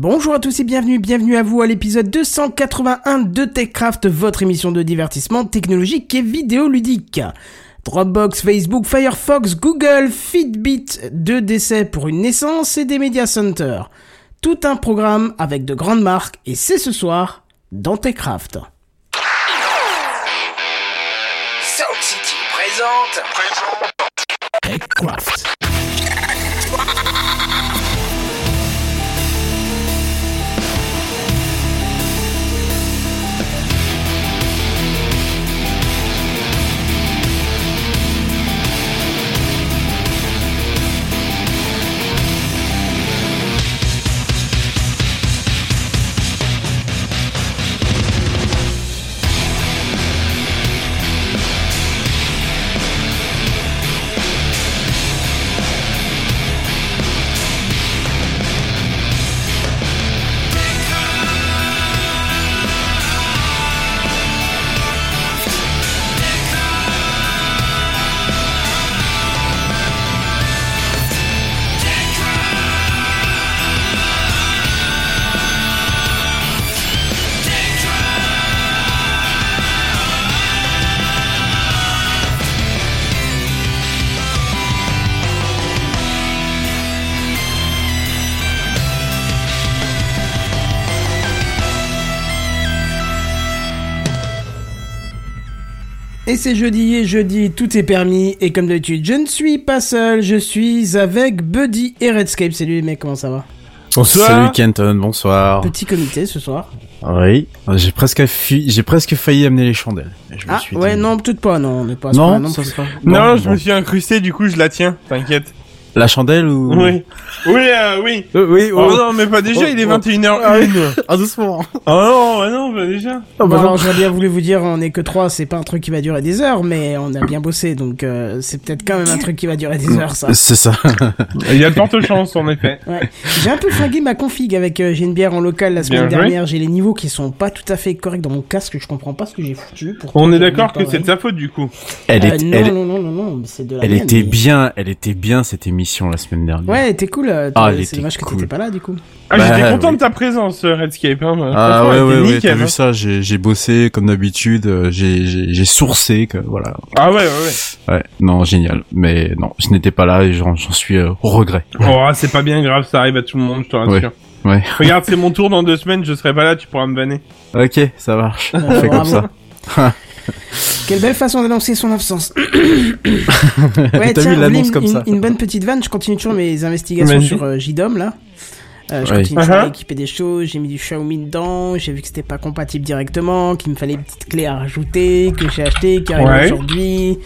Bonjour à tous et bienvenue, bienvenue à vous à l'épisode 281 de TechCraft, votre émission de divertissement technologique et vidéoludique. Dropbox, Facebook, Firefox, Google, Fitbit, deux décès pour une naissance et des media centers. Tout un programme avec de grandes marques et c'est ce soir dans TechCraft. Sound City présente. TechCraft. C'est jeudi et jeudi, tout est permis. Et comme d'habitude, je ne suis pas seul, je suis avec Buddy et Redscape. Salut les mecs, comment ça va? Salut Kenton, bonsoir. Petit comité ce soir. Oui, j'ai presque, fui- j'ai presque failli amener les chandelles. Et je me Ah suis ouais, dit- non, peut-être pas, non, on n'est pas Non, non ça plus. sera- Non, Bon, je bon. me suis incrusté, du coup je la tiens, t'inquiète. La chandelle ou Oui. Oui, euh, oui. Euh, oui, Oh, non, mais pas déjà, Oh, il est oh. 21h01. Ah doucement. Oh non, bah non, pas déjà. Bon, alors j'aurais bien voulu vous dire, on est que trois, c'est pas un truc qui va durer des heures, mais on a bien bossé, donc euh, c'est peut-être quand même un truc qui va durer des heures, ça. C'est ça. Il y a de fortes chances, en effet. Ouais. J'ai un peu flingué ma config avec euh, j'ai une bière en local la semaine Bien dernière. J'ai les niveaux qui sont pas tout à fait corrects dans mon casque. Je comprends pas ce que j'ai foutu. On est d'accord que c'est de sa faute, du coup. Elle, Euh, est, non, elle, non, non, non, non, mais c'est de la elle mienne, était mais- bien, elle était bien cette émission la semaine dernière. Ouais, était cool. euh, Ah, c'est dommage que t'étais pas là du coup. Ah, Bah, j'étais content oui. de ta présence, euh, Redscape. Hein. Ah Franchement, ouais ouais ouais, t'as vu hein. ça, j'ai bossé comme d'habitude, euh, j'ai sourcé que voilà. Ah ouais, ouais, ouais. Ouais, non génial, mais non, je n'étais pas là et j'en suis euh, au regret. Oh, ah, c'est pas bien grave, ça arrive à tout le monde, je te rassure. Ouais. Regarde, c'est mon tour dans deux semaines, je serai pas là, tu pourras me banner. Ok, ça marche. On Euh, fait comme ça. Quelle belle façon d'annoncer son absence. ouais, T'as tiens, vu l'annonce comme une, ça. une bonne petite vanne. Je continue toujours mes investigations sur euh, JDOM là. Euh, je continue à Uh-huh. équiper des choses. J'ai mis du Xiaomi dedans. J'ai vu que c'était pas compatible directement, qu'il me fallait une petite clé à rajouter, que j'ai acheté, qui arrive Ouais. aujourd'hui.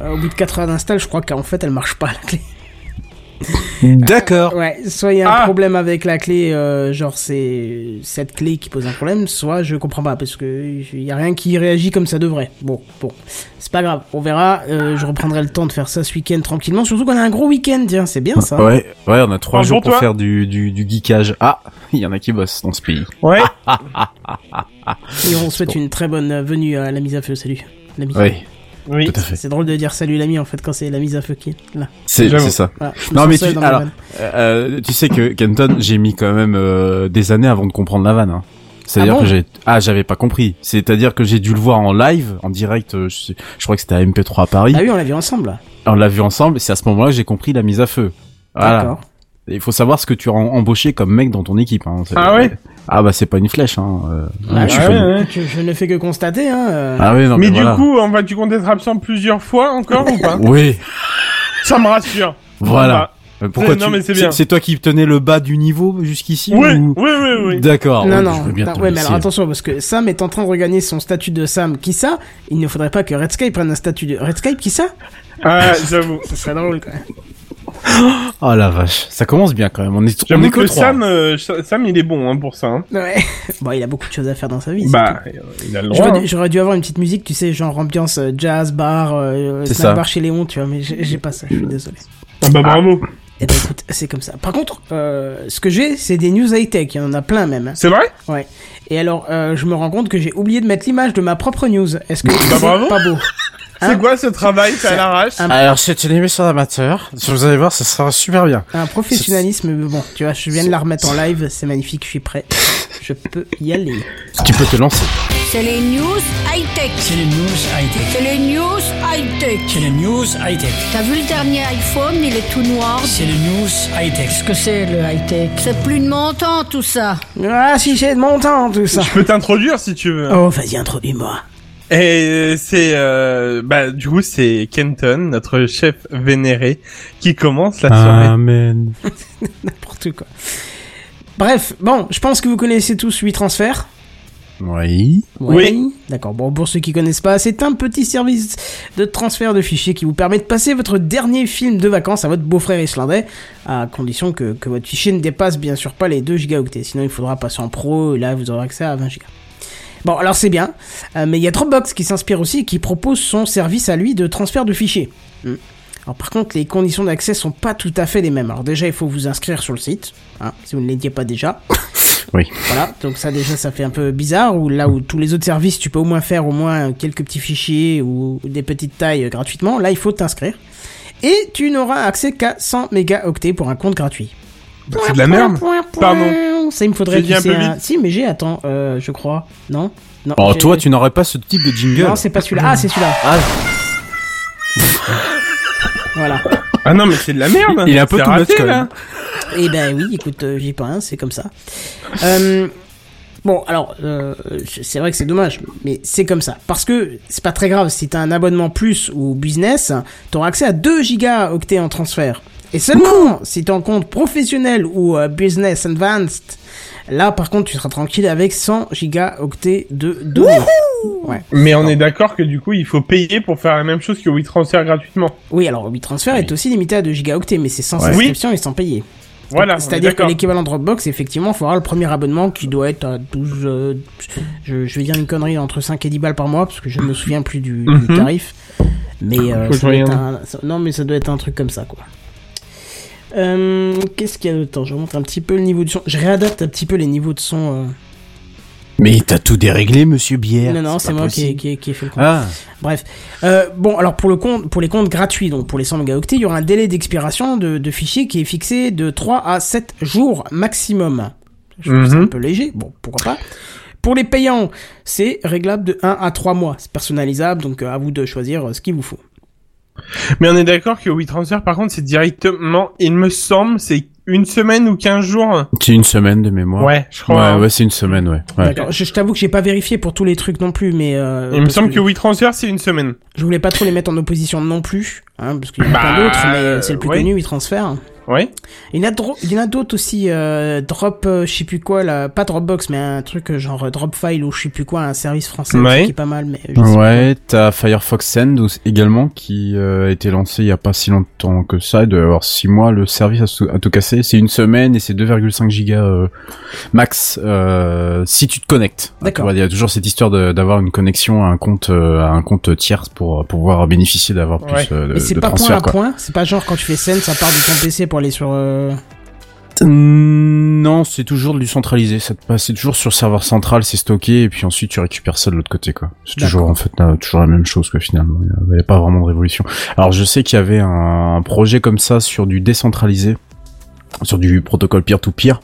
Euh, au bout de 4 heures d'install, je crois qu'en fait elle marche pas la clé. D'accord. Ouais, soit il y a un Ah. problème avec la clé, euh, genre c'est cette clé qui pose un problème, soit je comprends pas parce que il y a rien qui réagit comme ça devrait. Bon, bon, c'est pas grave, on verra. euh, je reprendrai le temps de faire ça ce week-end tranquillement. Surtout qu'on a un gros week-end, tiens, c'est bien ça. Ouais, ouais, on a trois Bonjour, jours pour toi. faire du, du, du geekage. Ah, il y en a qui bossent dans ce pays. Ouais. Et on souhaite une très bonne venue à la mise à feu. Salut, l'ami. Oui, oui. C'est drôle de dire salut l'ami en fait quand c'est la mise à feu qui est là. C'est ça. Voilà, Non mais tu, alors, euh, tu sais que Kenton, j'ai mis quand même euh, des années avant de comprendre la vanne. Hein. C'est-à-dire Ah bon que j'ai ah j'avais pas compris. C'est-à-dire que j'ai dû le voir en live, en direct. euh, Je, sais- je crois que c'était à MP3 à Paris. Ah oui, on l'a vu ensemble. là. On l'a vu ensemble. et C'est à ce moment-là que j'ai compris la mise à feu. Voilà. D'accord. Il faut savoir ce que tu as embauché comme mec dans ton équipe. Hein. Ah ouais? Ah bah c'est pas une flèche. Hein. euh, Ah, je ouais, ouais. Ne fais que constater. Hein, euh. Ah oui non Mais mais, du voilà. coup, en fait, tu comptes être absent plusieurs fois encore ou pas? Oui, Ça me rassure. voilà. Pourquoi non, tu... mais c'est bien. C'est toi qui tenais le bas du niveau jusqu'ici Oui, ou- oui, oui, oui. D'accord. Non, ouais, non, je veux bien non, te ouais, mais laisser. alors attention, parce que Sam est en train de regagner son statut de Sam. Qui ça Il ne faudrait pas que Redscape prenne un statut de Redscape. Qui ça Ah, j'avoue. Ça serait drôle quand même. Oh la vache, ça commence bien quand même. On est, on est que, que trois. Sam, euh, Sam, il est bon hein, pour ça. Hein. Ouais. bon, il a beaucoup de choses à faire dans sa vie. Bah, euh, il a le droit. J'aurais, hein. dû- j'aurais dû avoir une petite musique, tu sais, genre ambiance euh, jazz, bar, euh, C'est snack ça. bar chez Léon, tu vois, mais j'ai, pas ça, je suis désolé. Ah bah bravo. Et ben écoute, c'est comme ça. Par contre, euh, ce que j'ai, c'est des news high-tech, il y en a plein même. hein. C'est vrai? Ouais. Et alors, euh, je me rends compte que j'ai oublié de mettre l'image de ma propre news. Est-ce que Bah, c'est bravo. pas beau? C'est quoi ce travail fait à l'arrache un- Alors, c'est une émission d'amateur. Vous allez voir, ça sera super bien. Un professionnalisme, mais bon, tu vois, je viens de la remettre en live, c'est magnifique, je suis prêt. Je peux y aller. Tu peux te lancer. C'est les news high-tech. C'est les news high-tech. C'est les news high-tech. C'est les news high-tech. T'as vu le dernier iPhone, il est tout noir. C'est les news high-tech. Qu'est-ce que c'est le high-tech? C'est plus de mon temps tout ça. Ah, si j'ai de mon temps, tout ça. Je peux t'introduire si tu veux. Oh, vas-y, introduis-moi. Et c'est euh, bah du coup c'est Kenton, notre chef vénéré, qui commence la soirée. Amen. N'importe quoi. Bref, bon, je pense que vous connaissez tous 8 transferts. Oui. Oui. D'accord. Bon, pour ceux qui connaissent pas, c'est un petit service de transfert de fichiers qui vous permet de passer votre dernier film de vacances à votre beau-frère islandais, à condition que, que votre fichier ne dépasse bien sûr pas les 2 gigaoctets. Sinon, il faudra passer en pro, et là, vous aurez accès à 20 gigas. Bon, alors c'est bien, euh, mais il y a Dropbox qui s'inspire aussi et qui propose son service à lui de transfert de fichiers. Hmm. Alors par contre, les conditions d'accès sont pas tout à fait les mêmes. Alors déjà, il faut vous inscrire sur le site, hein, si vous ne l'étiez pas déjà. Oui. Voilà, donc ça déjà ça fait un peu bizarre, ou là où tous les autres services tu peux au moins faire au moins quelques petits fichiers ou des petites tailles euh, gratuitement, là il faut t'inscrire. Et tu n'auras accès qu'à 100 mégaoctets pour un compte gratuit. Bah, c'est de la merde. Pardon. Ça il me faudrait dit un. Si mais j'ai, attends, euh, je crois. Non? Non. Oh, toi, tu n'aurais pas ce type de jingle. Non, c'est pas celui-là. Ah, c'est celui-là. Ah, Voilà. Ah non mais c'est de la merde. Il est un peu tout raté, quand même. Eh ben oui, écoute, euh, j'y peux rien, c'est comme ça. Euh, bon, alors, euh, c'est vrai que c'est dommage, mais c'est comme ça. Parce que c'est pas très grave, si t'as un abonnement plus ou business, t'auras accès à 2 gigaoctets en transfert. Et seulement si t'es en compte professionnel ou euh, business advanced, là par contre tu seras tranquille avec 100 gigaoctets de données. Ouais. Mais on est d'accord que du coup il faut payer pour faire la même chose que WeTransfer gratuitement. Oui, alors WeTransfer est aussi limité à 2 gigaoctets, mais c'est sans Ouais. inscription et sans payer. Voilà. C'est-à-dire que l'équivalent Dropbox, effectivement, il faudra le premier abonnement qui doit être à 12... euh, je, je vais dire une connerie, entre 5 et 10 balles par mois, parce que je ne me souviens plus du, du Mhm. tarif. Mais euh, Faut que ça doit je être regarde. un, ça- non, mais ça doit être un truc comme ça, quoi. Euh, Qu'est-ce qu'il y a de temps Je remonte un petit peu le niveau de son. Je réadapte un petit peu les niveaux de son. euh. Mais t'as tout déréglé, monsieur Bière. non, non, c'est moi qui ai, possible. qui, ai, qui ai fait le compte. Ah. Bref. Euh, bon, alors pour le compte, pour les comptes gratuits, donc pour les 100 mégaoctets, il y aura un délai d'expiration de, de fichiers qui est fixé de 3 à 7 jours maximum. Je trouve ça Mhm. un peu léger. Bon, pourquoi pas. Pour les payants, c'est réglable de 1 à 3 mois. C'est personnalisable, donc euh, à vous de choisir euh, ce qu'il vous faut. Mais on est d'accord que WeTransfer par contre c'est directement, il me semble, c'est une semaine ou 15 jours. C'est une semaine de mémoire. Ouais, je crois. Ouais, hein. ouais, c'est une semaine, ouais. ouais. D'accord. Je, je t'avoue que j'ai pas vérifié pour tous les trucs non plus, mais euh, Il me semble que WeTransfer c'est une semaine. je voulais pas trop les mettre en opposition non plus, hein, parce qu'il y en a Bah, plein d'autres, mais c'est le plus ouais. connu, WeTransfer. Ouais. Il y en a, dro- il y en a d'autres aussi, euh, Drop, euh, je sais plus quoi, là, pas Dropbox, mais un truc euh, genre euh, Dropfile ou je sais plus quoi, un service français Ouais. qui est pas mal, mais je sais Ouais, t'as Firefox Send également qui euh, a été lancé il y a pas si longtemps que ça. Il doit y avoir 6 mois. Le service a, tout- a tout cassé. C'est une semaine et c'est 2,5 gigas max si tu te connectes. D'accord. Tu vois, Il y a toujours cette histoire de- d'avoir une connexion à un compte à un compte tiers pour pouvoir bénéficier d'avoir plus Ouais. euh, de, Mais c'est de pas point transfert. à quoi. point, c'est pas genre quand tu fais send, ça part de ton PC pour aller sur. euh, Non, c'est toujours du centralisé. Ça te passe, c'est toujours sur serveur central, c'est stocké et puis ensuite tu récupères ça de l'autre côté, quoi. C'est toujours en fait euh, toujours la même chose que finalement. Il n'y avait pas vraiment de révolution. Alors je sais qu'il y avait un, un projet comme ça sur du décentralisé, sur du protocole peer-to-peer,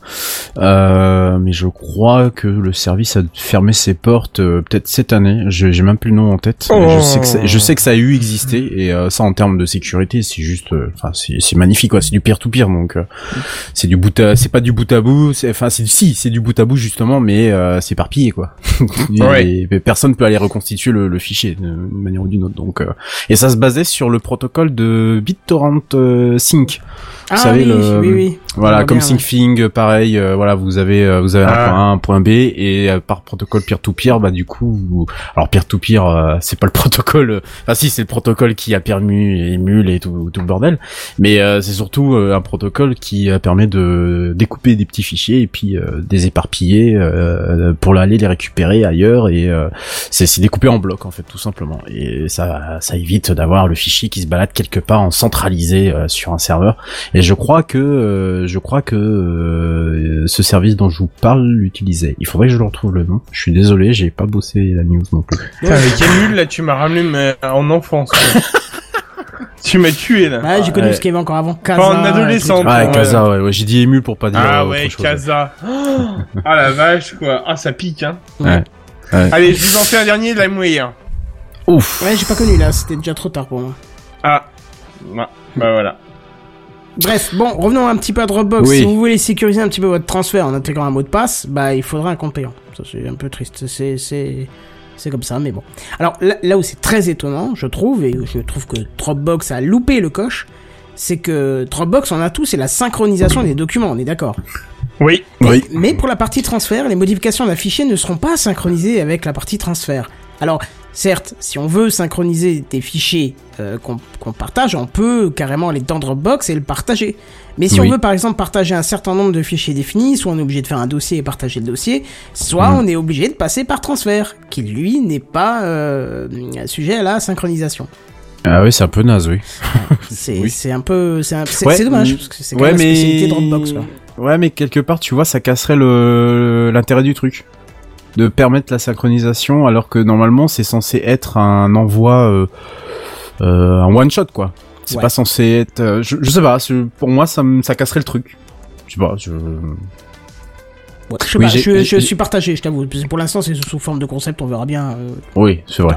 euh, mais je crois que le service a fermé ses portes euh, peut-être cette année. Je- J'ai même plus le nom en tête. Je sais que ça, je sais que ça a eu existé et euh, ça en termes de sécurité, c'est juste, euh, enfin c'est c'est magnifique quoi. C'est du peer-to-peer donc. euh, c'est du bout à, c'est pas du bout à bout, c'est, enfin, c'est, si, c'est du bout à bout justement, mais euh, c'est éparpillé quoi. et, Ouais. et personne peut aller reconstituer le, le fichier d'une manière ou d'une autre. Donc, euh, et ça se basait sur le protocole de BitTorrent euh, Sync. Ah savez, oui, le- oui, oui. Voilà, vois comme bien, SyncThing, pareil. euh, voilà, vous avez, euh, vous avez un Ah. point A, un point B, et euh, par protocole peer-to-peer, bah du coup, vous- alors peer-to-peer, euh, c'est pas le protocole. euh, Enfin, si, c'est le protocole qui a permis et émule et tout, tout le bordel. Mais euh, c'est surtout euh, un protocole qui euh, permet de découper des petits fichiers et puis euh, des éparpiller euh, pour aller les récupérer ailleurs. Et euh, c'est c'est découpé en blocs en fait, tout simplement. Et ça, ça évite d'avoir le fichier qui se balade quelque part en centralisé euh, sur un serveur. Et je crois que euh, je crois que euh, ce service dont je vous parle l'utilisait. Il faudrait que je le retrouve le nom. Je suis désolé, j'ai pas bossé la news non plus. Putain, mais quel nul, là, tu m'as ramené mais, en enfance. tu m'as tué, là. Ouais, j'ai connu ouais. ce qu'il y avait encore avant. Pas en adolescent. Ah, ouais. Casa, ouais, ouais, j'ai dit ému pour pas dire Ah autre ouais, chose. Casa. ah la vache, quoi. Ah, ça pique, hein. Ouais. Ouais. Allez, je vous en fais un dernier, LimeWire. Ouf. ça. Ouais, j'ai pas connu là, c'était déjà trop tard pour moi. Ah. Ouais, bah voilà. Bref, bon, revenons un petit peu à Dropbox. Oui. Si vous voulez sécuriser un petit peu votre transfert en intégrant un mot de passe, bah il faudra un compte payant. Ça c'est un peu triste, c'est c'est c'est comme ça, mais bon. Alors là, là où c'est très étonnant, je trouve, et je trouve que Dropbox a loupé le coche, c'est que Dropbox on a tout, c'est la synchronisation des documents, on est d'accord. Oui. Oui. Mais pour la partie transfert, les modifications d'un fichier ne seront pas synchronisées avec la partie transfert. Alors, certes, si on veut synchroniser des fichiers euh, qu'on partage, on peut carrément aller dans Dropbox et le partager. Mais si Oui. on veut par exemple partager un certain nombre de fichiers définis, soit on est obligé de faire un dossier et partager le dossier, soit Mhm. on est obligé de passer par transfert, qui lui n'est pas euh, sujet à la synchronisation. Ah oui, c'est un peu naze, oui. C'est Oui. un peu, c'est Ouais, dommage mm, parce que c'est quand même la spécialité de Dropbox. Quoi. Ouais, mais quelque part, tu vois, ça casserait le l'intérêt du truc. De permettre la synchronisation alors que normalement c'est censé être un envoi euh, euh, un one shot quoi. C'est Ouais. pas censé être euh, je, je sais pas, pour moi ça ça casserait le truc. Je sais pas, je Ouais, je sais Oui, pas, j'ai- je, je j'ai- suis partagé, je t'avoue. Pour l'instant, c'est sous forme de concept, on verra bien. euh, Oui, c'est vrai.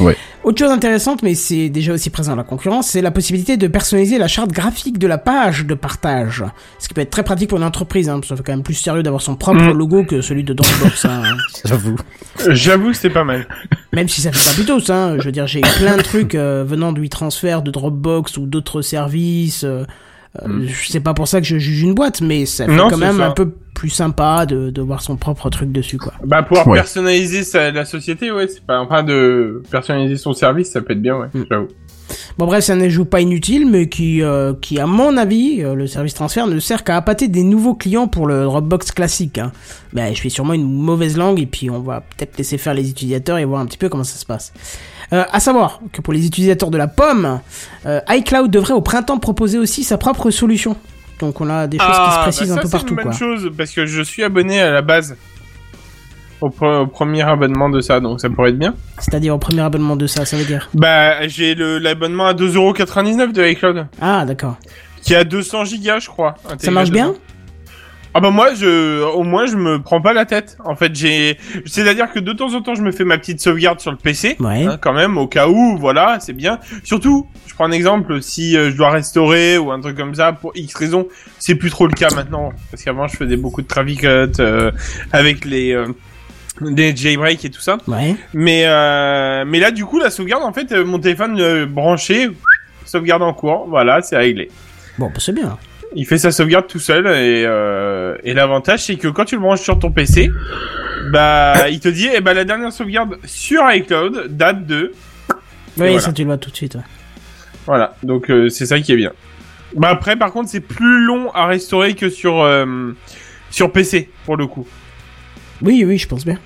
Ouais. Autre chose intéressante, mais c'est déjà aussi présent dans la concurrence, c'est la possibilité de personnaliser la charte graphique de la page de partage. Ce qui peut être très pratique pour une entreprise, hein, parce que ça fait quand même plus sérieux d'avoir son propre Mm. logo que celui de Dropbox. hein. J'avoue. J'avoue que c'est pas mal. Même si ça fait pas plutôt ça. hein. Je veux dire, j'ai plein de trucs euh, venant du transfert de Dropbox ou d'autres services. euh, euh, C'est pas pour ça que je juge une boîte, mais ça fait Non, quand c'est même ça. un peu plus sympa de, de voir son propre truc dessus, quoi. Bah, pouvoir Ouais. personnaliser sa, la société, ouais, c'est pas, enfin, de personnaliser son service, ça peut être bien, ouais, Mm. j'avoue. Bon bref, c'est un ajout pas inutile, mais qui, euh, qui à mon avis, euh, le service transfert ne sert qu'à appâter des nouveaux clients pour le Dropbox classique. Hein. Ben, je fais sûrement une mauvaise langue et puis on va peut-être laisser faire les utilisateurs et voir un petit peu comment ça se passe. Euh, à savoir que pour les utilisateurs de la pomme, euh, iCloud devrait au printemps proposer aussi sa propre solution. Donc on a des choses qui se précisent bah un peu ça, c'est partout une bonne quoi. chose, parce que je suis abonné à la base. Au, pre- au premier abonnement de ça, donc ça pourrait être bien. C'est-à-dire au premier abonnement de ça, ça veut dire. Bah, j'ai le, l'abonnement à 2,99€ de iCloud. Ah d'accord. Qui a 200 gigas, je crois. Ça marche bien? Ah bah moi, je, au moins, je me prends pas la tête. En fait, j'ai, c'est-à-dire que de temps en temps, je me fais ma petite sauvegarde sur le PC. Ouais. hein, quand même, au cas où, voilà, c'est bien. Surtout, je prends un exemple, si euh, je dois restaurer ou un truc comme ça, pour X raison, c'est plus trop le cas maintenant. Parce qu'avant, je faisais beaucoup de traffic cut, euh, avec les, euh, des jailbreaks et tout ça. Ouais. Mais, euh, mais là, du coup, la sauvegarde, en fait, euh, mon téléphone euh, branché, sauvegarde en cours, voilà, c'est réglé. Bon, bah, c'est bien. Il fait sa sauvegarde tout seul et, euh, et l'avantage c'est que quand tu le branches sur ton PC, bah il te dit eh ben la dernière sauvegarde sur iCloud date de Oui, voilà. ça tu le vois tout de suite. ouais. voilà donc euh, c'est ça qui est bien. Bah après par contre c'est plus long à restaurer que sur euh, sur PC pour le coup Oui, oui, je pense bien.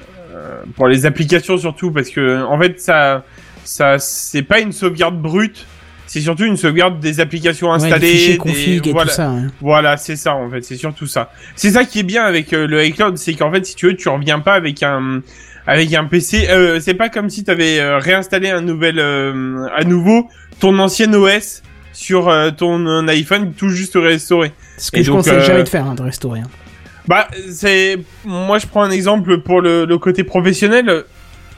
pour les applications surtout parce que en fait ça ça c'est pas une sauvegarde brute c'est surtout une sauvegarde des applications Ouais, installées fichiers des- config et voilà. tout ça. hein. Voilà, c'est ça en fait, c'est surtout ça. C'est ça qui est bien avec euh, le iCloud, c'est qu'en fait si tu veux, tu reviens pas avec un avec un PC. Euh, c'est pas comme si tu avais réinstallé un nouvel euh, à nouveau ton ancien OS sur euh, ton euh, iPhone tout juste restauré. Ce que Et je donc, conseille euh, jamais de faire, hein, de restaurer. hein. Bah c'est moi je prends un exemple pour le, le côté professionnel.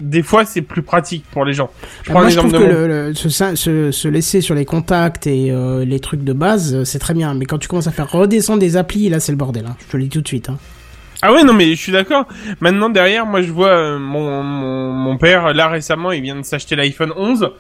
Des fois, c'est plus pratique pour les gens. Je prends moi, je trouve de que mon- le, le- se, se, se laisser sur les contacts et euh, les trucs de base, euh, c'est très bien. Mais quand tu commences à faire redescendre des applis, là, c'est le bordel. hein. Je te le dis tout de suite. hein. Ah ouais, non, mais je suis d'accord. Maintenant, derrière, moi, je vois euh, mon, mon, mon père, là, récemment, il vient de s'acheter l'iPhone 11.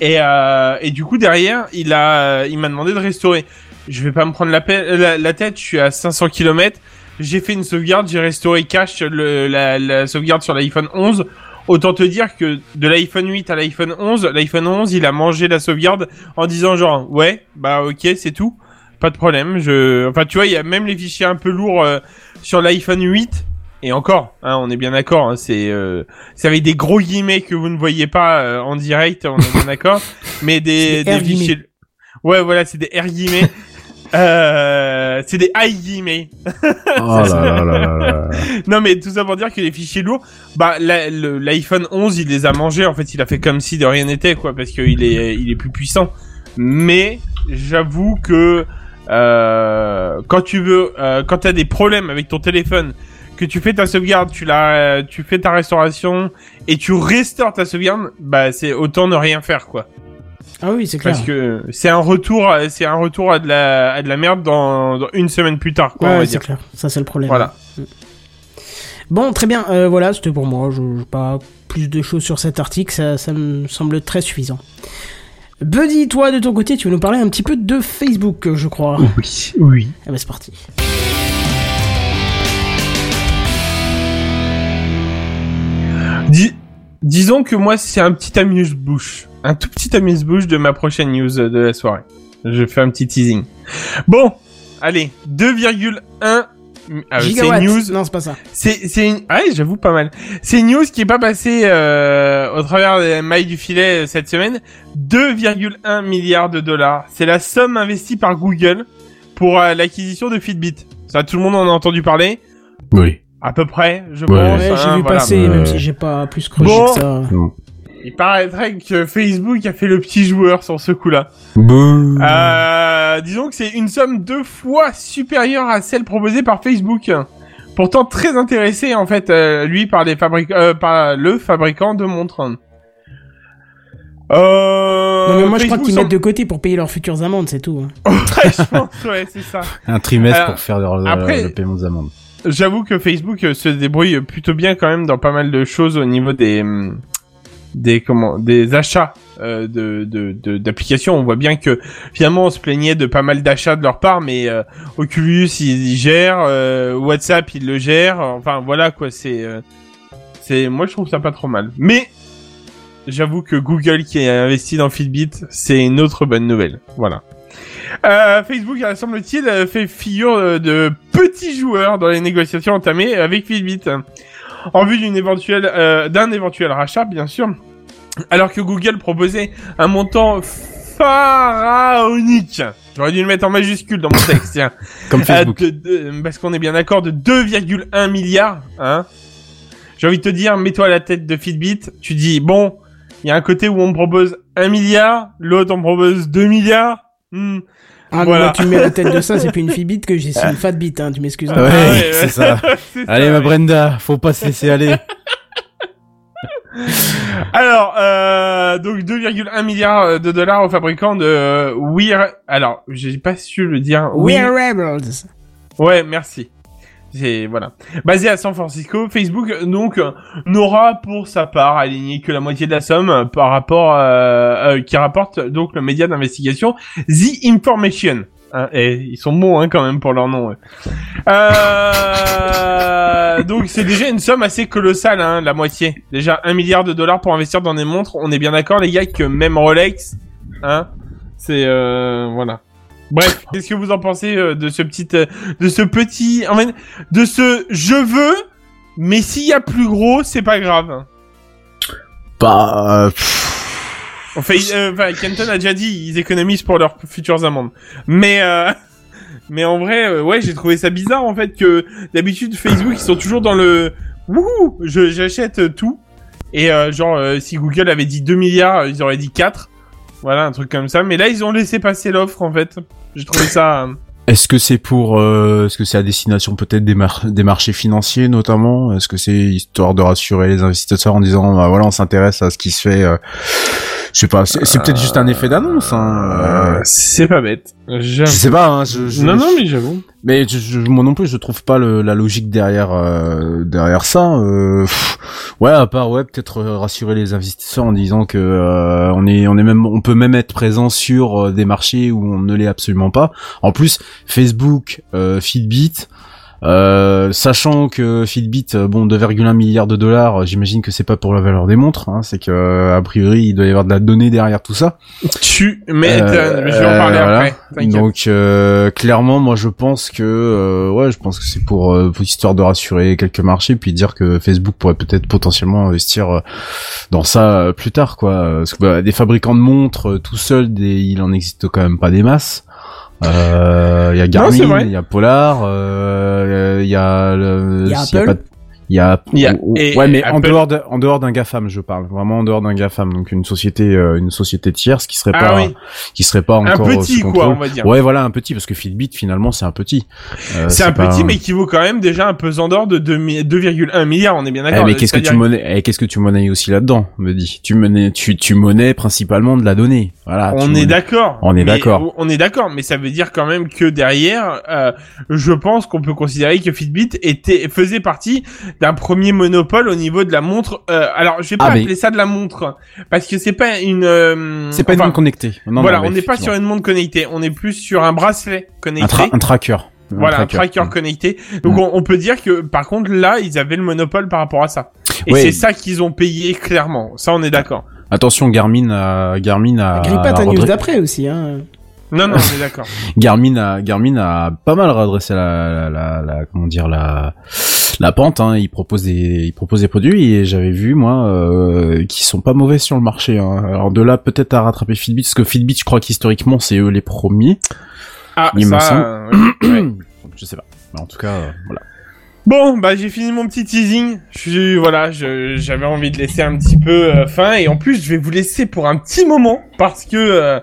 Et, euh, et du coup, derrière, il a, il m'a demandé de restaurer. Je vais pas me prendre la, pe- la, la tête, je suis à 500 km. J'ai fait une sauvegarde, j'ai restauré cache le, la, la sauvegarde sur l'iPhone 11. Autant te dire que de l'iPhone 8 à l'iPhone 11, l'iPhone 11, il a mangé la sauvegarde en disant genre, ouais, bah ok, c'est tout. Pas de problème. Je, enfin, tu vois, il y a même les fichiers un peu lourds euh, sur l'iPhone 8. Et encore, hein, on est bien d'accord, hein, c'est euh, c'est avec des gros guillemets que vous ne voyez pas euh, en direct, on est bien d'accord, mais des, des fichiers. Ouais, voilà, c'est des R guillemets. Euh, c'est des high guillemets. Oh là là là là là. non mais tout ça pour dire que les fichiers lourds, bah l'iPhone 11 il les a mangés. En fait, il a fait comme si de rien n'était quoi, parce qu'il est il est plus puissant. Mais j'avoue que euh, quand tu veux, euh, quand t'as des problèmes avec ton téléphone, que tu fais ta sauvegarde, tu la, tu fais ta restauration et tu restaures ta sauvegarde, bah c'est autant ne rien faire quoi. Ah oui, c'est clair. Parce que c'est un retour, à- c'est un retour à de la, à de la merde dans, dans une semaine plus tard quoi. Ouais, c'est clair. Ça, c'est le problème. Voilà. Bon, très bien. Euh, voilà, c'était pour moi. Je n'ai pas plus de choses sur cet article. Ça, ça me semble très suffisant. Buddy, toi, de ton côté, tu veux nous parler un petit peu de Facebook, je crois. Oui, oui. Ah bah, c'est parti. Dis- disons que moi, c'est un petit amuse-bouche. Un tout petit amuse-bouche de ma prochaine news de la soirée. Je fais un petit teasing. Bon, allez, 2,1... Ah, c'est news... Non, c'est pas ça. C'est, c'est une... Ah ouais, j'avoue pas mal. C'est une news qui est pas passée euh, au travers des mailles du filet euh, cette semaine. 2,1 milliards de dollars. C'est la somme investie par Google pour euh, l'acquisition de Fitbit. Ça, tout le monde en a entendu parler. Oui. À peu près, je Ouais. pense. Ouais, j'ai hein, vu voilà. passer, même si j'ai pas plus creusé Bon. que ça. Il paraîtrait que Facebook a fait le petit joueur sur ce coup-là. Euh, disons que c'est une somme deux fois supérieure à celle proposée par Facebook. Pourtant très intéressé en fait euh, lui par les fabric euh, par le fabricant de montres. Euh, Non, mais moi, je crois qu'ils mettent de côté pour payer leurs futures amendes, c'est tout. hein. Je pense, ouais, c'est ça. Un trimestre pour faire le, après- le paiement des amendes. J'avoue que Facebook se débrouille plutôt bien quand même dans pas mal de choses au niveau des hum, des comment des achats euh, de de de- d'applications. On voit bien que finalement on se plaignait de pas mal d'achats de leur part, mais euh, Oculus ils, ils gèrent, euh, WhatsApp ils le gèrent. Enfin voilà quoi, c'est euh, c'est moi je trouve ça pas trop mal. Mais j'avoue que Google qui a investi dans Fitbit, c'est une autre bonne nouvelle. Voilà. Euh, Facebook, semble-t-il, fait figure euh, de petit joueur dans les négociations entamées avec Fitbit, en vue d'une éventuelle, euh, d'un éventuel rachat, bien sûr. Alors que Google proposait un montant pharaonique. J'aurais dû le mettre en majuscule dans mon texte, tiens. Comme Euh, Facebook. de- de- parce qu'on est bien d'accord de 2,1 milliards, hein. J'ai envie de te dire, mets-toi à la tête de Fitbit, tu dis, bon, il y a un côté où on me propose 1 milliard, l'autre on me propose 2 milliards. Hmm. Ah, Voilà. moi, tu me mets la tête de ça, c'est plus une Fitbit que j'ai, c'est une Fatbit, hein, tu m'excuses. Ouais, Ah ouais, c'est ouais. ça. C'est ça, Allez, ma ouais. Brenda, faut pas se laisser aller. Alors, euh, donc 2,1 milliards de dollars au fabricant de euh, Wear... Alors, j'ai pas su le dire. Wearables. Ouais, merci. C'est voilà. Basé à San Francisco, Facebook donc n'aura pour sa part aligné que la moitié de la somme par rapport euh, euh, qui rapporte donc le média d'investigation The Information. Hein, et ils sont bons hein, quand même pour leur nom. ouais. Euh, donc c'est déjà une somme assez colossale, hein, la moitié. Déjà un milliard de dollars pour investir dans des montres. On est bien d'accord les gars que même Rolex, hein, c'est euh, voilà. Bref, qu'est-ce que vous en pensez euh, de ce petit, euh, de ce petit, en fait, de ce je veux, mais s'il y a plus gros, c'est pas grave. Bah, euh, pff, Enfin, il- euh, enfin, Kenton a déjà dit, ils économisent pour leurs futures amendes. Mais, euh, mais en vrai, euh, ouais, j'ai trouvé ça bizarre en fait que d'habitude Facebook ils sont toujours dans le wouhou, je j'achète euh, tout. Et euh, genre euh, si Google avait dit 2 milliards, ils auraient dit 4. Voilà, un truc comme ça. Mais là, ils ont laissé passer l'offre en fait. J'ai trouvé ça. euh, Est-ce que c'est pour, euh, est-ce que c'est à destination peut-être des, mar- des marchés financiers notamment? Est-ce que c'est histoire de rassurer les investisseurs en disant, bah, voilà, on s'intéresse à ce qui se fait euh, Je sais pas, c'est, peut-être juste un effet d'annonce. Hein, euh, C'est pas bête. je sais pas. Hein, je, je- Non, non, mais j'avoue. Mais je, je- moi non plus, je trouve pas le, la logique derrière euh, derrière ça. Euh, pff, ouais, à part ouais, peut-être euh, rassurer les investisseurs en disant que euh, on est on est même on peut même être présent sur euh, des marchés où on ne l'est absolument pas. En plus, Facebook, euh, Fitbit. Euh, sachant que Fitbit, euh, bon, 2,1 milliards de dollars, euh, j'imagine que c'est pas pour la valeur des montres, hein, c'est que a priori il doit y avoir de la donnée derrière tout ça. Tu, mais Euh, je vais en parler voilà. après. Donc euh, clairement, moi je pense que euh, ouais, je pense que c'est pour, euh, pour histoire de rassurer quelques marchés, puis dire que Facebook pourrait peut-être potentiellement investir dans ça plus tard, quoi. Parce que bah, des fabricants de montres tout seuls, des, il en existe quand même pas des masses. Euh, Il y a Garmin, il y a Polar, euh, il y a le, y a Apple. pas- il y a, Il y a- et- ouais, mais en dehors de, en dehors d'un GAFAM, je parle. Vraiment en dehors d'un GAFAM. Donc une société, euh, une société tierce qui serait Ah pas, oui. qui serait pas Un encore petit, sous quoi, on va dire. Ouais, voilà, un petit, parce que Fitbit, finalement, c'est un petit. Euh, c'est un pas- petit, mais qui vaut quand même déjà un pesant d'or de 2 mi- 2,1 milliards, on est bien Eh, d'accord. mais qu'est-ce que tu monnaies, eh, qu'est-ce que tu monnaies aussi là-dedans, me dis? Tu monnaies, tu, tu monnaies principalement de la donnée. Voilà. On est d'accord. On est d'accord. On est d'accord, mais ça veut dire quand même que derrière, euh, je pense qu'on peut considérer que Fitbit était faisait partie d'un premier monopole au niveau de la montre. euh, alors, je vais pas Ah, mais- appeler ça de la montre parce que c'est pas une. euh, C'est pas une montre connectée. Non, voilà, non, on n'est pas sur une montre connectée, on est plus sur un bracelet connecté. un, tra- un tracker. voilà, un tracker Mm. connecté. Donc Mm. on, on peut dire que par contre là, ils avaient le monopole par rapport à ça. Et Ouais. c'est ça qu'ils ont payé clairement. Ça, on est d'accord. Attention, Garmin a, Garmin a, Grille pas ta news d'après aussi, hein. Non, non, on est d'accord. Garmin a, Garmin a pas mal redressé la, la, la, la- comment dire, la, la pente, hein. Il propose des, il propose des produits et j'avais vu, moi, euh, qui sont pas mauvais sur le marché, hein. Alors de là, peut-être à rattraper Fitbit, parce que Fitbit, je crois qu'historiquement, c'est eux les premiers. Ah, Il me ça, semble. euh, ouais. je sais pas. Mais en tout cas, euh, voilà. Bon, bah j'ai fini mon petit teasing. Je voilà, j'avais envie de laisser un petit peu euh, fin et en plus je vais vous laisser pour un petit moment parce que euh,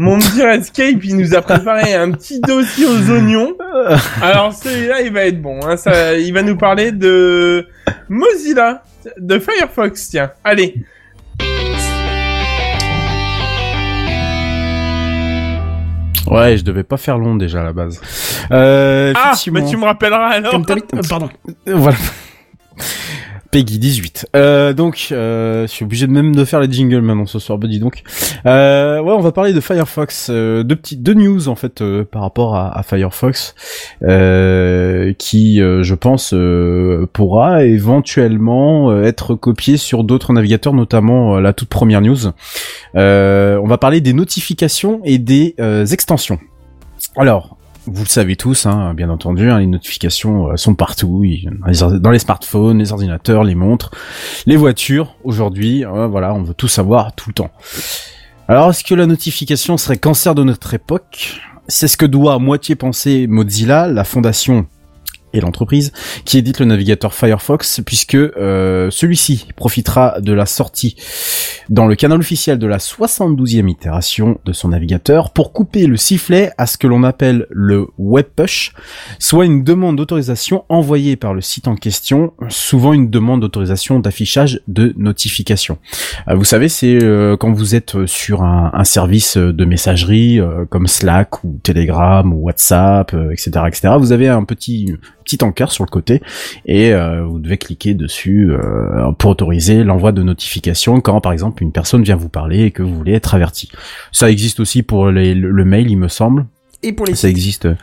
mon petit Redscape il nous a préparé un petit dossier aux oignons. Alors celui-là il va être bon. Hein, ça, il va nous parler de Mozilla, de Firefox. Tiens, allez. Ouais, je devais pas faire long déjà à la base. Euh, Ah, mais tu me rappelleras alors. Euh, pardon. Voilà. Peggy 18. Euh, donc, euh, je suis obligé de même de faire les jingles maintenant ce soir, bah dis donc. Euh, ouais, on va parler de Firefox. Euh, deux petites deux news en fait euh, par rapport à, à Firefox, qui, je pense, pourra éventuellement être copié sur d'autres navigateurs, notamment la toute première news. On va parler des notifications et des extensions. Alors, vous le savez tous, hein, bien entendu, hein, les notifications euh, sont partout, dans les smartphones, les ordinateurs, les montres, les voitures. Aujourd'hui, euh, voilà, on veut tout savoir tout le temps. Alors, est-ce que la notification serait cancer de notre époque? C'est ce que doit à moitié penser Mozilla, la fondation et l'entreprise qui édite le navigateur Firefox, puisque euh, celui-ci profitera de la sortie dans le canal officiel de la 72e itération de son navigateur pour couper le sifflet à ce que l'on appelle le web push, soit une demande d'autorisation envoyée par le site en question, souvent une demande d'autorisation d'affichage de notification. Euh, vous savez, c'est euh, quand vous êtes sur un, un service de messagerie euh, comme Slack ou Telegram ou WhatsApp, euh, etc., etc. Vous avez un petit petit encart sur le côté et euh, vous devez cliquer dessus euh, pour autoriser l'envoi de notifications quand par exemple une personne vient vous parler et que vous voulez être averti. Ça existe aussi pour les- le, mail, il me semble. Et pour les Ça sites. existe, euh,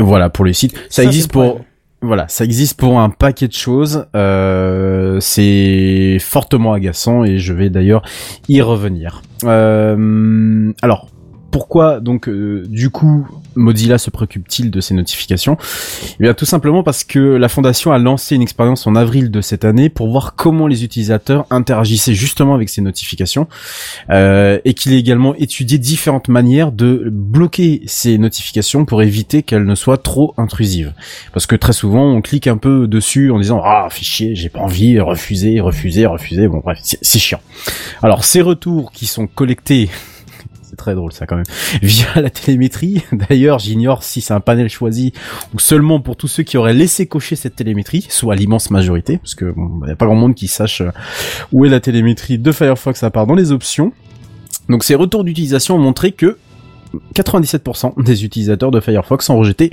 voilà, pour les sites. Ça, Ça, existe pour, voilà, ça existe pour un paquet de choses. Euh, c'est fortement agaçant et je vais d'ailleurs y revenir. Euh, alors, pourquoi donc euh, du coup Mozilla se préoccupe-t-il de ces notifications? Eh bien tout simplement parce que la fondation a lancé une expérience en avril de cette année pour voir comment les utilisateurs interagissaient justement avec ces notifications euh, et qu'il a également étudié différentes manières de bloquer ces notifications pour éviter qu'elles ne soient trop intrusives. Parce que très souvent on clique un peu dessus en disant ah fichier j'ai pas envie refuser refuser refuser bon bref c'est chiant. Alors ces retours qui sont collectés c'est très drôle ça quand même. Via la télémétrie. D'ailleurs, j'ignore si c'est un panel choisi ou seulement pour tous ceux qui auraient laissé cocher cette télémétrie, soit l'immense majorité, parce que bon, y a pas grand monde qui sache euh, où est la télémétrie de Firefox à part dans les options. Donc ces retours d'utilisation ont montré que 97% des utilisateurs de Firefox ont rejeté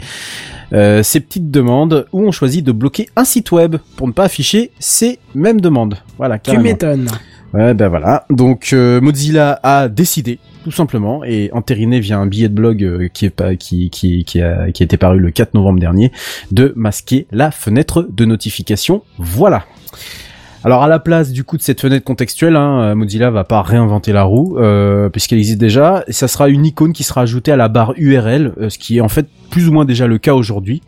euh, ces petites demandes ou ont choisi de bloquer un site web pour ne pas afficher ces mêmes demandes. Voilà, Tu carrément. m'étonnes. Ouais, ben voilà. Donc euh, Mozilla a décidé, tout simplement, et entériné via un billet de blog euh, qui est pas, qui qui qui a qui a été paru le 4 novembre dernier, de masquer la fenêtre de notification. Voilà. Alors à la place du coup de cette fenêtre contextuelle, hein, euh, Mozilla va pas réinventer la roue puisqu'elle existe déjà. Et ça sera une icône qui sera ajoutée à la barre URL, ce qui est en fait plus ou moins déjà le cas aujourd'hui.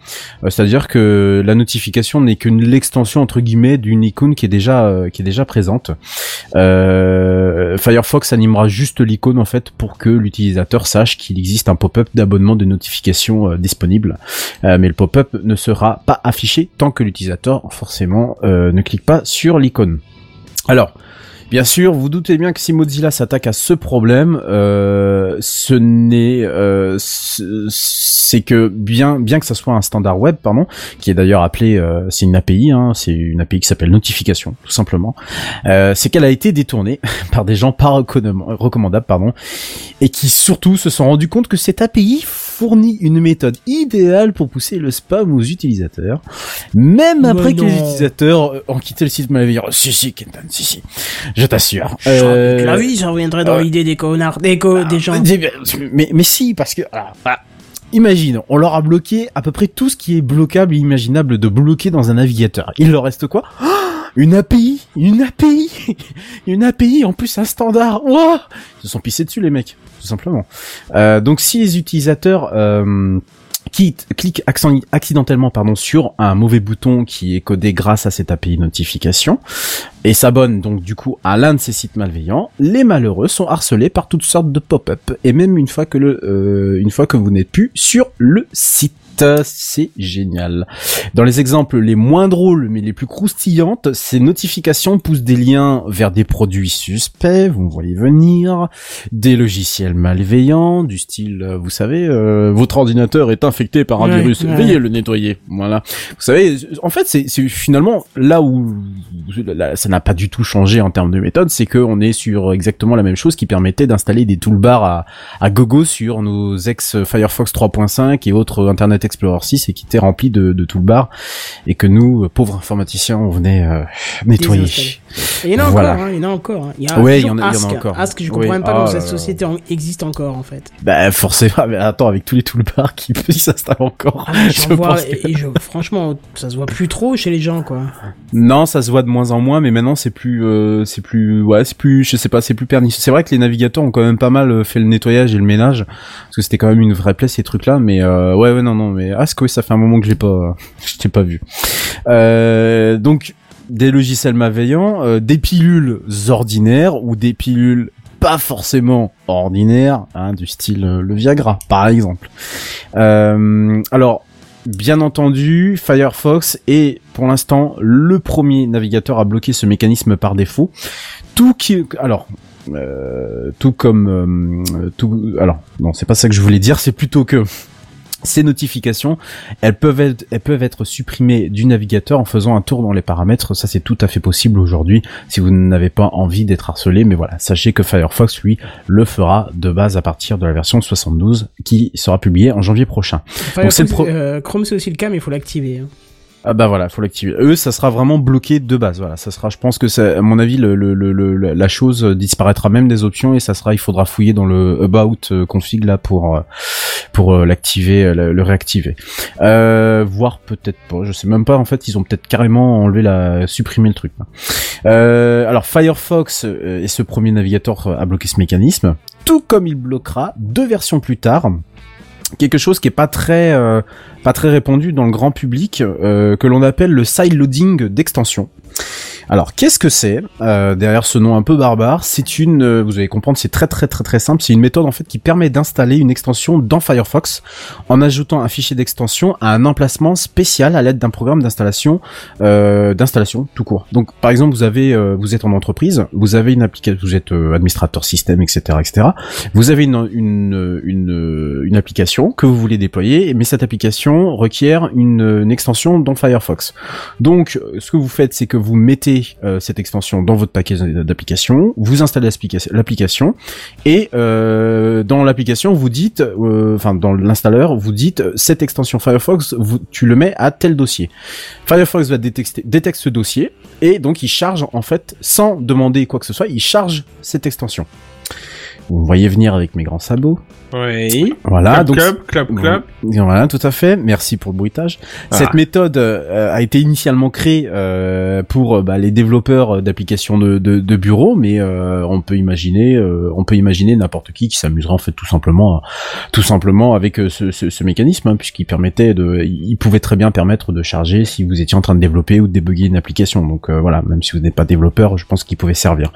Euh, C'est-à-dire que la notification n'est qu'une l'extension entre guillemets d'une icône qui est déjà euh, qui est déjà présente. Euh, Firefox animera juste l'icône en fait pour que l'utilisateur sache qu'il existe un pop-up d'abonnement de notification disponible. Mais le pop-up ne sera pas affiché tant que l'utilisateur forcément ne clique pas sur l'icône. Alors, Bien sûr, vous doutez bien que si Mozilla s'attaque à ce problème, euh, ce n'est, euh, ce- c'est que bien, bien que ça soit un standard web, pardon, qui est d'ailleurs appelé, euh, c'est une API, hein, c'est une API qui s'appelle notification, tout simplement. Euh, c'est qu'elle a été détournée par des gens pas recommand- recommandables, pardon, et qui surtout se sont rendus compte que cette API fournit une méthode idéale pour pousser le spam aux utilisateurs, même Mais après que les utilisateurs ont quitté le site malveillant. Si si, Kenton, si si, je t'assure. Euh... La vie, ça reviendrait dans euh, l'idée des connards, des, co- des gens. des- Mais, mais si, parce que, alors, bah, imagine, on leur a bloqué à peu près tout ce qui est bloquable et imaginable de bloquer dans un navigateur. Il leur reste quoi? Ah, Une API, une API, une API en plus un standard. Ils se sont pissés dessus les mecs, tout simplement. Euh, donc si les utilisateurs euh, cliquent accent- accidentellement pardon sur un mauvais bouton qui est codé grâce à cette API notification et s'abonnent donc du coup à l'un de ces sites malveillants, les malheureux sont harcelés par toutes sortes de pop-up et même une fois que le euh, une fois que vous n'êtes plus sur le site. C'est génial. Dans les exemples les moins drôles mais les plus croustillantes, ces notifications poussent des liens vers des produits suspects, vous me voyez venir, des logiciels malveillants, du style, euh, vous savez, euh, votre ordinateur est infecté par un virus, ouais. veuillez le nettoyer. Voilà. Vous savez, en fait, c'est c'est finalement là où là, ça n'a pas du tout changé en termes de méthode, c'est qu'on est sur exactement la même chose qui permettait d'installer des toolbars à, à gogo sur nos ex Firefox 3.5 et autres Internet Explorer 6 et qui étaient remplis de, de toolbars et que nous, pauvres informaticiens, on venait euh, nettoyer. Et il y en a Voilà. encore, hein, il y en a encore. hein. Il y a Ouais, toujours il y en a- il y en a Ask. encore. Ask, je Oui. comprends même pas comment là cette là. société en- existe encore, en fait. Bah forcément, mais attends, avec tous les toolbars qui s'installent encore. Ah, je vois, pense que- et je, franchement, ça se voit plus trop chez les gens, quoi. Non, ça se voit de moins en moins, mais maintenant c'est plus, euh, c'est plus, ouais, c'est plus, je sais pas, c'est plus pernicieux. C'est vrai que les navigateurs ont quand même pas mal euh, fait le nettoyage et le ménage, parce que c'était quand même une vraie plaie ces trucs-là. Mais euh, ouais, ouais, non, non, mais ah, oui, ça fait un moment que je l'ai pas, je t'ai pas vu. Euh, donc des logiciels malveillants, euh, des pilules ordinaires ou des pilules pas forcément ordinaires, hein, du style euh, le Viagra, par exemple. Euh, alors. Bien entendu, Firefox est pour l'instant le premier navigateur à bloquer ce mécanisme par défaut. Tout qui, alors, tout comme, tout, alors, non, c'est pas ça que je voulais dire, c'est plutôt que ces notifications, elles peuvent être, elles peuvent être supprimées du navigateur en faisant un tour dans les paramètres. Ça, c'est tout à fait possible aujourd'hui si vous n'avez pas envie d'être harcelé. Mais voilà, sachez que Firefox, lui, le fera de base à partir de la version 72 qui sera publiée en janvier prochain. Donc, c'est le pro- euh, Chrome, c'est aussi le cas, mais il faut l'activer. hein. Ah bah voilà, faut l'activer. Eux, ça sera vraiment bloqué de base. Voilà, ça sera. Je pense que ça, à mon avis, la chose disparaîtra même des options et ça sera. Il faudra fouiller dans le about euh, config là pour euh, pour euh, l'activer, le, réactiver. Euh, voire peut-être pas. Je sais même pas. En fait, ils ont peut-être carrément enlevé la, supprimé le truc. alors Firefox est ce premier navigateur à bloquer ce mécanisme, tout comme il bloquera deux versions plus tard quelque chose qui est pas très euh, pas très répandu dans le grand public euh, que l'on appelle le sideloading d'extension. Alors qu'est-ce que c'est euh, derrière ce nom un peu barbare? C'est une, euh, vous allez comprendre, c'est très très très très simple. C'est une méthode en fait qui permet d'installer une extension dans Firefox en ajoutant un fichier d'extension à un emplacement spécial à l'aide d'un programme d'installation euh, d'installation tout court. Donc par exemple vous avez euh, vous êtes en entreprise, vous avez une application, vous êtes euh, administrateur système etc etc. Vous avez une, une une une application que vous voulez déployer, mais cette application requiert une, une extension dans Firefox. Donc, ce que vous faites, c'est que vous mettez euh, cette extension dans votre paquet d'applications, vous installez l'application- et euh, dans l'application, vous dites, euh, enfin dans l'installeur, vous dites cette extension Firefox, tu le mets à tel dossier. Firefox va détecter, détecte ce dossier, et donc il charge en fait, sans demander quoi que ce soit, il charge cette extension. Vous me voyez venir avec mes grands sabots. Oui. Voilà, clap, donc clap, clap, clap. voilà, tout à fait. Merci pour le bruitage. Ah. Cette méthode euh, a été initialement créée euh, pour euh, bah, les développeurs d'applications de, de, de bureau, mais euh, on peut imaginer, euh, on peut imaginer n'importe qui qui s'amuserait en fait tout simplement, tout simplement avec euh, ce, ce, ce mécanisme, hein, puisqu'il permettait de, il pouvait très bien permettre de charger si vous étiez en train de développer ou de débugger une application. Donc euh, voilà, même si vous n'êtes pas développeur, je pense qu'il pouvait servir.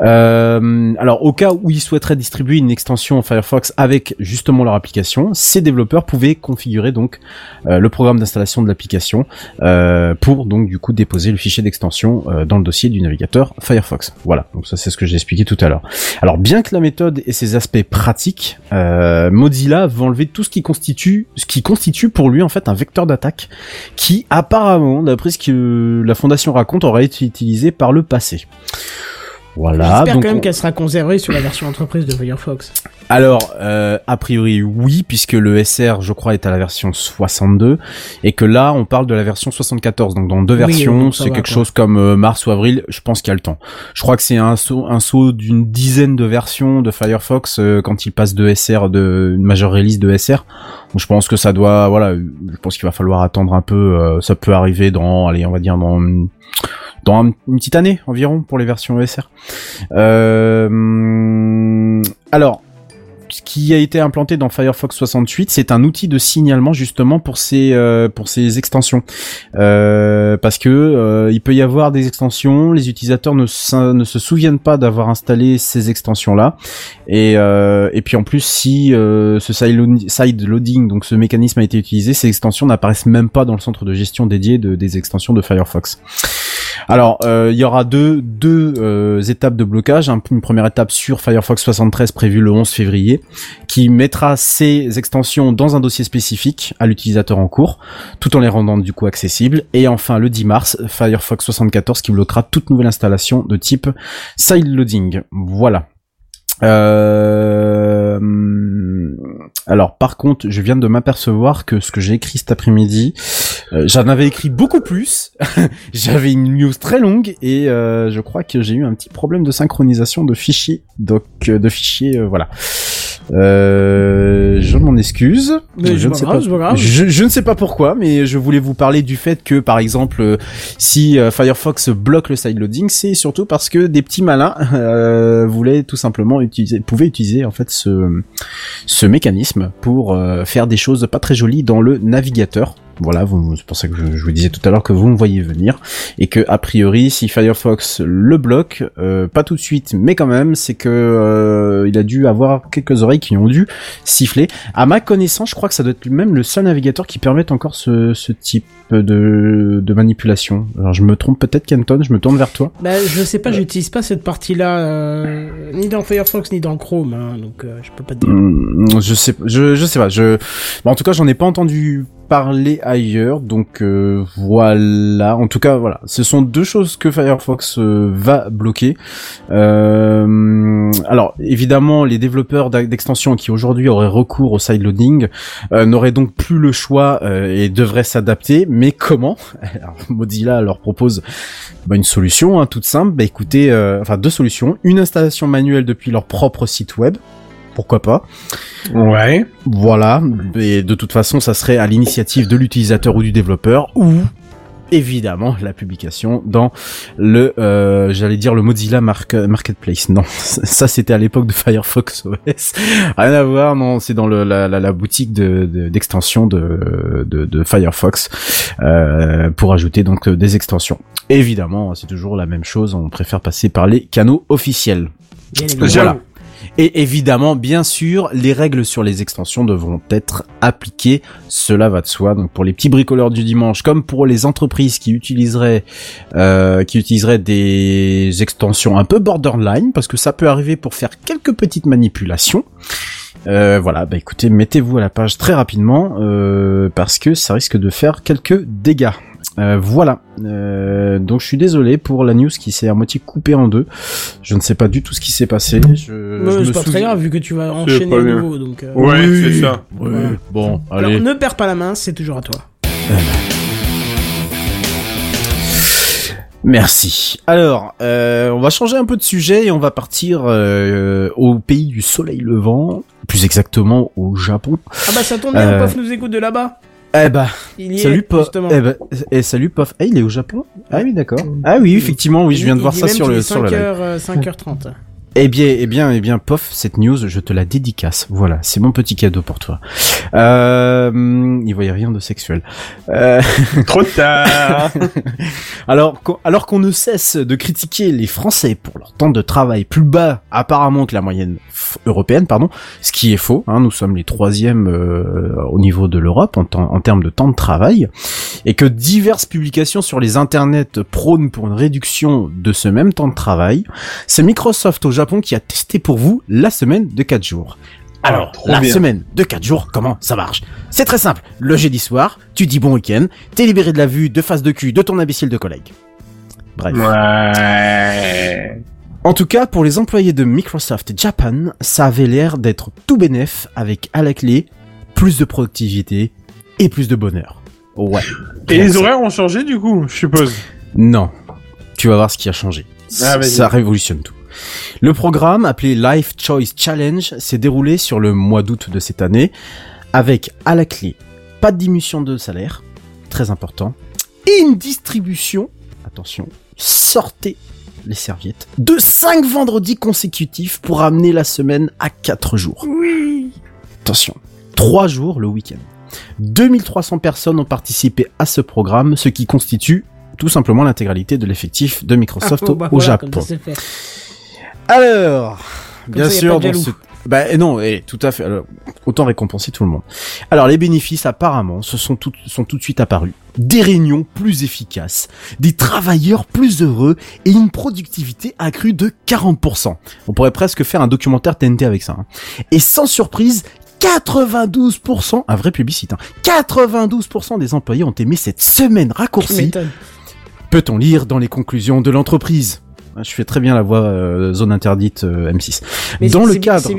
Euh, alors au cas où ils souhaiteraient distribuer une extension Firefox avec justement leur application, ces développeurs pouvaient configurer donc euh, le programme d'installation de l'application euh, pour donc du coup déposer le fichier d'extension euh, dans le dossier du navigateur Firefox. Voilà, donc ça c'est ce que j'ai expliqué tout à l'heure. Alors bien que la méthode ait ses aspects pratiques, Mozilla va enlever tout ce qui constitue ce qui constitue pour lui en fait un vecteur d'attaque qui apparemment, d'après ce que la fondation raconte, aurait été utilisé par le passé. Voilà. J'espère donc quand même qu'elle sera conservée sur la version entreprise de Firefox. alors, euh, a priori oui, puisque le SR, je crois, est à la version 62, et que là, on parle de la version 74. Donc, dans deux Oui, versions, c'est quelque quoi. chose comme euh, mars ou avril. Je pense qu'il y a le temps. Je crois que c'est un saut, un saut d'une dizaine de versions de Firefox euh, quand il passe de SR, de une majeure release de SR. Donc, je pense que ça doit, voilà, je pense qu'il va falloir attendre un peu. euh, ça peut arriver dans, allez, on va dire dans dans un- une petite année environ pour les versions ESR. Euh, alors, ce qui a été implanté dans Firefox 68, c'est un outil de signalement justement pour ces euh, pour ces extensions, Euh, parce que euh, il peut y avoir des extensions, les utilisateurs ne, ne se souviennent pas d'avoir installé ces extensions là, et euh, et puis en plus si euh, ce side side loading, donc ce mécanisme a été utilisé, ces extensions n'apparaissent même pas dans le centre de gestion dédié de, des extensions de Firefox. Alors, euh, il y aura deux, deux euh, étapes de blocage. Un- Une première étape sur Firefox 73 prévue le 11 février, qui mettra ces extensions dans un dossier spécifique à l'utilisateur en cours, tout en les rendant du coup accessibles. Et enfin, le 10 mars, Firefox 74 qui bloquera toute nouvelle installation de type sideloading. Voilà. Euh, Alors par contre, je viens de m'apercevoir que ce que j'ai écrit cet après-midi, euh, j'en avais écrit beaucoup plus. J'avais une news très longue et euh, je crois que j'ai eu un petit problème de synchronisation de fichiers. Donc euh, de fichiers, voilà. Euh, je m'en excuse. Mais je c'est pas grave, c'est pas grave. Je, je ne sais pas pourquoi, mais je voulais vous parler du fait que, par exemple, euh, si euh, Firefox bloque le sideloading, c'est surtout parce que des petits malins euh, voulaient tout simplement utiliser, pouvaient utiliser en fait ce ce mécanisme pour euh, faire des choses pas très jolies dans le navigateur. Voilà, vous- c'est pour ça que je, je vous disais tout à l'heure que vous me voyez venir et que a priori, si Firefox le bloque, euh, pas tout de suite, mais quand même, c'est que euh, il a dû avoir quelques oreilles qui ont dû siffler. À ma connaissance, je crois que ça doit être même le seul navigateur qui permette encore ce, ce type de, de manipulation. Alors je me trompe peut-être, Kenton, je me tourne vers toi. Bah, je sais pas, j'utilise pas cette partie-là, euh, ni dans Firefox, ni dans Chrome, hein, donc euh, je peux pas te dire. Hum, Je sais, je, je sais pas. Je, bon, en tout cas, j'en ai pas entendu parler ailleurs, donc euh, voilà. En tout cas, voilà. Ce sont deux choses que Firefox euh, va bloquer. Euh, alors, évidemment, les développeurs d'extensions qui aujourd'hui auraient recours au sideloading n'auraient donc plus le choix et devraient s'adapter. Mais comment Alors, Mozilla leur propose bah, une solution hein, toute simple. Bah écoutez, enfin deux solutions. Une installation manuelle depuis leur propre site web. Pourquoi pas Ouais. Voilà, et de toute façon, ça serait à l'initiative de l'utilisateur ou du développeur, ou évidemment la publication dans le, euh, j'allais dire le Mozilla Mark- Marketplace. Non, ça c'était à l'époque de Firefox OS. Rien à voir, non, c'est dans le, la, la, la boutique de- de- d'extension de, de, de Firefox euh, pour ajouter donc euh, des extensions. Évidemment, c'est toujours la même chose. On préfère passer par les canaux officiels. Voilà. Et évidemment, bien sûr, les règles sur les extensions devront être appliquées. Cela va de soi. Donc pour les petits bricoleurs du dimanche, comme pour les entreprises qui utiliseraient, euh, qui utiliseraient des extensions un peu borderline, parce que ça peut arriver pour faire quelques petites manipulations. Euh, voilà, bah écoutez, mettez-vous à la page très rapidement euh, parce que ça risque de faire quelques dégâts. Euh, voilà. Euh, donc je suis désolé pour la news qui s'est à moitié coupée en deux. Je ne sais pas du tout ce qui s'est passé. Je, Mais je me c'est pas très grave vu que tu vas enchaîner pas à bien. nouveau, donc. euh, Ouais, Oui. c'est ça. Ouais. Bon, Alors allez. ne perds pas la main, c'est toujours à toi. Merci. Alors, euh, on va changer un peu de sujet et on va partir euh, au pays du soleil levant, plus exactement au Japon. Ah bah ça tombe bien, Euh. Pof nous écoute de là-bas. Eh bah, Il salut est, Pof. Eh bah, eh, salut Pof. Eh, il est au Japon? Ah oui, d'accord. Ah oui, effectivement, oui, je viens de voir ça sur le sur le live. 5h, euh, 5h30. Eh bien, eh bien, eh bien, Pof, cette news, je te la dédicace. Voilà, c'est mon petit cadeau pour toi. Euh, il voyait rien de sexuel. Euh, Trop tard. Alors, alors qu'on ne cesse de critiquer les Français pour leur temps de travail plus bas apparemment que la moyenne européenne, pardon, ce qui est faux. Hein, nous sommes les troisièmes euh, au niveau de l'Europe en, termes de temps de travail, et que diverses publications sur les internets prônent pour une réduction de ce même temps de travail. C'est Microsoft au Japon qui a testé pour vous la semaine de 4 jours. Alors, Ah, trop la bien. semaine de 4 jours, comment ça marche? C'est très simple. Le jeudi soir, tu dis bon week-end, t'es libéré de la vue, de face de cul de ton imbécile de collègue. Bref. ouais. En tout cas, pour les employés de Microsoft Japan, ça avait l'air d'être tout bénef avec à la clé plus de productivité et plus de bonheur. Ouais. Et les ça. horaires ont changé du coup, je suppose? Non. Tu vas voir ce qui a changé. Ah, ça révolutionne tout. Le programme, appelé Life Choice Challenge, s'est déroulé sur le mois d'août de cette année, avec à la clé pas de diminution de salaire, très important, et une distribution, attention, sortez les serviettes, de 5 vendredis consécutifs pour amener la semaine à 4 jours. Oui. Attention, 3 jours le week-end. 2300 personnes ont participé à ce programme, ce qui constitue tout simplement l'intégralité de l'effectif de Microsoft Ah, au, bah au voilà, Japon. Alors, Comme bien ça, sûr, ce... Bah non, eh, tout à fait. Alors, autant récompenser tout le monde. Alors les bénéfices apparemment se sont tout, sont tout de suite apparus. Des réunions plus efficaces, des travailleurs plus heureux et une productivité accrue de 40%. On pourrait presque faire un documentaire TNT avec ça. hein. Et sans surprise, 92%, un vrai publicité, hein, 92% des employés ont aimé cette semaine raccourcie peut-on lire dans les conclusions de l'entreprise? Je fais très bien la voix euh, zone interdite euh, M6. Mais dans c'est- le cadre...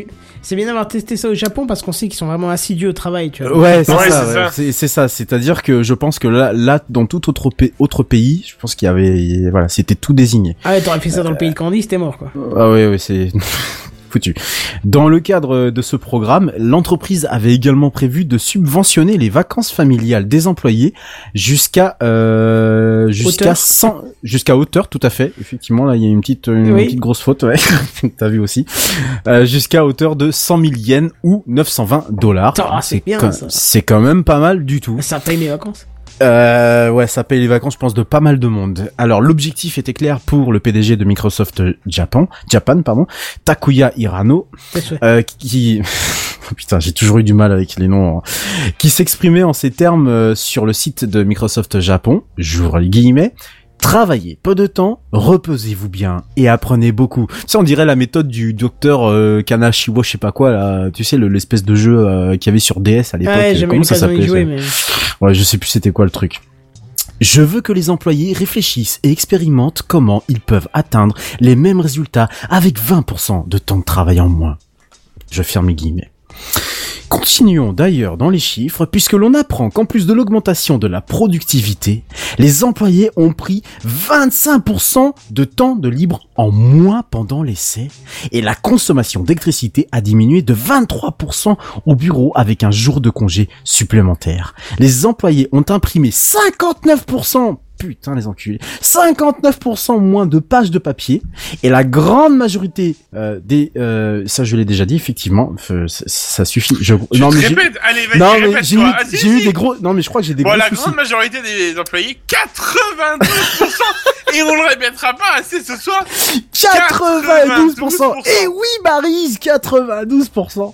c'est- bien d'avoir testé ça au Japon parce qu'on sait qu'ils sont vraiment assidus au travail, tu vois. Ouais, c'est Ouais, ça. c'est ça. C'est c'est ça. C'est-à-dire que je pense que là, là, dans tout autre, autre pays, je pense qu'il y avait, voilà, c'était tout désigné. Ah ouais, t'aurais fait ça dans le pays de Candy, c'était mort, quoi. Ah ouais, ouais, c'est foutu. Dans le cadre de ce programme, l'entreprise avait également prévu de subventionner les vacances familiales des employés jusqu'à euh, jusqu'à Hauteur. 100 jusqu'à hauteur tout à fait. Effectivement, là il y a une petite une Oui. petite grosse faute, ouais. T'as vu aussi. Euh, jusqu'à hauteur de 100 000 yens ou 920 dollars. C'est bien, quand- ça. C'est quand même pas mal du tout. Ça paye mes vacances. Euh, ouais, ça paye les vacances, je pense, de pas mal de monde. Alors, l'objectif était clair pour le PDG de Microsoft Japan, Japan, pardon, Takuya Hirano, euh, qui, putain, j'ai toujours eu du mal avec les noms, hein. qui s'exprimait en ces termes euh, sur le site de Microsoft Japon, j'ouvre les guillemets, Travaillez peu de temps, reposez-vous bien et apprenez beaucoup. Sais, on dirait la méthode du docteur euh, Kanashiwa, je sais pas quoi, là. Tu sais, le- l'espèce de jeu euh, qu'il y avait sur DS à l'époque. Ouais, j'ai jamais eu Comment ça s'appelait jouer, ça mais... Ouais, je sais plus c'était quoi le truc. Je veux que les employés réfléchissent et expérimentent comment ils peuvent atteindre les mêmes résultats avec 20% de temps de travail en moins. Je ferme les guillemets. Continuons d'ailleurs dans les chiffres puisque l'on apprend qu'en plus de l'augmentation de la productivité, les employés ont pris 25% de temps de libre en moins pendant l'essai et la consommation d'électricité a diminué de 23% au bureau avec un jour de congé supplémentaire. Les employés ont imprimé 59% Putain les enculés. 59% moins de pages de papier et la grande majorité euh, des euh, ça je l'ai déjà dit effectivement euh, ça, ça suffit. Je Tu non te mais j'ai- répètes, allez, vas-y, non mais j'ai eu. Ah, si, j'ai eu si. des gros non mais je crois que j'ai des Bon, gros la soucis. grande majorité des employés, 92%, et on le répétera pas assez ce soir, 92%. Et oui, Marise, 92%.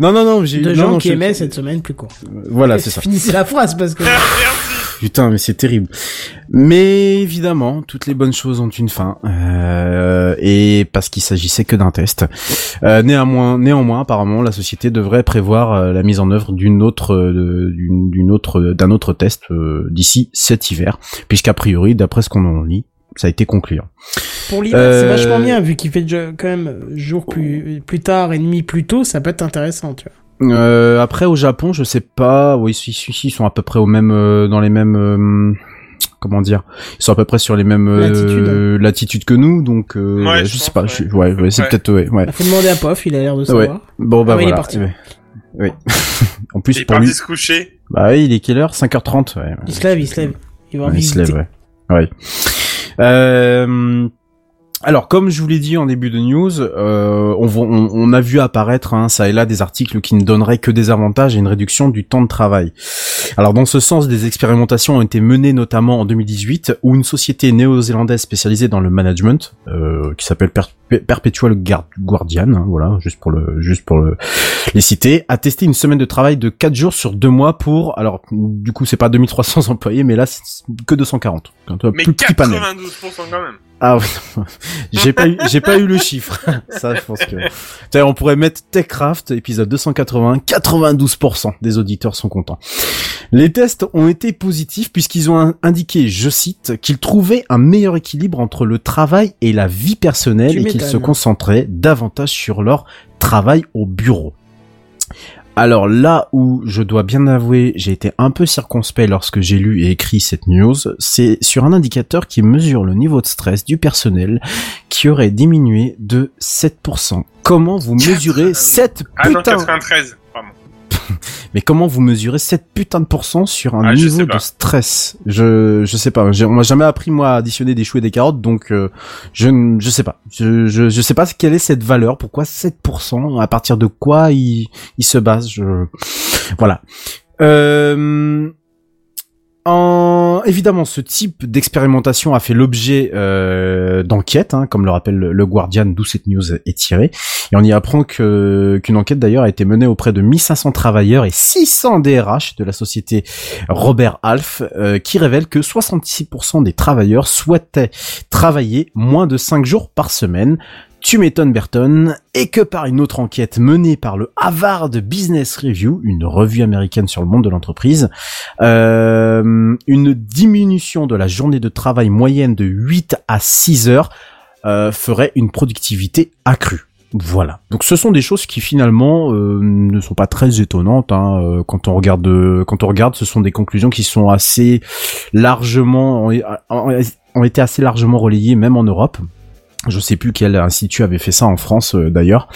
Non, non, non, j'ai De non, gens non, qui je- aimaient cette semaine plus court. Voilà, c'est ça. Finissez la phrase parce que... merci. Putain, mais c'est terrible. Mais évidemment, toutes les bonnes choses ont une fin, euh, et parce qu'il s'agissait que d'un test. Euh, néanmoins, néanmoins, apparemment, la société devrait prévoir euh, la mise en œuvre d'une autre, euh, d'une autre, d'un autre test euh, d'ici cet hiver, puisqu'a priori, d'après ce qu'on en lit, ça a été concluant. Pour l'hiver, Euh, c'est vachement bien, vu qu'il fait déjà quand même jour plus, plus tard et nuit plus tôt, ça peut être intéressant, tu vois. Euh, après au Japon, je sais pas. Oui, si, si, si, ils sont à peu près au même, euh, dans les mêmes, euh, comment dire, ils sont à peu près sur les mêmes euh, Latitudes. latitudes que nous, donc euh, Ouais, je, je sais pas, je- ouais. ouais, ouais, c'est Ouais. peut-être ouais, ouais. Il faut demander à Pof, il a l'air de Ouais. savoir. Bon bah Ah oui, il est voilà. parti. Ouais. Oui. en Il plus est pour parti lui, se coucher. bah oui, il est quelle heure? 5h30. Ouais. Il se lève, il se lève. Il va Ouais, il se lève, ouais. Ouais. Euh, alors, comme je vous l'ai dit en début de news, euh, on, on, on a vu apparaître hein, ça et là des articles qui ne donneraient que des avantages et une réduction du temps de travail. Alors, dans ce sens, des expérimentations ont été menées notamment en 2018, où une société néo-zélandaise spécialisée dans le management, euh, qui s'appelle Per- Perpetual Guard- Guardian, hein, voilà, juste pour le, juste pour le, les citer, a testé une semaine de travail de 4 jours sur 2 mois pour, alors, du coup, c'est pas 2300 employés, mais là, c'est que 240. Un peu Mais plus petit panel. 92% quand même. Ah oui, j'ai pas eu, j'ai pas eu le chiffre. Ça, je pense que. On pourrait mettre Techcraft, épisode 280, 92% des auditeurs sont contents. Les tests ont été positifs puisqu'ils ont in- indiqué, je cite, qu'ils trouvaient un meilleur équilibre entre le travail et la vie personnelle Tu et qu'ils se m'étonnes. concentraient davantage sur leur travail au bureau. Alors là où je dois bien avouer, j'ai été un peu circonspect lorsque j'ai lu et écrit cette news, c'est sur un indicateur qui mesure le niveau de stress du personnel qui aurait diminué de 7%. Comment vous mesurez 7 Ah non, putain 93. Pardon. Mais comment vous mesurez 7 putain de pourcents sur un Ah, niveau de stress? Je je sais pas, on m'a jamais appris moi à additionner des choux et des carottes donc euh, je ne je sais pas. Je, je je sais pas quelle est cette valeur, pourquoi 7% à partir de quoi il il se base, je voilà. Euh, en... Évidemment, ce type d'expérimentation a fait l'objet euh, d'enquêtes, hein, comme le rappelle le Guardian, d'où cette news est tirée. Et on y apprend qu'une enquête d'ailleurs a été menée auprès de 1500 travailleurs et 600 DRH de la société Robert Half, euh, qui révèle que 66% des travailleurs souhaitaient travailler moins de 5 jours par semaine. Tu m'étonnes Burton, et que par une autre enquête menée par le Harvard Business Review, une revue américaine sur le monde de l'entreprise, euh, une diminution de la journée de travail moyenne de 8 à 6 heures euh, ferait une productivité accrue. Voilà. Donc ce sont des choses qui finalement euh, ne sont pas très étonnantes hein, euh, quand on regarde euh, quand on regarde ce sont des conclusions qui sont assez largement ont, été assez largement relayées même en Europe. Je sais plus quel institut avait fait ça en France euh, d'ailleurs.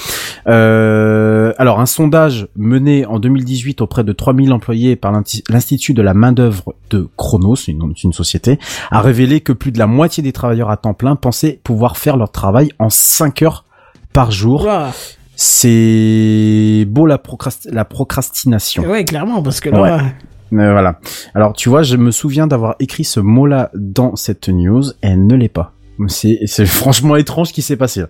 Euh, alors un sondage mené en 2018 auprès de 3000 employés par l'Institut de la main d'œuvre de Chronos, une, une société, a révélé que plus de la moitié des travailleurs à temps plein pensaient pouvoir faire leur travail en 5 heures par jour. C'est beau la, procrast- la procrastination. Ouais, clairement, parce que là, Ouais. Euh, voilà. Alors tu vois, je me souviens d'avoir écrit ce mot-là dans cette news et elle ne l'est pas. C'est franchement étrange ce qui s'est passé là.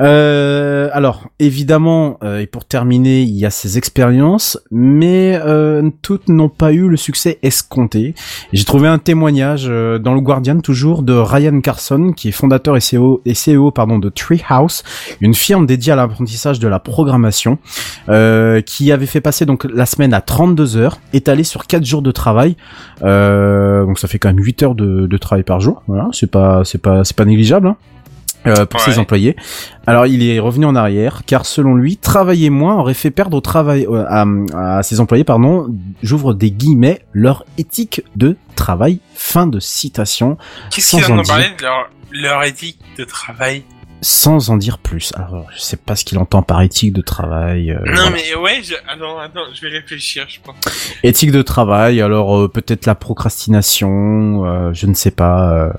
Euh, alors évidemment euh, et pour terminer, il y a ces expériences, mais euh, toutes n'ont pas eu le succès escompté. J'ai trouvé un témoignage euh, dans le Guardian toujours de Ryan Carson, qui est fondateur et CEO, et CEO pardon de Treehouse, une firme dédiée à l'apprentissage de la programmation, euh, qui avait fait passer donc la semaine à 32 heures, étalée sur 4 jours de travail. Euh, donc ça fait quand même 8 heures de, de travail par jour. Voilà, c'est pas c'est pas c'est pas négligeable. Hein. euh, pour Ouais. ses employés. Alors il est revenu en arrière car selon lui, travailler moins aurait fait perdre au travail euh, à, à ses employés pardon, j'ouvre des guillemets leur éthique de travail. Fin de citation. Qu'est-ce qu'ils en en parlé de leur, leur éthique de travail? Sans en dire plus. Alors je sais pas ce qu'il entend par éthique de travail. euh, Non voilà. mais ouais, je... attends, attends, je vais réfléchir, je pense. Éthique de travail, alors euh, peut-être la procrastination, euh, je ne sais pas. euh,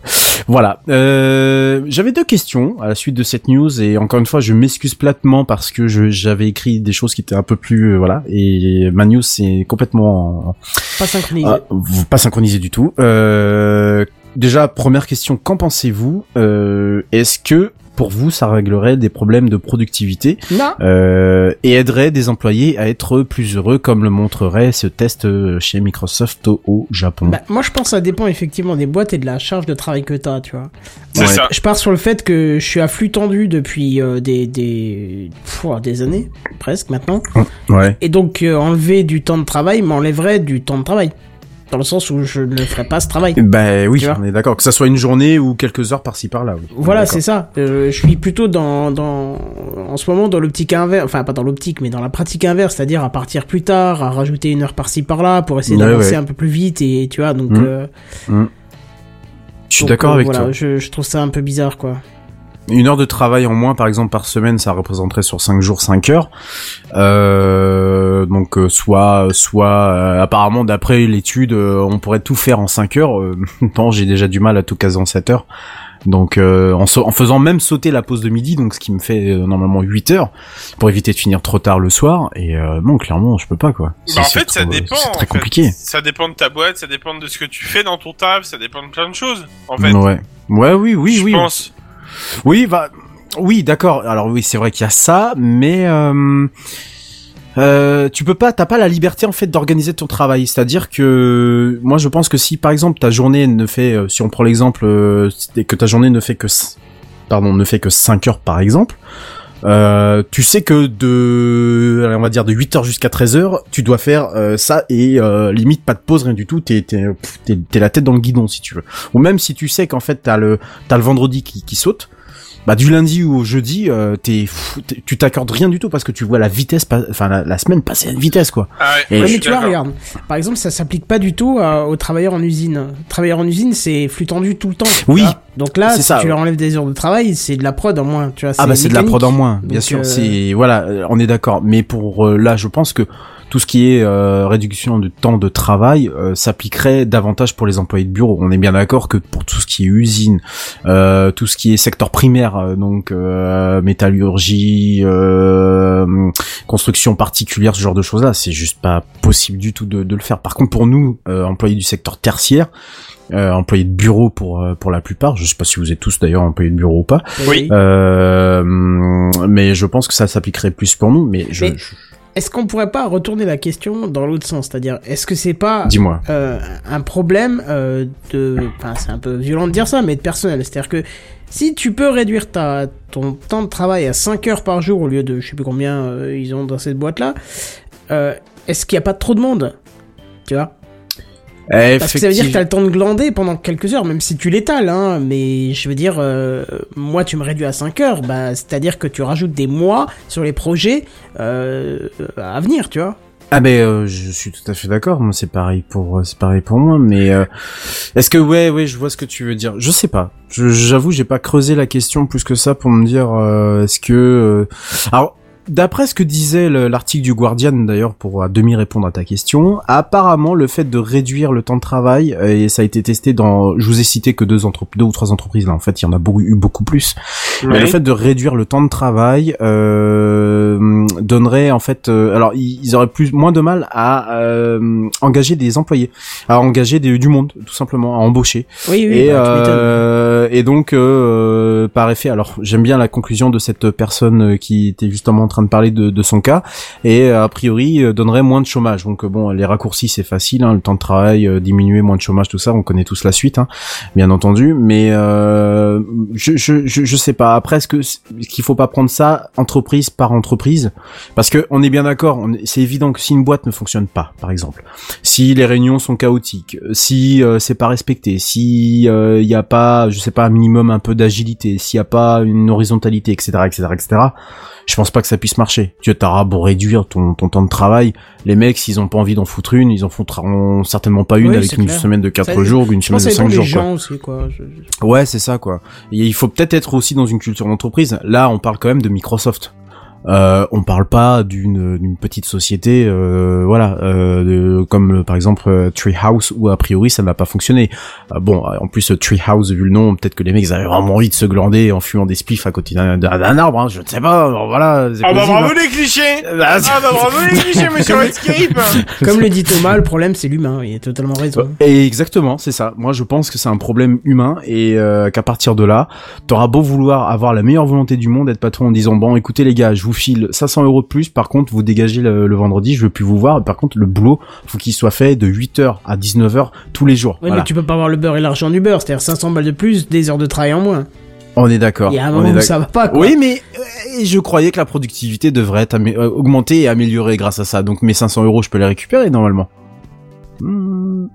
Voilà. Euh, J'avais deux questions à la suite de cette news et encore une fois, je m'excuse platement parce que je- j'avais écrit des choses qui étaient un peu plus euh, voilà et ma news c'est complètement en- pas synchronisé. pas synchronisé du tout. Euh, déjà, première question, qu'en pensez-vous? Euh, Est-ce que pour vous, ça réglerait des problèmes de productivité Non. euh, et aiderait des employés à être plus heureux, comme le montrerait ce test euh, chez Microsoft au Japon. Bah, moi, je pense que ça dépend effectivement des boîtes et de la charge de travail que t'as, tu vois. C'est Ouais. ça. Je pars sur le fait que je suis à flux tendu depuis euh, des des des années presque maintenant, Ouais. et donc euh, enlever du temps de travail m'enlèverait du temps de travail, dans le sens où je ne ferais pas ce travail. Ben oui, on est d'accord. Que ça soit une journée ou quelques heures par-ci par-là. oui. Voilà, c'est ça. Euh, je suis plutôt dans, dans, en ce moment dans l'optique inverse, enfin pas dans l'optique, mais dans la pratique inverse, c'est-à-dire à partir plus tard, à rajouter une heure par-ci par-là pour essayer Ouais, d'avancer ouais. un peu plus vite et tu vois donc. Mm. euh, Mm. Je suis d'accord euh, avec voilà, toi. Je, je trouve ça un peu bizarre, quoi. Une heure de travail en moins, par exemple, par semaine, ça représenterait sur 5 jours 5 heures. Euh, donc euh, soit, soit euh, apparemment d'après l'étude, euh, on pourrait tout faire en 5 heures. Non, j'ai déjà du mal à tout caser en 7 heures. Donc euh, en, faisant même sauter la pause de midi, donc ce qui me fait normalement 8 heures, pour éviter de finir trop tard le soir. Et euh, non, clairement, je peux pas quoi. Bah, en fait, ça dépend. C'est très fait. compliqué. Ça dépend de ta boîte, ça dépend de ce que tu fais dans ton taf, ça dépend de plein de choses. En fait, Ouais. Ouais, oui, oui, je oui. pense. Oui, bah, oui, d'accord. Alors oui, c'est vrai qu'il y a ça, mais euh, euh, tu peux pas, t'as pas la liberté en fait d'organiser ton travail. C'est-à-dire que moi, je pense que si par exemple ta journée ne fait, euh, si on prend l'exemple que ta journée ne fait que, pardon, ne fait que 5 heures par exemple. Euh, tu sais que de, on va dire de 8h jusqu'à 13h, tu dois faire euh, ça et euh, limite pas de pause, rien du tout, t'es t'es t'es la tête dans le guidon si tu veux. Ou même si tu sais qu'en fait t'as le t'as le vendredi qui saute, bah du lundi ou au jeudi, euh, t'es tu t'accordes rien du tout parce que tu vois la vitesse, enfin la, la semaine passer à une vitesse quoi. Ah ouais, Et- mais tu vois, regarde. Par exemple, ça s'applique pas du tout à- aux travailleurs en usine. Travailleurs en usine, c'est flux tendu tout le temps. Oui, vois. Donc là, si ça, tu ouais. leur enlèves des heures de travail, c'est de la prod en moins. Tu vois, Ah bah c'est de la prod en moins, bien Donc, sûr. euh, C'est voilà, euh, on est d'accord. Mais pour euh, là, je pense que tout ce qui est euh, réduction de temps de travail euh, s'appliquerait davantage pour les employés de bureau. On est bien d'accord que pour tout ce qui est usine, euh, tout ce qui est secteur primaire, euh, donc euh, métallurgie, euh, construction particulière, ce genre de choses-là, c'est juste pas possible du tout de, de le faire. Par contre, pour nous, euh, employés du secteur tertiaire, euh, employés de bureau pour euh, pour la plupart, je sais pas si vous êtes tous d'ailleurs employés de bureau ou pas. Oui. Euh, mais je pense que ça s'appliquerait plus pour nous. Mais je, Mais- je- Est-ce qu'on pourrait pas retourner la question dans l'autre sens? C'est-à-dire, est-ce que c'est pas dis-moi. euh, un problème euh, de... Enfin, c'est un peu violent de dire ça, mais de personnel. C'est-à-dire que si tu peux réduire ta, ton temps de travail à 5 heures par jour au lieu de je sais plus combien euh, ils ont dans cette boîte-là, est-ce qu'il n'y a pas trop de monde? Tu vois? Parce que ça veut dire que t'as le temps de glander pendant quelques heures, même si tu l'étales, hein. Mais je veux dire, euh, moi, tu me réduis à 5 heures, bah, c'est-à-dire que tu rajoutes des mois sur les projets euh, à venir, tu vois. Ah ben euh, je suis tout à fait d'accord. Moi c'est pareil pour euh, c'est pareil pour moi. Mais euh, est-ce que ouais ouais je vois ce que tu veux dire. Je sais pas. J'avoue j'ai pas creusé la question plus que ça pour me dire euh, est-ce que euh, alors D'après ce que disait le- l'article du Guardian d'ailleurs pour à demi répondre à ta question, apparemment le fait de réduire le temps de travail euh, et ça a été testé dans, je vous ai cité que deux entreprises, deux ou trois entreprises là en fait il y en a beaucoup, eu beaucoup plus. Mais le fait de réduire le temps de travail euh, donnerait en fait, euh, alors ils, auraient plus moins de mal à euh, engager des employés, à engager des- du monde tout simplement, à embaucher. Oui, oui, et, bah, euh, et donc euh, par effet, alors j'aime bien la conclusion de cette personne qui était justement en train de parler de, de son cas et euh, a priori euh, donnerait moins de chômage. Donc euh, bon, les raccourcis c'est facile, hein, le temps de travail euh, diminuer, moins de chômage, tout ça, on connaît tous la suite, hein, bien entendu. Mais euh, je, je, je, je sais pas. Après, est-ce que qu'il faut pas prendre ça entreprise par entreprise? Parce que on est bien d'accord, c'est évident que si une boîte ne fonctionne pas, par exemple, si les réunions sont chaotiques, si euh, c'est pas respecté, si il y a pas, je sais pas, un minimum un peu d'agilité, s'il y a pas une horizontalité, etc., etc., etc. Je pense pas que ça puisse marcher. Tu t'auras beau réduire ton, ton temps de travail, les mecs s'ils ont pas envie d'en foutre une, ils en foutront certainement pas une Oui, avec une clair. semaine de 4 Ça, jours ou une semaine de ça 5 dépend des jours. quoi. aussi, quoi. Je- je- Ouais, c'est ça quoi. Et il faut peut-être être aussi dans une culture d'entreprise. Là, on parle quand même de Microsoft. Euh, on parle pas d'une d'une petite société, euh, voilà, euh, de- comme euh, par exemple euh, Treehouse où a priori ça n'a pas fonctionné. Euh, bon, en plus euh, Treehouse vu le nom, peut-être que les mecs ils avaient vraiment envie de se glander en fumant des spliffs à côté d'un arbre, hein, je ne sais pas. voilà. c'est Ah bah possible, bravo hein. les clichés Bah, Ah bah bravo les clichés, monsieur Redscape Comme le dit Thomas, le problème c'est l'humain. Il a totalement raison. Et exactement, c'est ça. Moi, je pense que c'est un problème humain et euh, qu'à partir de là, t'auras beau vouloir avoir la meilleure volonté du monde, être patron en disant bon, écoutez les gars, je vous file 500 euros de plus. Par contre, vous dégagez le, le vendredi, je veux plus vous voir. Par contre, le boulot, faut qu'il soit fait de 8h à 19h tous les jours. Voilà. mais tu peux pas avoir le beurre et l'argent du beurre. C'est-à-dire 500 balles de plus, des heures de travail en moins. On est d'accord. Il y a un moment où ça va pas, quoi. Oui, mais euh, je croyais que la productivité devrait être euh, augmenter et améliorer grâce à ça. Donc mes 500 euros, je peux les récupérer normalement. Hmm.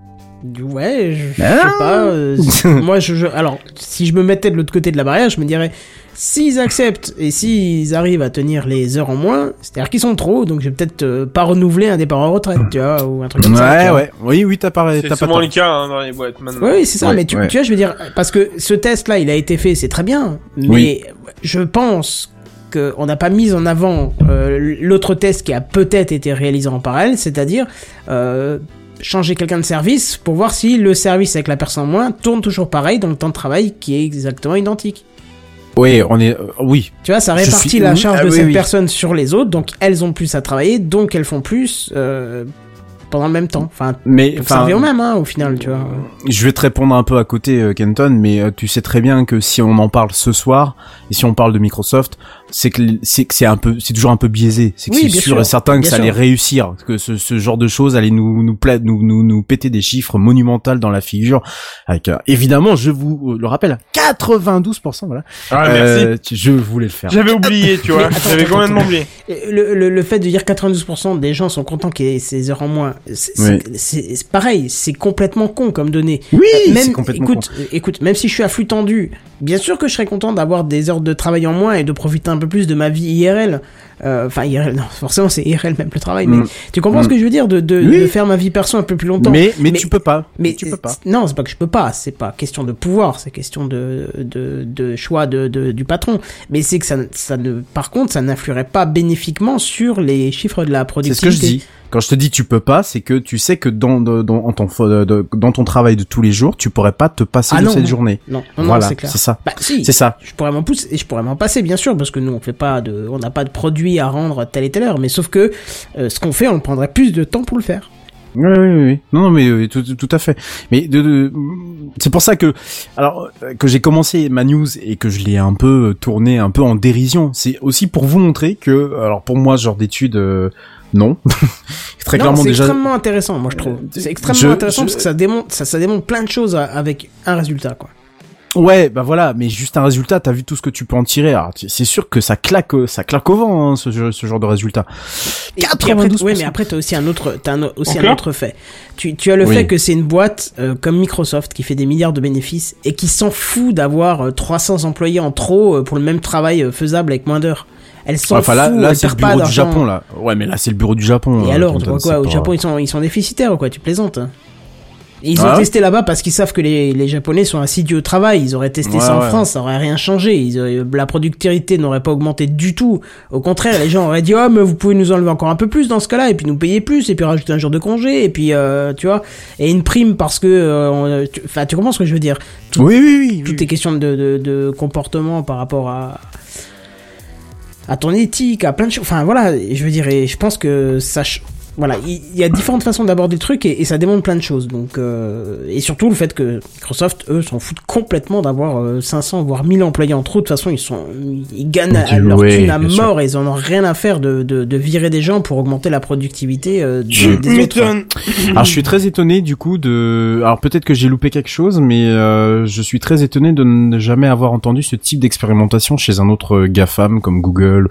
Ouais, je, je Ah. sais pas. euh, moi, je, je- alors, si je me mettais de l'autre côté de la barrière, je me dirais, s'ils acceptent et s'ils arrivent à tenir les heures en moins, c'est-à-dire qu'ils sont trop, donc je vais peut-être euh, pas renouveler un départ en retraite, tu vois, ou un truc comme ça. Ouais, ouais. Oui, oui, t'as pas, C'est souvent le cas hein, dans les boîtes maintenant. Oui, c'est ça, Ouais, mais tu, ouais. tu vois, je veux dire, parce que ce test-là, il a été fait, c'est très bien, mais Oui. je pense qu'on n'a pas mis en avant euh, l'autre test qui a peut-être été réalisé en parallèle, c'est-à-dire euh, changer quelqu'un de service pour voir si le service avec la personne en moins tourne toujours pareil dans le temps de travail qui est exactement identique. Oui, on est, euh, oui. Tu vois, ça répartit suis- la charge ah de oui, cette oui. personne sur les autres, donc elles ont plus à travailler, donc elles font plus euh, pendant le même temps. Enfin, Mais, ça revient au même, hein, au final, tu vois. je vais te répondre un peu à côté, euh, Kenton, mais tu sais très bien que si on en parle ce soir, et si on parle de Microsoft, c'est que c'est que c'est un peu, c'est toujours un peu biaisé. C'est que Oui, c'est sûr, sûr. et certain que ça sûr. allait réussir, que ce, ce genre de choses allait nous nous, pla- nous nous nous péter des chiffres monumentaux dans la figure. Avec euh, évidemment, je vous euh, le rappelle, 92%, voilà. Ah, merci. Euh, tu- je voulais le faire. J'avais oublié, tu vois. J'avais complètement oublié. Le, le, le fait de dire 92% des gens sont contents qu'il y ait ces heures en moins, c'est Oui. pareil, c'est complètement con comme donnée. Oui, Euh, même, complètement écoute, euh, écoute, même si je suis à flux tendu, bien sûr que je serais content d'avoir des heures de travail en moins et de profiter un peu plus de ma vie IRL. Euh, Enfin, IRL, non, forcément c'est IRL même le travail, mais Mm. tu comprends Mm. ce que je veux dire de, de, Oui. de faire ma vie perso un peu plus longtemps. Mais, mais Mais- tu peux pas. Mais tu peux pas. Non, c'est pas que je peux pas. C'est pas question de pouvoir. C'est question de, de, de choix de, de- du patron. Mais c'est que ça, ça ne, par contre, ça n'influerait pas bénéfiquement sur les chiffres de la C'est productivité. ce que je dis. Quand je te dis tu peux pas, c'est que tu sais que dans, dans, dans, ton, dans ton travail de tous les jours, tu pourrais pas te passer Ah de non, cette non. journée. Non, non, non, voilà, c'est ça. Bah si. C'est ça. Je pourrais m'en pousser, et je pourrais m'en passer, bien sûr, parce que nous, on fait pas de, on n'a pas de produit à rendre à telle et telle heure. Mais sauf que, euh, ce qu'on fait, on prendrait plus de temps pour le faire. Oui, oui, oui, oui. Non, non, mais euh, tout, tout à fait. Mais de, de- c'est pour ça que, alors, euh, que j'ai commencé ma news et que je l'ai un peu euh, tourné un peu en dérision. C'est aussi pour vous montrer que, alors pour moi, ce genre d'études, euh, non. Très Non, clairement c'est déjà. extrêmement intéressant, moi je trouve. C'est extrêmement je- intéressant je- parce que ça démontre, ça, ça démontre plein de choses avec un résultat, quoi. Ouais, bah voilà, mais juste un résultat, t'as vu tout ce que tu peux en tirer. C'est sûr que ça claque, euh, ça claque au vent, hein, ce, genre de résultat. Et puis après, 92%. ouais, mais après, t'as aussi un autre, t'as un- aussi un autre fait. Tu, tu as le Oui. fait que c'est une boîte euh, comme Microsoft qui fait des milliards de bénéfices et qui s'en fout d'avoir euh, 300 employés en trop euh, pour le même travail euh, faisable avec moins d'heures. Elle s'en Enfin là, là c'est le bureau du. Japon là. Ouais, mais là c'est le bureau du Japon. Et euh, alors, tu Kenton, vois quoi c'est Au Japon, ils sont, ils sont déficitaires ou quoi? Tu plaisantes hein? Ils ont Ah ouais? testé là-bas parce qu'ils savent que les, les Japonais sont assidus au travail. Ils auraient testé Ouais, ça en ouais. France, ça aurait rien changé. Ils auraient- la productivité n'aurait pas augmenté du tout. Au contraire, les gens auraient dit oh mais vous pouvez nous enlever encore un peu plus dans ce cas-là et puis nous payer plus et puis rajouter un jour de congé et puis euh, tu vois et une prime parce que euh, tu- enfin tu comprends ce que je veux dire? Oui, oui, oui. Tout oui. est question de, de, de comportement par rapport à à ton éthique, à plein de choses. Enfin voilà, je veux dire, et je pense que ça, voilà, il y, a différentes façons d'aborder le truc et, et ça démontre plein de choses. Donc euh, et surtout le fait que Microsoft, eux, s'en foutent complètement d'avoir euh, 500 voire 1000 employés en trop. De toute façon, ils sont, ils gagnent à leur ouais, thune à sûr. mort et ils en ont rien à faire de, de, de virer des gens pour augmenter la productivité euh, des, autres. m'étonnes. Alors je suis très étonné du coup de. Alors peut-être que j'ai loupé quelque chose, mais euh, je suis très étonné de ne jamais avoir entendu ce type d'expérimentation chez un autre GAFAM comme Google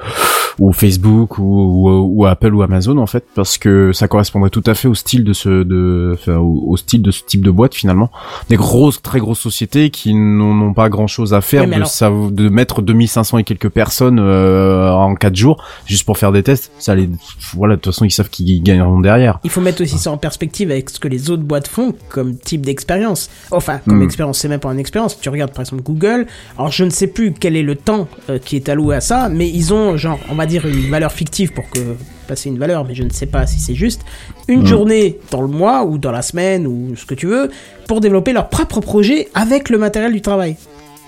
ou Facebook ou, ou, ou Apple ou Amazon en fait, parce que ça correspondrait tout à fait au style de ce de enfin, au, au style de ce type de boîte finalement. Des grosses, très grosses sociétés qui n'ont n'ont pas grand chose à faire Oui, de, alors- ça, de mettre 2500 et quelques personnes euh, en 4 jours juste pour faire des tests. Ça les voilà de toute façon ils savent qu'ils gagneront derrière. Il faut mettre aussi ça en perspective avec ce que les autres boîtes font comme type d'expérience. Enfin, comme Hmm. expérience, c'est même pas une expérience. Tu regardes par exemple Google. Alors je ne sais plus quel est le temps euh, qui est alloué à ça, mais ils ont genre, on va dire une valeur fictive pour que passer une valeur, mais je ne sais pas si c'est juste. Une Hmm. journée dans le mois ou dans la semaine ou ce que tu veux pour développer leur propre projet avec le matériel du travail.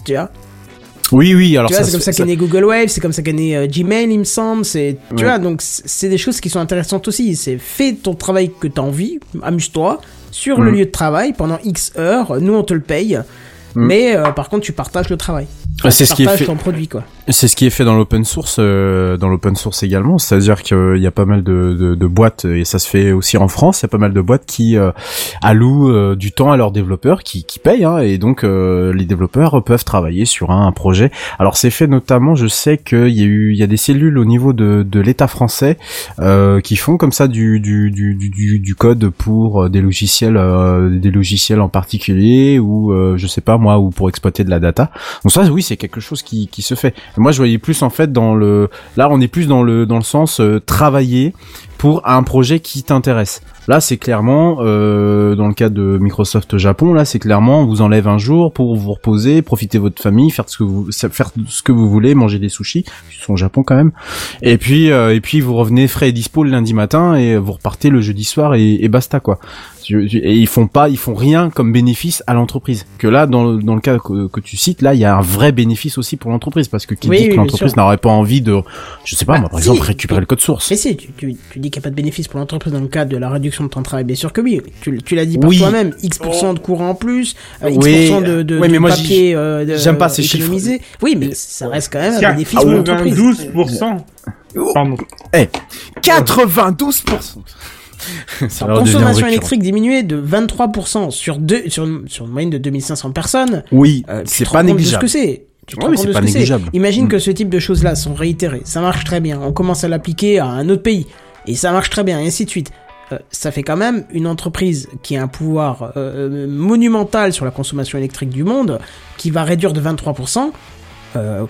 Tu vois Oui, oui, alors tu c'est comme ça qu'est né Google Wave, c'est comme ça qu'est né euh, Gmail, il me semble. C'est, tu Ouais. vois, donc c'est des choses qui sont intéressantes aussi. C'est fais ton travail que t'as envie, amuse-toi sur le Mhm. lieu de travail pendant X heures. Nous, on te le paye. Mais euh, par contre tu partages le travail. Ah, c'est ce qui est fait. ton produit quoi. C'est ce qui est fait dans l'open source, euh, dans l'open source également. C'est-à-dire qu'il y a pas mal de, de, de boîtes et ça se fait aussi en France. Il y a pas mal de boîtes qui euh, allouent euh, du temps à leurs développeurs, qui, qui payent, hein, et donc euh, les développeurs peuvent travailler sur un, un projet. Alors c'est fait notamment, je sais qu'il y a eu, il y a des cellules au niveau de, de l'État français euh, qui font comme ça du, du, du, du, du- code pour euh, des logiciels, euh, des logiciels en particulier ou euh, je sais pas moi, ou pour exploiter de la data. Donc ça, oui, c'est quelque chose qui, se fait. Moi, je voyais plus en fait dans le, là, on est plus dans le dans le sens euh, travailler pour un projet qui t'intéresse. Là, c'est clairement euh, dans le cas de Microsoft Japon. Là, c'est clairement on vous enlève un jour pour vous reposer, profiter de votre famille, faire ce que vous faire ce que vous voulez, manger des sushis. Ils sont au Japon quand même. Et puis euh, et puis vous revenez frais et dispo le lundi matin et vous repartez le jeudi soir et, et basta quoi. Et ils font pas, ils font rien comme bénéfice à l'entreprise. Que là, dans le, dans le cas que, que tu cites, là, il y a un vrai bénéfice aussi pour l'entreprise parce que qui Oui, dit oui, que l'entreprise n'aurait pas envie de, je sais pas, Bah, moi, par si. exemple, récupérer le code source. Mais si, tu, tu, tu dis qu'il n'y a pas de bénéfice pour l'entreprise dans le cadre de la réduction de temps de travail, bien sûr que oui. Tu, tu l'as dit par Oui. toi-même, X% de courant en plus, euh, X% Oui, de, de mais moi, papier euh, j'aime pas ces chiffres. Oui, mais ça reste quand même un bénéfice pour l'entreprise. 92%. Pardon. 92%. Ça La va devenir consommation électrique diminuée de 23% sur, deux, sur, une- sur une moyenne de 2500 personnes. Oui, euh, c'est pas de négligeable. ce que c'est. Tu te Ouais, rends mais compte c'est de pas ce que. Imagine Mm. que ce type de choses-là sont réitérées. Ça marche très bien. On commence à l'appliquer à un autre pays. Et ça marche très bien, et ainsi de suite. Euh, ça fait quand même une entreprise qui a un pouvoir euh, monumental sur la consommation électrique du monde, qui va réduire de 23%. Euh,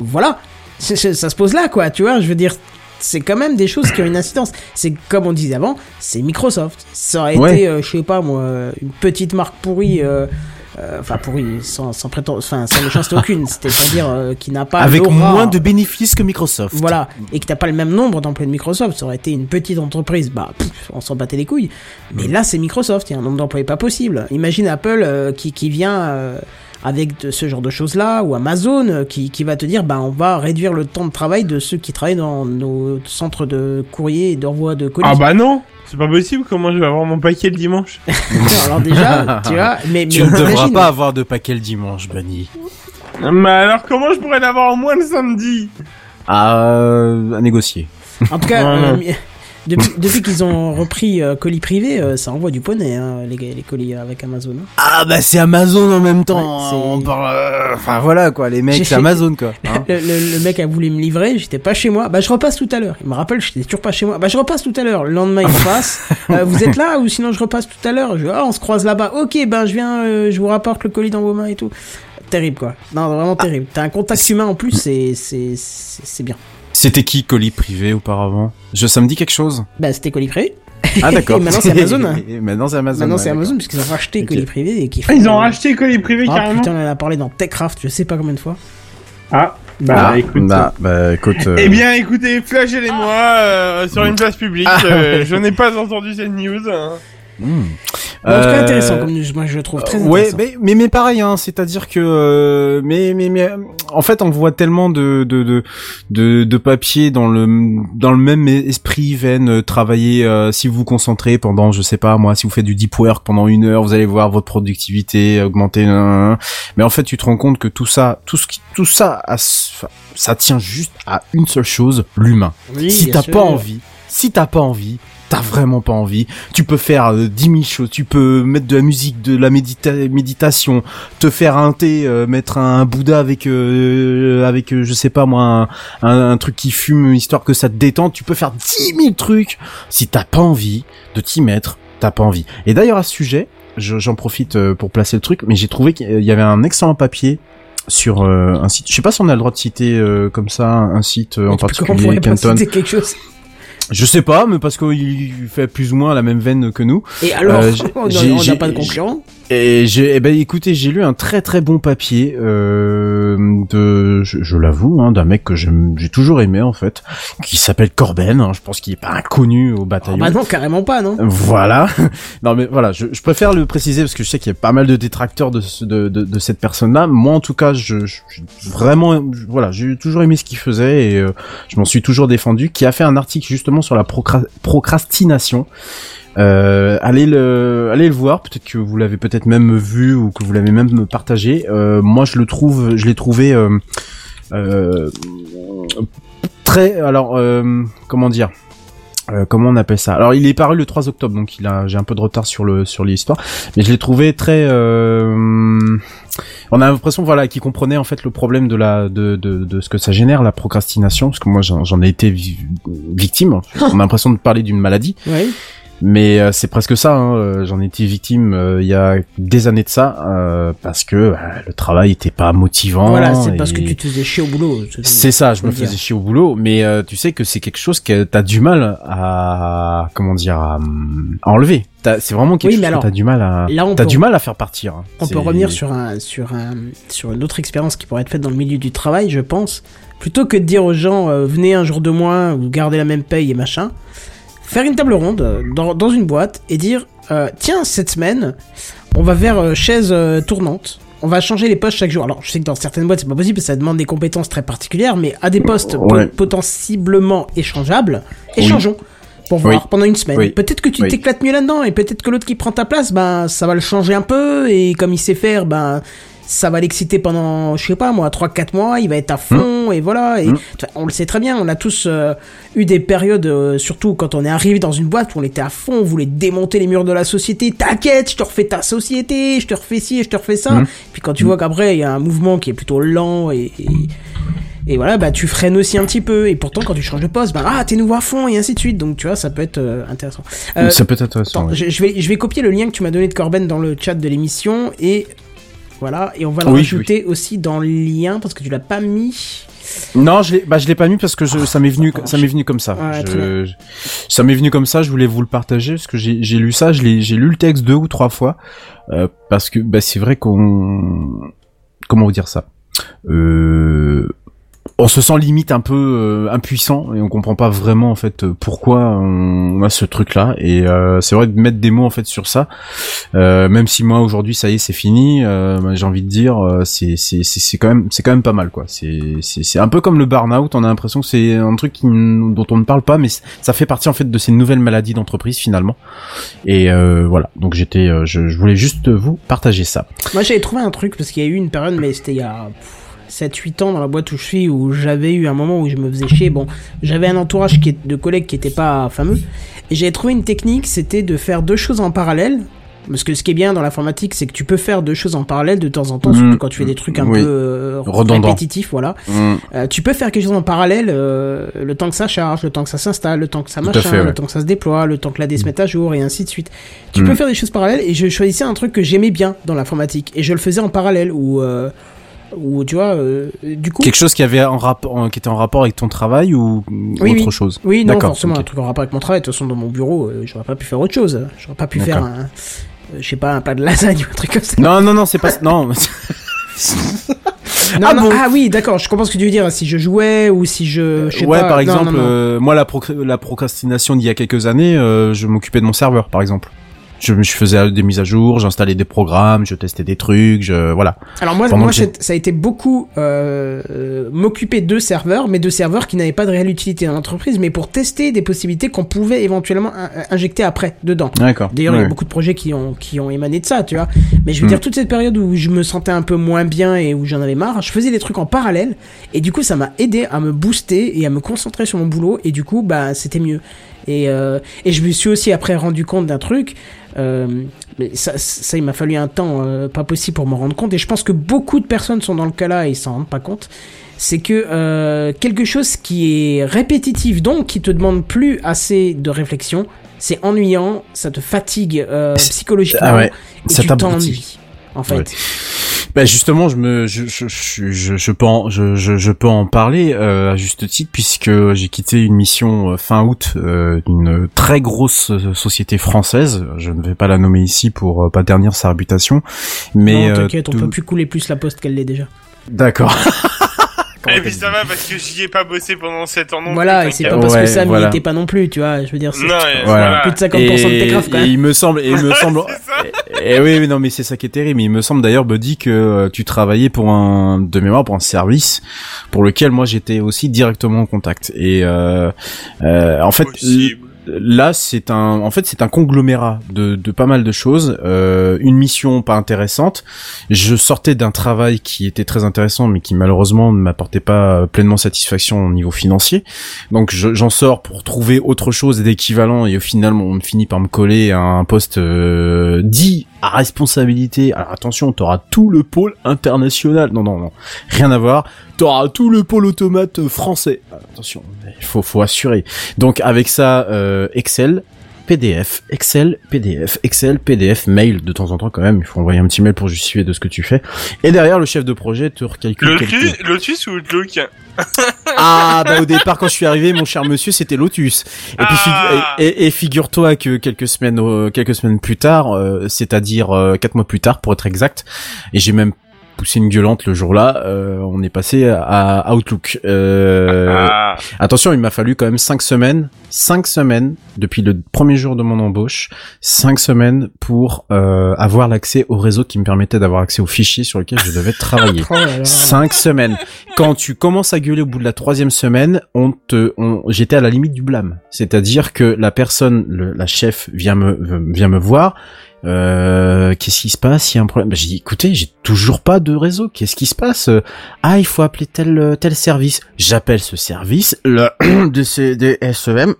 voilà. Ça se pose là, quoi. Tu vois, je veux dire, c'est quand même des choses qui ont une incidence. C'est comme on disait avant, c'est Microsoft. Ça aurait Ouais. été, euh, je sais pas moi, une petite marque pourrie. Euh, Enfin pourrie, sans, sans prétendre, enfin sans méchanceté aucune, c'est-à-dire euh, qui n'a pas Avec moins de bénéfices que Microsoft. voilà, et que t'as pas le même nombre d'employés de Microsoft, ça aurait été une petite entreprise, bah pff, on s'en battait les couilles. Mais là c'est Microsoft, il y a un nombre d'employés pas possible. Imagine Apple euh, qui, qui vient euh, avec de- ce genre de choses là, ou Amazon euh, qui, qui va te dire bah on va réduire le temps de travail de ceux qui travaillent dans nos centres de courrier et d'envoi de colis. Ah bah non C'est pas possible, comment je vais avoir mon paquet le dimanche? Alors déjà, tu vois, mais, Tu mais ne devras pas avoir de paquet le dimanche, Bunny. Mais alors comment je pourrais l'avoir au moins le samedi? À, à négocier. En tout cas, euh, depuis, depuis qu'ils ont repris euh, colis privés, euh, ça envoie du poney, hein, les, les colis avec Amazon. hein. Ah bah c'est Amazon en même temps. Ouais, c'est- on parle. euh, Enfin voilà quoi, les mecs, c'est Amazon quoi. hein. Le, le- le mec a voulu me livrer, j'étais pas chez moi. Bah je repasse tout à l'heure. Il me rappelle, j'étais toujours pas chez moi. Bah je repasse tout à l'heure. Le lendemain il repasse. Euh, vous êtes là ou sinon je repasse tout à l'heure? Je ah, on se croise là-bas. Ok, ben je viens, euh, je vous rapporte le colis dans vos mains et tout. Terrible quoi. Non vraiment terrible. T'as un contact humain en plus, c'est c'est c'est bien. C'était qui colis privé auparavant? Je ça me dit quelque chose. Bah c'était colis privé. Ah d'accord. Et maintenant, c'est Amazon. Et maintenant c'est Amazon. Maintenant ouais, c'est Amazon puisqu'ils ont racheté colis privé et qui Ah, Ils ont racheté colis privé Ah carrément putain, on en a parlé dans Techcraft, je sais pas combien de fois. Ah, bah Ah, écoute. bah, bah, écoute. euh, Eh bien écoutez, flagellez-moi euh, sur une place publique, Ah. euh, je n'ai pas entendu cette news. hein. Bon, en tout cas Euh, intéressant, comme moi je le trouve très ouais, intéressant. mais, mais mais pareil, hein, c'est-à-dire que euh, mais mais mais en fait on voit tellement de de de de, de papier dans le dans le même esprit veine euh, travailler euh, si vous vous concentrez pendant je sais pas moi si vous faites du deep work pendant une heure vous allez voir votre productivité augmenter nan, nan, nan. mais en fait tu te rends compte que tout ça tout ce qui tout ça a ça tient juste à une seule chose l'humain Oui, si t'as pas envie, si t'as pas envie, t'as vraiment pas envie, tu peux faire euh, 10 000 choses, tu peux mettre de la musique, de la médita- méditation, te faire un thé, euh, mettre un Bouddha avec, euh, avec euh, je sais pas moi, un, un- un truc qui fume, histoire que ça te détende, tu peux faire 10 000 trucs. Si t'as pas envie de t'y mettre, t'as pas envie. Et d'ailleurs à ce sujet, je- j'en profite euh, pour placer le truc, mais j'ai trouvé qu'il y avait un excellent papier sur euh, un site. Je sais pas si on a le droit de citer euh, comme ça un site euh, en particulier, citer quelque chose. Je sais pas, mais parce qu'il fait plus ou moins la même veine que nous. Et alors, Euh, on n'a pas de concurrent. Et j'ai, eh ben, écoutez, j'ai lu un très très bon papier euh, de, je, je l'avoue, hein, d'un mec que j'aime, j'ai toujours aimé en fait, qui s'appelle Corben. hein, je pense qu'il est pas inconnu au bataillon. bah non, carrément pas, non. Voilà. non mais voilà, je, je préfère le préciser parce que je sais qu'il y a pas mal de détracteurs de, ce- de, de, de cette personne-là. Moi en tout cas, je, je- vraiment, voilà, j'ai toujours aimé ce qu'il faisait et euh, je m'en suis toujours défendu. Qui a fait un article justement sur la procra- procrastination. Euh, allez le, allez le voir. Peut-être que vous l'avez peut-être même vu ou que vous l'avez même partagé. Euh, moi, je le trouve, je l'ai trouvé euh, très. Alors, comment dire euh, comment on appelle ça? Alors il est paru le 3 octobre, donc il a j'ai un peu de retard sur le sur l'histoire, mais je l'ai trouvé très. Euh, on a l'impression voilà qu'il comprenait en fait le problème de la de, de, de ce que ça génère la procrastination, parce que moi j'en j'en ai été vi- victime. On a l'impression de parler d'une maladie, Oui. Mais euh, c'est presque ça. Hein. euh, J'en ai été victime euh, il y a des années de ça, euh, parce que le travail était pas motivant. Voilà, c'est parce que tu te faisais chier au boulot. c'est ça, je me dire. faisais chier au boulot, mais tu sais que c'est quelque chose que t'as du mal à comment dire à, à enlever. C'est vraiment quelque Oui, chose mais que alors, t'as du mal à t'as peut- du mal à faire partir. hein. On peut revenir sur un sur un sur une autre expérience qui pourrait être faite dans le milieu du travail, je pense. Plutôt que de dire aux gens venez un jour de moins ou gardez la même paye et machin, faire une table ronde euh, dans, dans une boîte et dire euh, tiens cette semaine on va vers euh, chaise euh, tournante. On va changer les postes chaque jour. Alors, je sais que dans certaines boîtes, c'est pas possible, ça demande des compétences très particulières, mais à des postes po- potentiellement échangeables, Oui. échangeons. Pour voir Oui. pendant une semaine. Oui. Peut-être que tu t'éclates mieux là-dedans et peut-être que l'autre qui prend ta place, ben ça va le changer un peu et comme il sait faire, ben ça va l'exciter pendant, je sais pas moi, 3-4 mois, il va être à fond et voilà. Et Mm. tu vois, on le sait très bien, on a tous euh, eu des périodes, euh, surtout quand on est arrivé dans une boîte où on était à fond, on voulait démonter les murs de la société. T'inquiète, je te refais ta société, je te refais ci, je te refais ça. Mm. Puis quand tu vois qu'après il y a un mouvement qui est plutôt lent et, et et voilà, bah tu freines aussi un petit peu. Et pourtant, quand tu changes de poste, bah ah, t'es nouveau à fond et ainsi de suite. Donc tu vois, ça peut être euh, intéressant. Euh, ça peut être intéressant. attends, ouais. je, je vais, je vais copier le lien que tu m'as donné de Corben dans le chat de l'émission et voilà. Et on va le Oui, rajouter aussi dans le lien parce que tu l'as pas mis. Non, je l'ai, bah, je l'ai pas mis parce que je, ça m'est venu, ça m'est venu comme ça. Ouais, Je- très bien. je- ça m'est venu comme ça. Je voulais vous le partager parce que j'ai, j'ai lu ça, j'ai lu le texte deux ou trois fois euh, parce que bah, c'est vrai qu'on, comment vous dire ça, euh, on se sent limite un peu euh, impuissant et on comprend pas vraiment en fait euh, pourquoi on a ce truc là et euh, c'est vrai de mettre des mots en fait sur ça. Euh, même si moi aujourd'hui ça y est c'est fini euh, bah, j'ai envie de dire c'est c'est c'est quand même c'est quand même pas mal quoi. C'est c'est un peu comme le burn-out. On a l'impression que c'est un truc dont on ne parle pas mais ça fait partie en fait de ces nouvelles maladies d'entreprise finalement. Et voilà. Donc j'étais je, je voulais juste vous partager ça. Moi, j'avais trouvé un truc parce qu'il y a eu une période, mais c'était il y a. 7-8 ans dans la boîte où je suis, où j'avais eu un moment où je me faisais chier. Bon, j'avais un entourage qui est, de collègues qui était pas fameux. Et j'avais trouvé une technique, c'était de faire deux choses en parallèle. Parce que ce qui est bien dans l'informatique, c'est que tu peux faire deux choses en parallèle de temps en temps, surtout quand tu fais des trucs un Oui. peu euh, répétitifs, voilà. Euh, tu peux faire quelque chose en parallèle, euh, le temps que ça charge, le temps que ça s'installe, le temps que ça machin, fait, ouais. le temps que ça se déploie, le temps que la D se mette à jour et ainsi de suite. Tu Mm. peux faire des choses parallèles et je choisissais un truc que j'aimais bien dans l'informatique et je le faisais en parallèle ou ou tu vois euh, du coup quelque chose qui avait rapport qui était en rapport avec ton travail ou Oui, autre oui. chose? Oui non forcément ok. un truc en rapport avec mon travail. De toute façon dans mon bureau euh, j'aurais pas pu faire autre chose. J'aurais pas pu faire un euh, je sais pas un plat de lasagne ou un truc comme ça. Non non non c'est pas non Non, Ah non, bon? ah oui d'accord je comprends ce que tu veux dire. Si je jouais ou si je, je sais ouais pas, par exemple non, euh, moi la, la procrastination d'il y a quelques années euh, je m'occupais de mon serveur par exemple je, je faisais des mises à jour j'installais des programmes je testais des trucs je voilà Alors moi, Pendant moi que j'ai- c'est- ça a été beaucoup euh, euh, m'occuper de serveurs, mais de serveurs qui n'avaient pas de réelle utilité dans l'entreprise, mais pour tester des possibilités qu'on pouvait éventuellement in- injecter après dedans. d'accord D'ailleurs, il y a beaucoup de projets qui ont qui ont émané de ça, tu vois. Mais je veux Mm. dire toute cette période où je me sentais un peu moins bien et où j'en avais marre, je faisais des trucs en parallèle et du coup ça m'a aidé à me booster et à me concentrer sur mon boulot et du coup bah c'était mieux. Et euh, et je me suis aussi après rendu compte d'un truc. Euh, mais ça, ça, il m'a fallu un temps euh, pas possible pour m'en rendre compte. Et je pense que beaucoup de personnes sont dans le cas là et ils s'en rendent pas compte. C'est que euh, quelque chose qui est répétitif, donc qui te demande plus assez de réflexion, c'est ennuyant, ça te fatigue euh, psychologiquement ah ouais et ça tu t'ennuies. En fait, Ouais. Bah justement, je me, je, je, je, je, je peux en, je, je, je peux en parler euh, à juste titre puisque j'ai quitté une mission euh, fin août euh, d'une très grosse euh, société française. Je ne vais pas la nommer ici pour euh, pas ternir sa réputation, mais non, t'inquiète, on peut plus couler plus la poste qu'elle l'est déjà. D'accord. Et puis ça va parce que j'y ai pas bossé pendant 7 ans non voilà, plus, et c'est pas parce que Sam voilà. n'y était pas non plus, tu vois. Je veux dire, c'est et plus de 50% de tes graphes quand et même. il me semble, et il me semble. Et oui, mais non, mais c'est ça qui est terrible. Il me semble d'ailleurs, Buddy, que euh, tu travaillais pour un, de mémoire, pour un service pour lequel moi j'étais aussi directement en contact. Et euh, euh, en fait, Possible. Là, c'est un, en fait, c'est un conglomérat de, de pas mal de choses. Euh, une mission pas intéressante. Je sortais d'un travail qui était très intéressant, mais qui malheureusement ne m'apportait pas pleinement satisfaction au niveau financier. Donc, je- j'en sors pour trouver autre chose d'équivalent, et au final, on finit par me coller à un poste euh, dit responsabilité. Alors attention, t'auras tout le pôle international. Non, non, non, rien à voir. T'auras tout le pôle automate français. Attention, il faut, faut assurer. Donc avec ça, euh, Excel, PDF, Excel, PDF, Excel, PDF, mail de temps en temps quand même. Il faut envoyer un petit mail pour justifier de ce que tu fais. Et derrière, le chef de projet te recalcule quelques... Lotus, Lotus ou Outlook Ah bah au départ quand je suis arrivé, mon cher monsieur, c'était Lotus. Et puis Ah. figu- et, et- et figure-toi que quelques semaines euh, quelques semaines plus tard, euh, c'est-à-dire euh, quatre mois plus tard pour être exact, et j'ai même poussé une gueulante le jour-là, euh, on est passé à Outlook. Euh, Ah. Attention, il m'a fallu quand même cinq semaines, cinq semaines depuis le premier jour de mon embauche, cinq semaines pour euh, avoir l'accès au réseau qui me permettait d'avoir accès aux fichiers sur lesquels je devais travailler. Oh. Cinq semaines. Quand tu commences à gueuler au bout de la troisième semaine, on te, on, j'étais à la limite du blâme. C'est-à-dire que la personne, le- la chef vient me, vient me voir. Euh, qu'est-ce qui se passe? Il y a un problème. Bah, j'ai dit, écoutez, j'ai toujours pas de réseau. Qu'est-ce qui se passe? Euh, Ah, il faut appeler tel euh, tel service. J'appelle ce service, le de ces des SEM.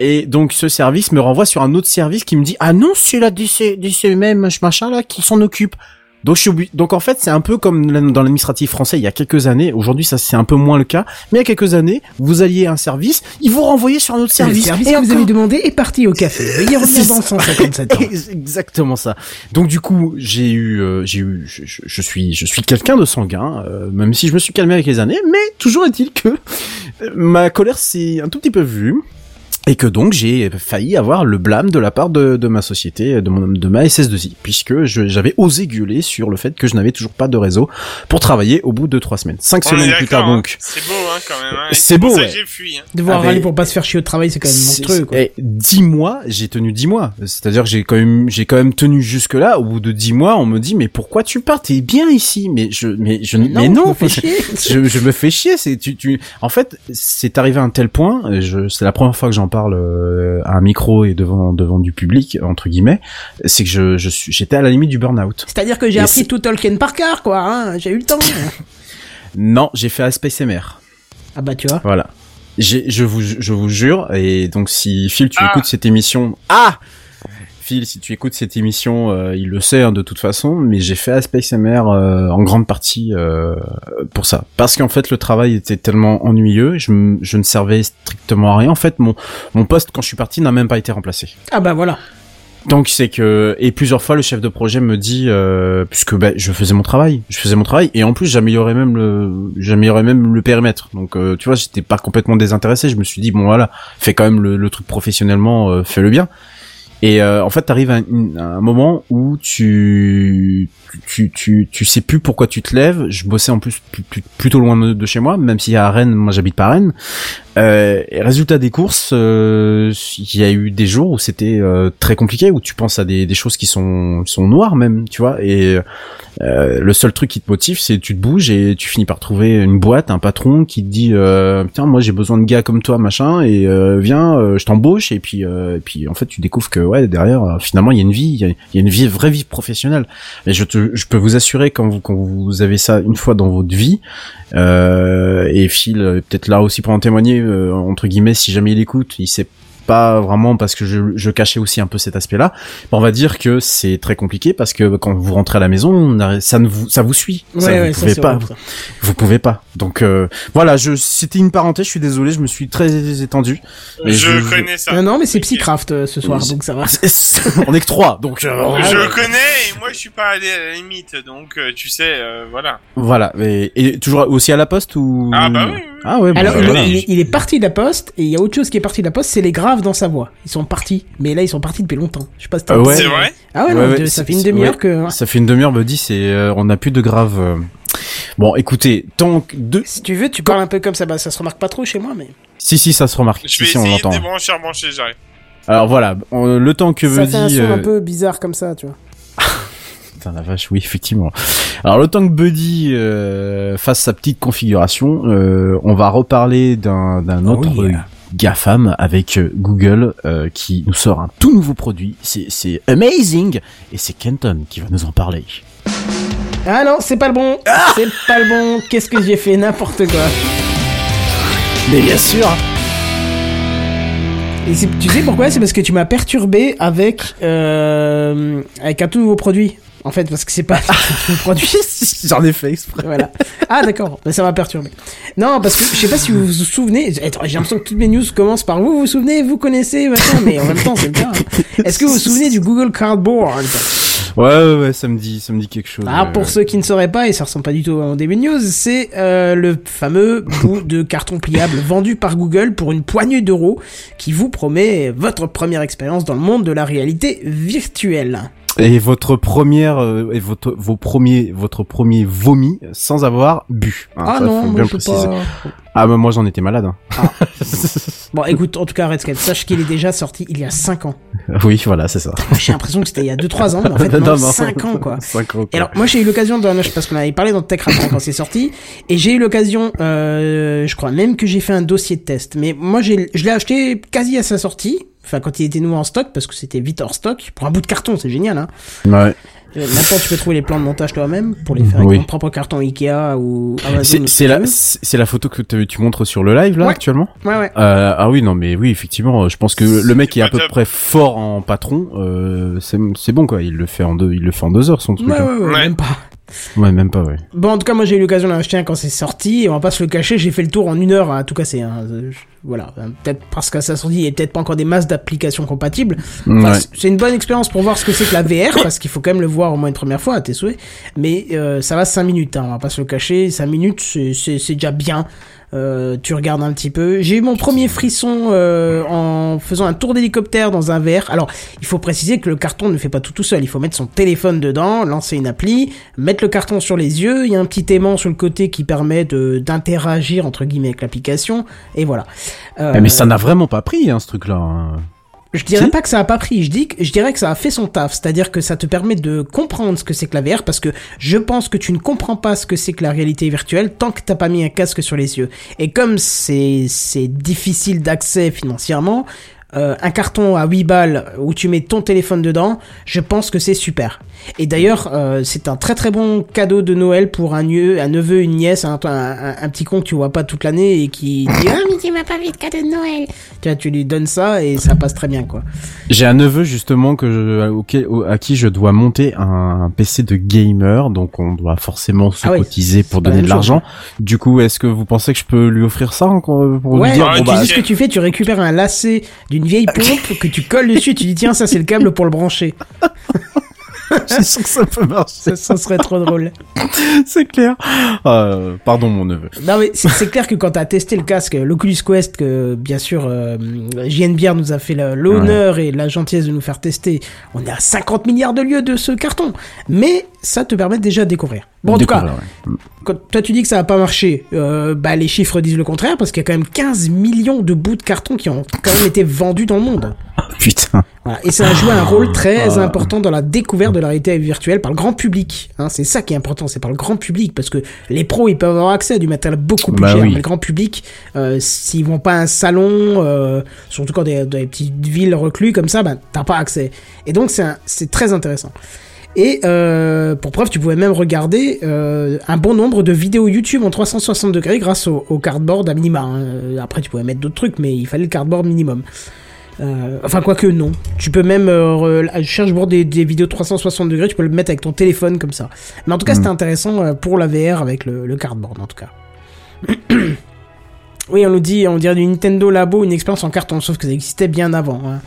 Et donc ce service me renvoie sur un autre service qui me dit ah non c'est la DC, DCMM machin là qui s'en occupe. Donc je suis obli- donc en fait c'est un peu comme dans l'administratif français il y a quelques années. Aujourd'hui ça c'est un peu moins le cas, mais il y a quelques années vous alliez à un service, ils vous renvoyaient sur un autre Le service. Et que vous avez demandé est parti au café. Veuillez revenir C'est dans ça. 157 ans. Exactement ça. Donc du coup, j'ai eu, euh, j'ai eu, je, je- je suis, je suis quelqu'un de sanguin, euh, même si je me suis calmé avec les années. Mais toujours est-il que euh, ma colère s'est un tout petit peu vue. Et que donc j'ai failli avoir le blâme de la part de, de ma société, de, mon, de ma SS2I, puisque j'avais osé gueuler sur le fait que je n'avais toujours pas de réseau pour travailler au bout de trois semaines. Cinq On semaines plus tard d'accord, hein. donc. C'est beau, hein, quand même. Hein. Et C'est beau, ça ouais. que j'ai fui. Hein. Devoir Ah, mais- râler pour pas se faire chier au travail, c'est quand même monstrueux, quoi. Eh, dix mois, j'ai tenu dix mois. C'est-à-dire que j'ai quand même, j'ai quand même tenu jusque là. Au bout de dix mois, on me dit, mais pourquoi tu pars? T'es bien ici. Mais je, mais je, mais non, je me fais chier. je, je me fais chier. C'est tu, tu. En fait, c'est arrivé à un tel point. euh, Je, c'est la première fois que j'en parle euh, à un micro et devant devant du public entre guillemets. C'est que je, je suis, j'étais à la limite du burn-out. C'est-à-dire que j'ai appris tout Tolkien par cœur, quoi. Hein. J'ai eu le temps. Non, j'ai fait Space MR. ah bah tu vois. Voilà. Je vous, je vous jure, et donc si Phil, tu Ah. écoutes cette émission, ah, Phil, si tu écoutes cette émission, euh, il le sait hein, de toute façon, mais j'ai fait Space MR euh, en grande partie euh, pour ça, parce qu'en fait le travail était tellement ennuyeux, je, ne servais strictement à rien. En fait, mon mon poste quand je suis parti n'a même pas été remplacé. Ah bah voilà. Donc c'est que et plusieurs fois le chef de projet me dit euh, puisque bah, je faisais mon travail, je faisais mon travail et en plus j'améliorais même le j'améliorais même le périmètre. Donc euh, tu vois, j'étais pas complètement désintéressé, je me suis dit bon voilà, fais quand même le, le truc professionnellement, euh, fais-le bien. Et euh, en fait, t'arrives à, un- à un moment où tu, tu tu tu sais plus pourquoi tu te lèves. Je bossais en plus plutôt loin de, chez moi, même si à Rennes, moi j'habite pas Rennes. Euh, et résultat des courses, euh, il y a eu des jours où c'était euh, très compliqué, où tu penses à des, des choses qui sont sont noires même, tu vois. Et euh, le seul truc qui te motive, c'est tu te bouges et tu finis par trouver une boîte, un patron qui te dit euh, putain moi j'ai besoin de gars comme toi machin et viens je t'embauche et puis et puis en fait tu découvres que ouais derrière finalement il y a une vie, il y y a une vie vraie vie professionnelle. Et je te je peux vous assurer quand vous avez ça une fois dans votre vie euh, et Phil est peut-être là aussi pour en témoigner euh, entre guillemets si jamais il écoute, il sait pas vraiment parce que je, je cachais aussi un peu cet aspect-là. On va dire que c'est très compliqué parce que quand vous rentrez à la maison, ça ne vous ça vous suit. Ouais, ça, ouais, vous pouvez pas. Vous pouvez pas. Donc euh, voilà, je c'était une parenthèse. Je suis désolé, je me suis très étendu. Mais je, connais ça. Non, non, mais c'est Psycraft euh, ce soir, Oui, donc ça va. on est que trois, donc euh, je connais et moi je suis pas allé à la limite, donc euh, tu sais, euh, voilà. voilà. Et, et toujours aussi à la poste ou? Ah bah oui, oui, oui. Ah ouais. bon, Alors, il, voilà. il est, il est parti de la poste, et il y a autre chose qui est parti de la poste, c'est les graves dans sa voix. Ils sont partis, mais là ils sont partis depuis longtemps. Je sais pas si t'as Ah ouais. C'est vrai Ah ouais, Ouais, non, ouais, de- ça fait une demi-heure ouais. que... Ça fait une demi-heure, Buddy, c'est euh, on n'a plus de grave. euh. Bon, écoutez, tant que deux. Si tu veux, tu parles un peu comme ça, bah ça se remarque pas trop chez moi, mais... Si si, ça se remarque. Je Si vais si, on essayer de l'entend. débrancher, rebrancher, j'arrive. Alors voilà, on- le temps que ça fait un Buddy. son un euh, peu bizarre comme ça, tu vois. Putain la vache, oui effectivement. Alors le temps que Buddy euh, fasse sa petite configuration, euh, on va reparler d'un d'un Oh autre yeah. GAFAM avec euh, Google euh, qui nous sort un tout nouveau produit. C'est amazing et c'est Kenton qui va nous en parler. Ah non, c'est pas le bon. c'est pas le bon. Qu'est-ce que j'ai fait? N'importe quoi. Mais bien sûr. Et tu sais pourquoi? C'est parce que tu m'as perturbé avec euh, avec un tout nouveau produit. En fait, parce que c'est pas le produit. J'en ai fait exprès. Voilà. Ah d'accord, mais ça m'a perturbé. Non, parce que je sais pas si vous vous souvenez. J'ai l'impression que toutes mes news commencent par vous. Vous vous souvenez, vous connaissez, machin. Mais en même temps, c'est le cas. hein. Est-ce que vous vous souvenez du Google Cardboard Ouais, ouais, ouais, ça me dit, ça me dit quelque chose. Ah, euh, pour ceux qui ne sauraient pas, et ça ressemble pas du tout au début de news, c'est euh, le fameux bout de carton pliable vendu par Google pour une poignée d'euros qui vous promet votre première expérience dans le monde de la réalité virtuelle. Et votre première, euh, et votre, vos premiers, votre premier vomi sans avoir bu. hein, ah ça, non, faut bien je préciser. pas. Ah, bah, moi j'en étais malade. Hein. Bon, écoute, en tout cas, Redscape, sache qu'il est déjà sorti il y a 5 ans. oui, voilà, c'est ça. J'ai l'impression que c'était il y a 2-3 ans, mais en fait, non, 5 ans, quoi. 5 ans, Et quoi. alors, moi, j'ai eu l'occasion de, parce qu'on avait parlé dans Tech Rap quand c'est sorti, et j'ai eu l'occasion, euh, je crois même que j'ai fait un dossier de test. Mais moi, je l'ai acheté quasi à sa sortie. Enfin, quand il était nouveau en stock, parce que c'était vite hors stock. Pour un bout de carton, c'est génial, hein. Ouais. Euh, Maintenant, tu peux trouver les plans de montage toi-même pour les faire avec Oui. ton propre carton Ikea ou Amazon. C'est la, la photo que tu montres sur le live là Ouais. actuellement? Ouais, ouais. Euh, ah oui, non, mais oui, effectivement, je pense que le mec est à peu top. près fort en patron. Euh, c'est c'est bon quoi. Il le fait en deux, il le fait en deux heures son truc. Ouais, hein. ouais, ouais, Ouais. même pas. Ouais, même pas, ouais. Bon, en tout cas, moi j'ai eu l'occasion d'en acheter un quand c'est sorti, et on va pas se le cacher, j'ai fait le tour en une heure à tout casser. Hein. Euh, Voilà, Euh, peut-être parce qu'à sa sortie, il y a peut-être pas encore des masses d'applications compatibles. Enfin, Ouais. c- C'est une bonne expérience pour voir ce que c'est que la VR, parce qu'il faut quand même le voir au moins une première fois à tes souhaits. Mais euh, ça va 5 minutes, hein, on va pas se le cacher. 5 minutes, c'est déjà bien. Euh, tu regardes un petit peu. J'ai eu mon premier frisson euh, en faisant un tour d'hélicoptère dans un VR. Alors, il faut préciser que le carton ne fait pas tout tout seul. Il faut mettre son téléphone dedans, lancer une appli, mettre le carton sur les yeux. Il y a un petit aimant sur le côté qui permet d'interagir entre guillemets avec l'application. Et voilà. Euh, Eh, Mais ça n'a vraiment pas pris, hein, ce truc-là. hein. Je dirais Si. pas que ça a pas pris, je dis que, je dirais que ça a fait son taf, c'est-à-dire que ça te permet de comprendre ce que c'est que la VR parce que je pense que tu ne comprends pas ce que c'est que la réalité virtuelle tant que t'as pas mis un casque sur les yeux. Et comme c'est c'est difficile d'accès financièrement, euh, un carton à 8 balles où tu mets ton téléphone dedans, je pense que c'est super. Et d'ailleurs, euh, c'est un très très bon cadeau de Noël pour un, nieu, un neveu, une nièce, un, un, un- un petit con que tu vois pas toute l'année et qui dit ah mais tu m'as pas fait de cadeau de Noël. Tu vois, tu lui donnes ça et ça passe très bien quoi. J'ai un neveu justement que je, auquel- au- à qui je dois monter un, un PC de gamer, donc on doit forcément se Ah cotiser pour donner de l'argent. Du coup, est-ce que vous pensez que je peux lui offrir ça encore pour Ouais, lui dire Ouais, bon tu bah sais ce que tu fais, tu récupères un lacet d'une vieille pompe que tu colles dessus, tu dis tiens ça c'est le câble pour le brancher. c'est sûr que ça peut marcher, Ça, ça serait trop drôle. c'est clair. Euh, pardon mon neveu. Non mais c'est clair que quand t'as testé le casque, l'Oculus Quest que bien sûr euh, JNBR nous a fait l'honneur et la gentillesse de nous faire tester, on est à 50 milliards de lieux de ce carton. Mais ça te permet déjà de découvrir. Bon en tout cas, ouais. quand toi tu dis que ça va pas marcher, euh, bah les chiffres disent le contraire parce qu'il y a quand même 15 millions de bouts de carton qui ont quand même été vendus dans le monde. Putain. Voilà. Et ça a joué un rôle très important dans la découverte de la réalité virtuelle par le grand public. Hein, c'est ça qui est important, c'est par le grand public, parce que les pros ils peuvent avoir accès à du matériel beaucoup plus Bah cher, oui. mais le grand public, euh, s'ils vont pas à un salon, euh, surtout quand des, des petites villes reclus comme ça, bah t'as pas accès. Et donc c'est très intéressant. Et euh, pour preuve, tu pouvais même regarder euh, un bon nombre de vidéos YouTube en 360 degrés grâce au, au cardboard à minima. hein. Après, tu pouvais mettre d'autres trucs, mais il fallait le cardboard minimum. Euh, enfin, quoique non. Tu peux même euh, je cherche pour des, des vidéos 360 degrés, tu peux le mettre avec ton téléphone comme ça. Mais en tout cas, c'était intéressant euh, pour la VR avec le, le cardboard en tout cas. oui, on nous dit, on dirait du Nintendo Labo, une expérience en carton, sauf que ça existait bien avant. hein.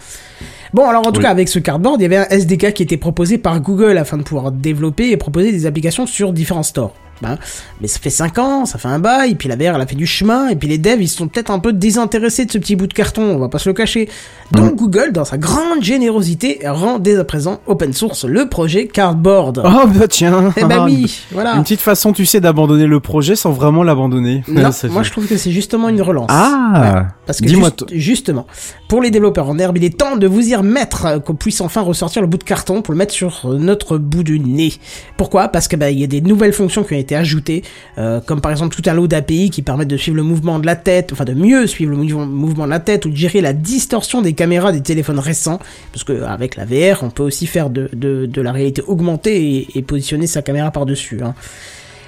Bon, alors en tout Oui. cas, avec ce cardboard, il y avait un SDK qui était proposé par Google afin de pouvoir développer et proposer des applications sur différents stores. Ben, mais ça fait 5 ans, ça fait un bail, puis la VR elle a fait du chemin, et puis les devs ils sont peut-être un peu désintéressés de ce petit bout de carton, on va pas se le cacher. Donc Google, dans sa grande générosité, rend dès à présent open source le projet Cardboard. Oh bah tiens. eh ben oui, voilà. Une petite façon, tu sais, d'abandonner le projet sans vraiment l'abandonner. Non, moi je trouve que c'est justement une relance. Ah. Parce que juste- justement, pour les développeurs en herbe, il est temps de vous y remettre, euh, qu'on puisse enfin ressortir le bout de carton pour le mettre sur euh, notre bout du nez. Pourquoi? Parce que bah, il y a des nouvelles fonctions qui ont été été euh, comme par exemple tout un lot d'API qui permettent de suivre le mouvement de la tête, enfin de mieux suivre le mou- mouvement de la tête ou de gérer la distorsion des caméras des téléphones récents, parce que avec la VR, on peut aussi faire de, la réalité augmentée et, et positionner sa caméra par-dessus. Hein.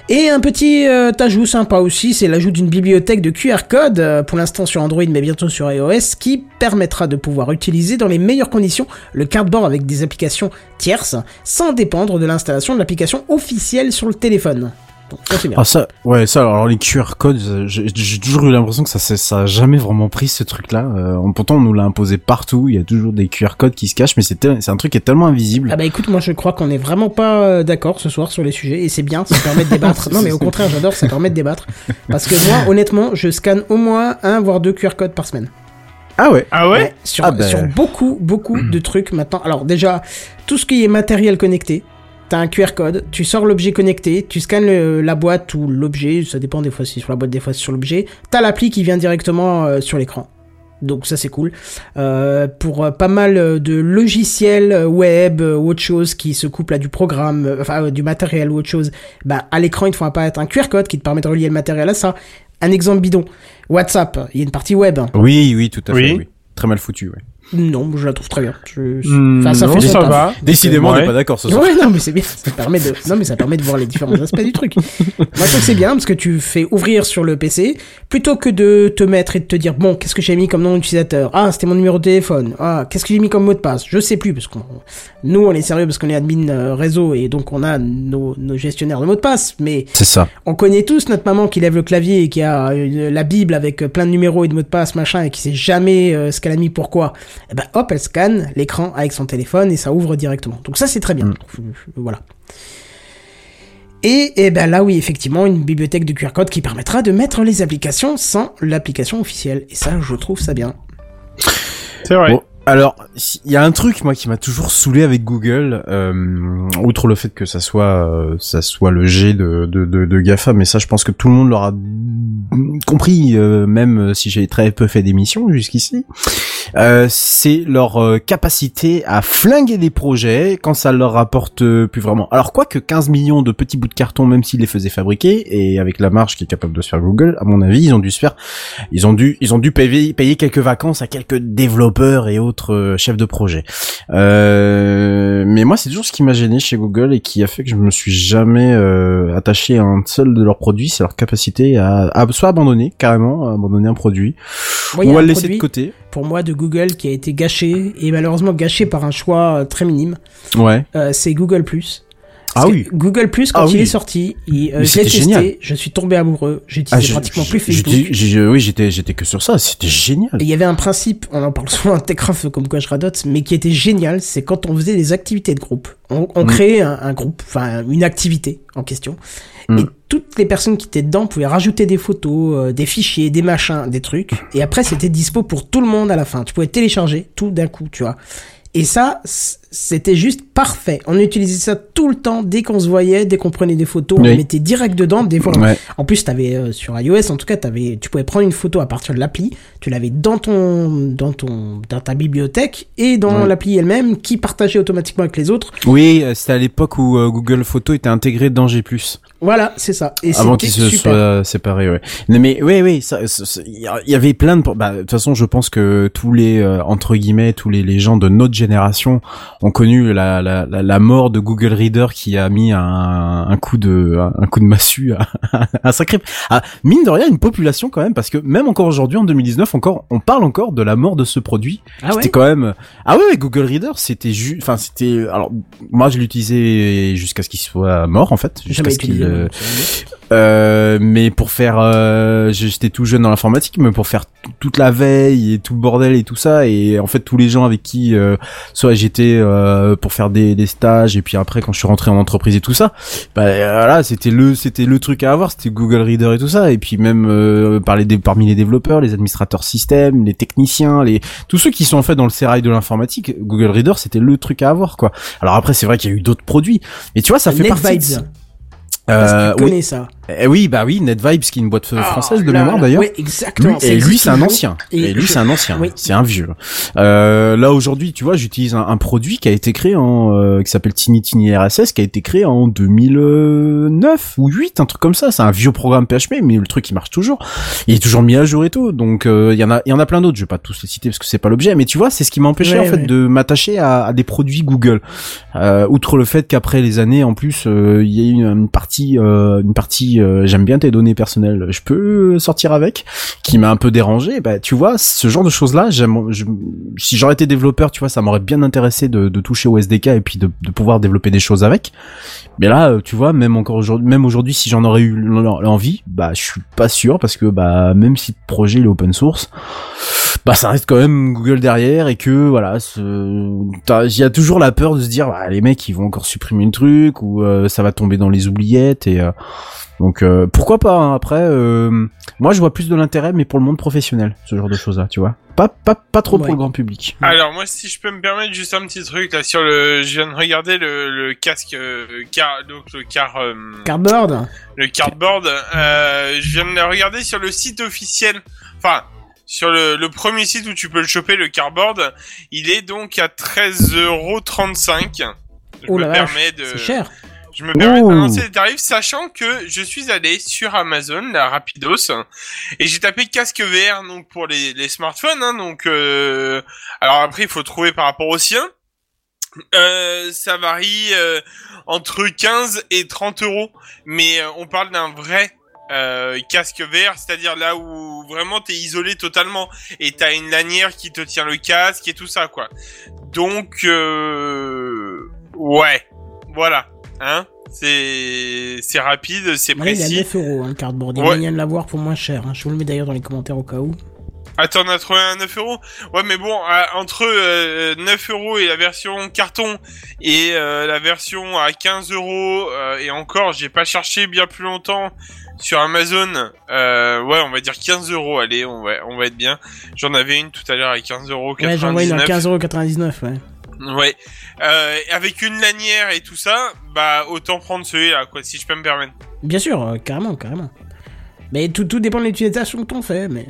Et un petit euh, ajout sympa aussi, c'est l'ajout d'une bibliothèque de QR code, euh, pour l'instant sur Android mais bientôt sur iOS, qui permettra de pouvoir utiliser dans les meilleures conditions le cardboard avec des applications tierces, sans dépendre de l'installation de l'application officielle sur le téléphone. Donc ça c'est bien. Ah ça, ouais, ça. Alors les QR codes, euh, j'ai toujours eu l'impression que ça, ça a jamais vraiment pris ce truc-là. Euh, pourtant, on nous l'a imposé partout. Il y a toujours des QR codes qui se cachent, mais c'est un truc qui est tellement invisible. Ah bah écoute, moi je crois qu'on est vraiment pas euh, d'accord ce soir sur les sujets et c'est bien, ça permet de débattre. non mais au contraire, j'adore, ça permet de débattre. Parce que moi, honnêtement, je scanne au moins un voire deux QR codes par semaine. Ah ouais. Ah ouais, Ouais, sur, Ah ben. sur beaucoup, beaucoup de trucs maintenant. Alors déjà, tout ce qui est matériel connecté, t'as un QR code, tu sors l'objet connecté, tu scannes le- la boîte ou l'objet, ça dépend des fois si c'est sur la boîte, des fois c'est sur l'objet, t'as l'appli qui vient directement euh, sur l'écran. Donc ça c'est cool. Euh, pour euh, pas mal de logiciels web ou autre chose qui se couplent à du programme, enfin euh, du matériel ou autre chose, bah à l'écran il te faut apparaître un QR code qui te permet de relier le matériel à ça. Un exemple bidon. WhatsApp, il y a une partie web. Oui, oui, tout à Oui. fait. Oui. Très mal foutu. Ouais. Non, je la trouve très bien. Je... Hmm, Enfin, ça non, fait ça va. Décidément, on n'est pas d'accord ce soir. Ouais, non, mais c'est bien. Ça permet de, non, mais ça permet de voir les différents aspects du truc. Moi, je trouve que c'est bien parce que tu fais ouvrir sur le PC plutôt que de te mettre et de te dire bon, qu'est-ce que j'ai mis comme nom d'utilisateur? Ah, c'était mon numéro de téléphone. Ah, qu'est-ce que j'ai mis comme mot de passe? Je sais plus parce qu'on, nous, on est sérieux parce qu'on est admin euh, réseau et donc on a nos, nos gestionnaires de mots de passe. Mais C'est ça. on connaît tous notre maman qui lève le clavier et qui a euh, la Bible avec euh, plein de numéros et de mots de passe machin et qui sait jamais ce qu'elle a mis pourquoi. Et ben hop, elle scanne l'écran avec son téléphone et ça ouvre directement. Donc ça c'est très bien. Euh, Voilà. Et, et ben là oui effectivement une bibliothèque de QR code qui permettra de mettre les applications sans l'application officielle. Et ça je trouve ça bien. C'est vrai. Bon, alors, il y a un truc moi qui m'a toujours saoulé avec Google, euh, outre le fait que ça soit euh, ça soit le G de, de, de, Gafa, mais ça je pense que tout le monde l'aura compris, euh, même si j'ai très peu fait d'émissions jusqu'ici. C'est leur capacité à flinguer des projets quand ça leur rapporte plus vraiment. Alors quoi que 15 millions de petits bouts de carton, même s'ils les faisaient fabriquer, et avec la marge qui est capable de se faire Google, à mon avis, ils ont dû se faire, ils ont dû, ils ont dû payer quelques vacances à quelques développeurs et autres euh, chefs de projet. Euh, mais moi, c'est toujours ce qui m'a gêné chez Google et qui a fait que je me suis jamais euh, attaché à un seul de leurs produits, c'est leur capacité à, à soit abandonner carrément, à abandonner un produit, Moi, ou à le laisser de côté. Pour moi de Google qui a été gâché et malheureusement gâché par un choix très minime. Ouais. Euh, c'est Google Plus. Ah Parce oui. Google Plus quand Ah il oui. est sorti, euh, c'était testé, génial. je suis tombé amoureux, Ah, j'utilisais je- pratiquement plus Facebook. j'ai- oui, j'étais, j'étais que sur ça. C'était génial. Et il y avait un principe, on en parle souvent en Techcraft comme quoi je radote, mais qui était génial, c'est quand on faisait des activités de groupe. On, on Mm. créait un, un groupe, enfin une activité en question. Mm. Et toutes les personnes qui étaient dedans pouvaient rajouter des photos, euh, des fichiers, des machins, des trucs. Et après, c'était dispo pour tout le monde à la fin. Tu pouvais télécharger tout d'un coup, tu vois. Et ça, c'était juste parfait. On utilisait ça tout le temps, dès qu'on se voyait, dès qu'on prenait des photos, on les mettait direct dedans. Des fois, Ouais. en plus, t'avais euh, sur iOS, en tout cas, t'avais, tu pouvais prendre une photo à partir de l'appli, tu l'avais dans ton, dans ton, dans ta bibliothèque et dans Ouais. l'appli elle-même, qui partageait automatiquement avec les autres. Oui, euh, c'était à l'époque où euh, Google Photo était intégré dans G+. Voilà, c'est ça. Et Avant qu'ils se soient séparés, ouais. Non, mais oui, oui, il y avait plein de. Bah, de toute façon, je pense que tous les euh, entre guillemets, tous les, les gens de notre génération ont connu la, la, la, mort de Google Reader qui a mis un, un coup de un coup de massue à, à sacré. À, mine de rien, une population quand même, parce que même encore aujourd'hui, en 2019, encore, on parle encore de la mort de ce produit. Ah ouais C'était quand même. Ah ouais, Google Reader, c'était juste. Enfin, c'était. Alors, moi, je l'utilisais jusqu'à ce qu'il soit mort, en fait, jusqu'à ce qu'il. euh, euh, mais pour faire, euh, j'étais tout jeune dans l'informatique, mais pour faire toute la veille et tout le bordel et tout ça, et en fait tous les gens avec qui, euh, soit j'étais euh, pour faire des, des stages, et puis après quand je suis rentré en entreprise et tout ça, bah voilà, c'était le, c'était le truc à avoir, c'était Google Reader et tout ça, et puis même euh, par les parmi les développeurs, les administrateurs système, les techniciens, les tous ceux qui sont en fait dans le sérail de l'informatique, Google Reader c'était le truc à avoir quoi. Alors après c'est vrai qu'il y a eu d'autres produits, mais tu vois ça fait partie. de- NetVibes. Parce Euh, tu oui. connais ça. Eh oui, bah oui, NetVibes, qui est une boîte euh, française de Ah, là, mémoire d'ailleurs. Ouais, exactement. Lui- et lui, c'est un ancien. Et Et, lui, c'est un ancien. Oui. C'est un vieux. Euh, là aujourd'hui, tu vois, j'utilise un, un produit qui a été créé en, euh, qui s'appelle Tiny Tiny RSS, qui a été créé en 2009 ou 8, un truc comme ça. C'est un vieux programme PHP, mais le truc il marche toujours. Il est toujours mis à jour et tout. Donc euh, il y en a, il y en a plein d'autres. Je vais pas tous les citer parce que c'est pas l'objet. Mais tu vois, c'est ce qui m'a empêché Ouais, en fait de m'attacher à, à des produits Google. Euh, outre le fait qu'après les années, en plus, euh, il y a eu une, une partie, euh, une partie, euh, j'aime bien tes données personnelles, je peux sortir avec, qui m'a un peu dérangé. Bah, tu vois, ce genre de choses-là, j'aime, si j'aurais été développeur, tu vois, ça m'aurait bien intéressé de, de toucher au SDK et puis de, de pouvoir développer des choses avec. Mais là, euh, tu vois, même encore aujourd'hui, même aujourd'hui, si j'en aurais eu l'en- l'envie, bah, je suis pas sûr parce que bah, même si le projet il est open source, bah, ça reste quand même Google derrière et que voilà, ce- t'as- il y a toujours la peur de se dire, bah, les mecs, ils vont encore supprimer le truc ou euh, ça va tomber dans les oubliettes et euh, donc euh, pourquoi pas hein, après euh, moi je vois plus de l'intérêt mais pour le monde professionnel ce genre de choses là tu vois pas pas pas trop Ouais. pour le grand public Alors moi, si je peux me permettre juste un petit truc là sur le, je viens de regarder le, le casque euh, car donc le car euh, Cardboard. le cardboard. Euh, je viens de le regarder sur le site officiel. Enfin. Sur le, le premier site où tu peux le choper, le cardboard, il est donc à 13,35€. Je Oh me permets de, C'est cher. Je me permets d'annoncer les tarifs, sachant que je suis allé sur Amazon, la Rapidos, et j'ai tapé casque VR donc pour les, les smartphones. Hein, donc, euh, alors après, il faut trouver par rapport au sien. Euh, ça varie euh, entre 15 et 30 euros, mais euh, on parle d'un vrai euh, casque VR, c'est-à-dire là où vraiment t'es isolé totalement et t'as une lanière qui te tient le casque et tout ça quoi. Donc euh, ouais, voilà, hein, c'est c'est rapide, c'est Voilà, il est à précis. 9 euros, hein, le cardboard. Il y a Ouais. moyen de l'avoir pour moins cher. hein. Je vous le mets d'ailleurs dans les commentaires au cas où. Attends, on a trouvé un 9 euros? Ouais, mais bon, euh, entre euh, 9 euros et la version carton et euh, la version à 15 euros euh, et encore, j'ai pas cherché bien plus longtemps sur Amazon. Euh, ouais, on va dire 15 euros. Allez, on va on va être bien. J'en avais une tout à l'heure à 15 euros Ouais, j'en vois une à 99. 15,99€, ouais. Ouais. Euh, avec une lanière et tout ça, bah autant prendre celui-là, quoi, si je peux me permettre. Bien sûr, euh, carrément, carrément. Mais tout, tout dépend de l'utilisation que t'en fais, mais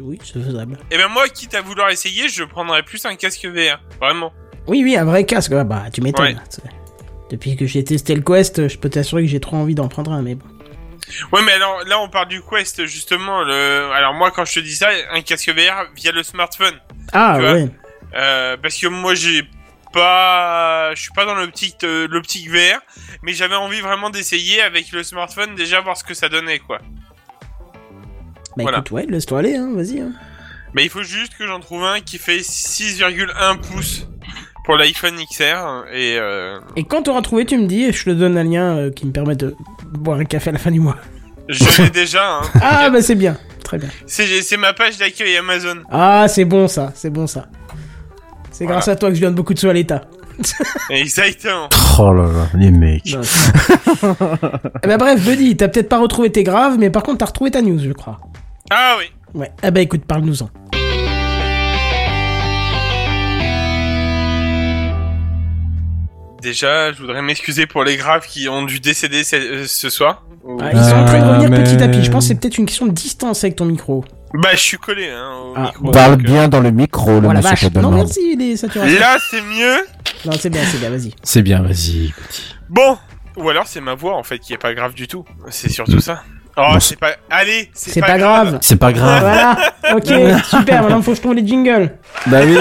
oui, c'est faisable. Et ben moi, quitte à vouloir essayer, je prendrais plus un casque VR, vraiment. Oui, oui, un vrai casque, ouais, bah tu m'étonnes. Ouais. Depuis que j'ai testé le Quest, je peux t'assurer que j'ai trop envie d'en prendre un, mais bon. Ouais, mais alors là, on parle du Quest justement. Le... Alors moi, quand je te dis ça, un casque VR via le smartphone, Ah, ouais. euh, parce que moi, j'ai pas, je suis pas dans l'optique euh, l'optique VR, mais j'avais envie vraiment d'essayer avec le smartphone déjà voir ce que ça donnait quoi. Bah Voilà. écoute, ouais, laisse-toi aller, hein, vas-y. Hein. Mais il faut juste que j'en trouve un qui fait 6,1 pouces pour l'iPhone XR et euh, Et quand t'auras trouvé, tu me dis, et je te donne un lien euh, qui me permet de boire un café à la fin du mois. je l'ai déjà. Hein. Ah, bah c'est bien, très bien. C'est c'est ma page d'accueil Amazon. Ah, c'est bon ça, c'est bon ça. C'est Voilà. grâce à toi que je donne beaucoup de sous à l'État. Exactement. oh là là les mecs Non, Eh bah bref, Buddy, t'as peut-être pas retrouvé tes graves, mais par contre t'as retrouvé ta news, je crois. Ah oui. Ouais, ah bah écoute, parle-nous-en. Déjà, je voudrais m'excuser pour les graves qui ont dû décéder ce, euh, ce soir. Ah, ils sont en train de Euh, revenir mais- petit à petit, je pense que c'est peut-être une question de distance avec ton micro. Bah, je suis collé hein, au Ah, micro. Parle donc, euh, bien dans le micro, le Oh monsieur non merci les saturations. Là, c'est mieux. Non, c'est bien, c'est bien, vas-y. c'est bien vas-y Bon, ou alors c'est ma voix en fait qui est pas grave du tout. C'est surtout ça. Oh, c'est pas. Allez, c'est pas grave. c'est pas grave Voilà, ok, super, maintenant faut que je trouve les jingles. bah oui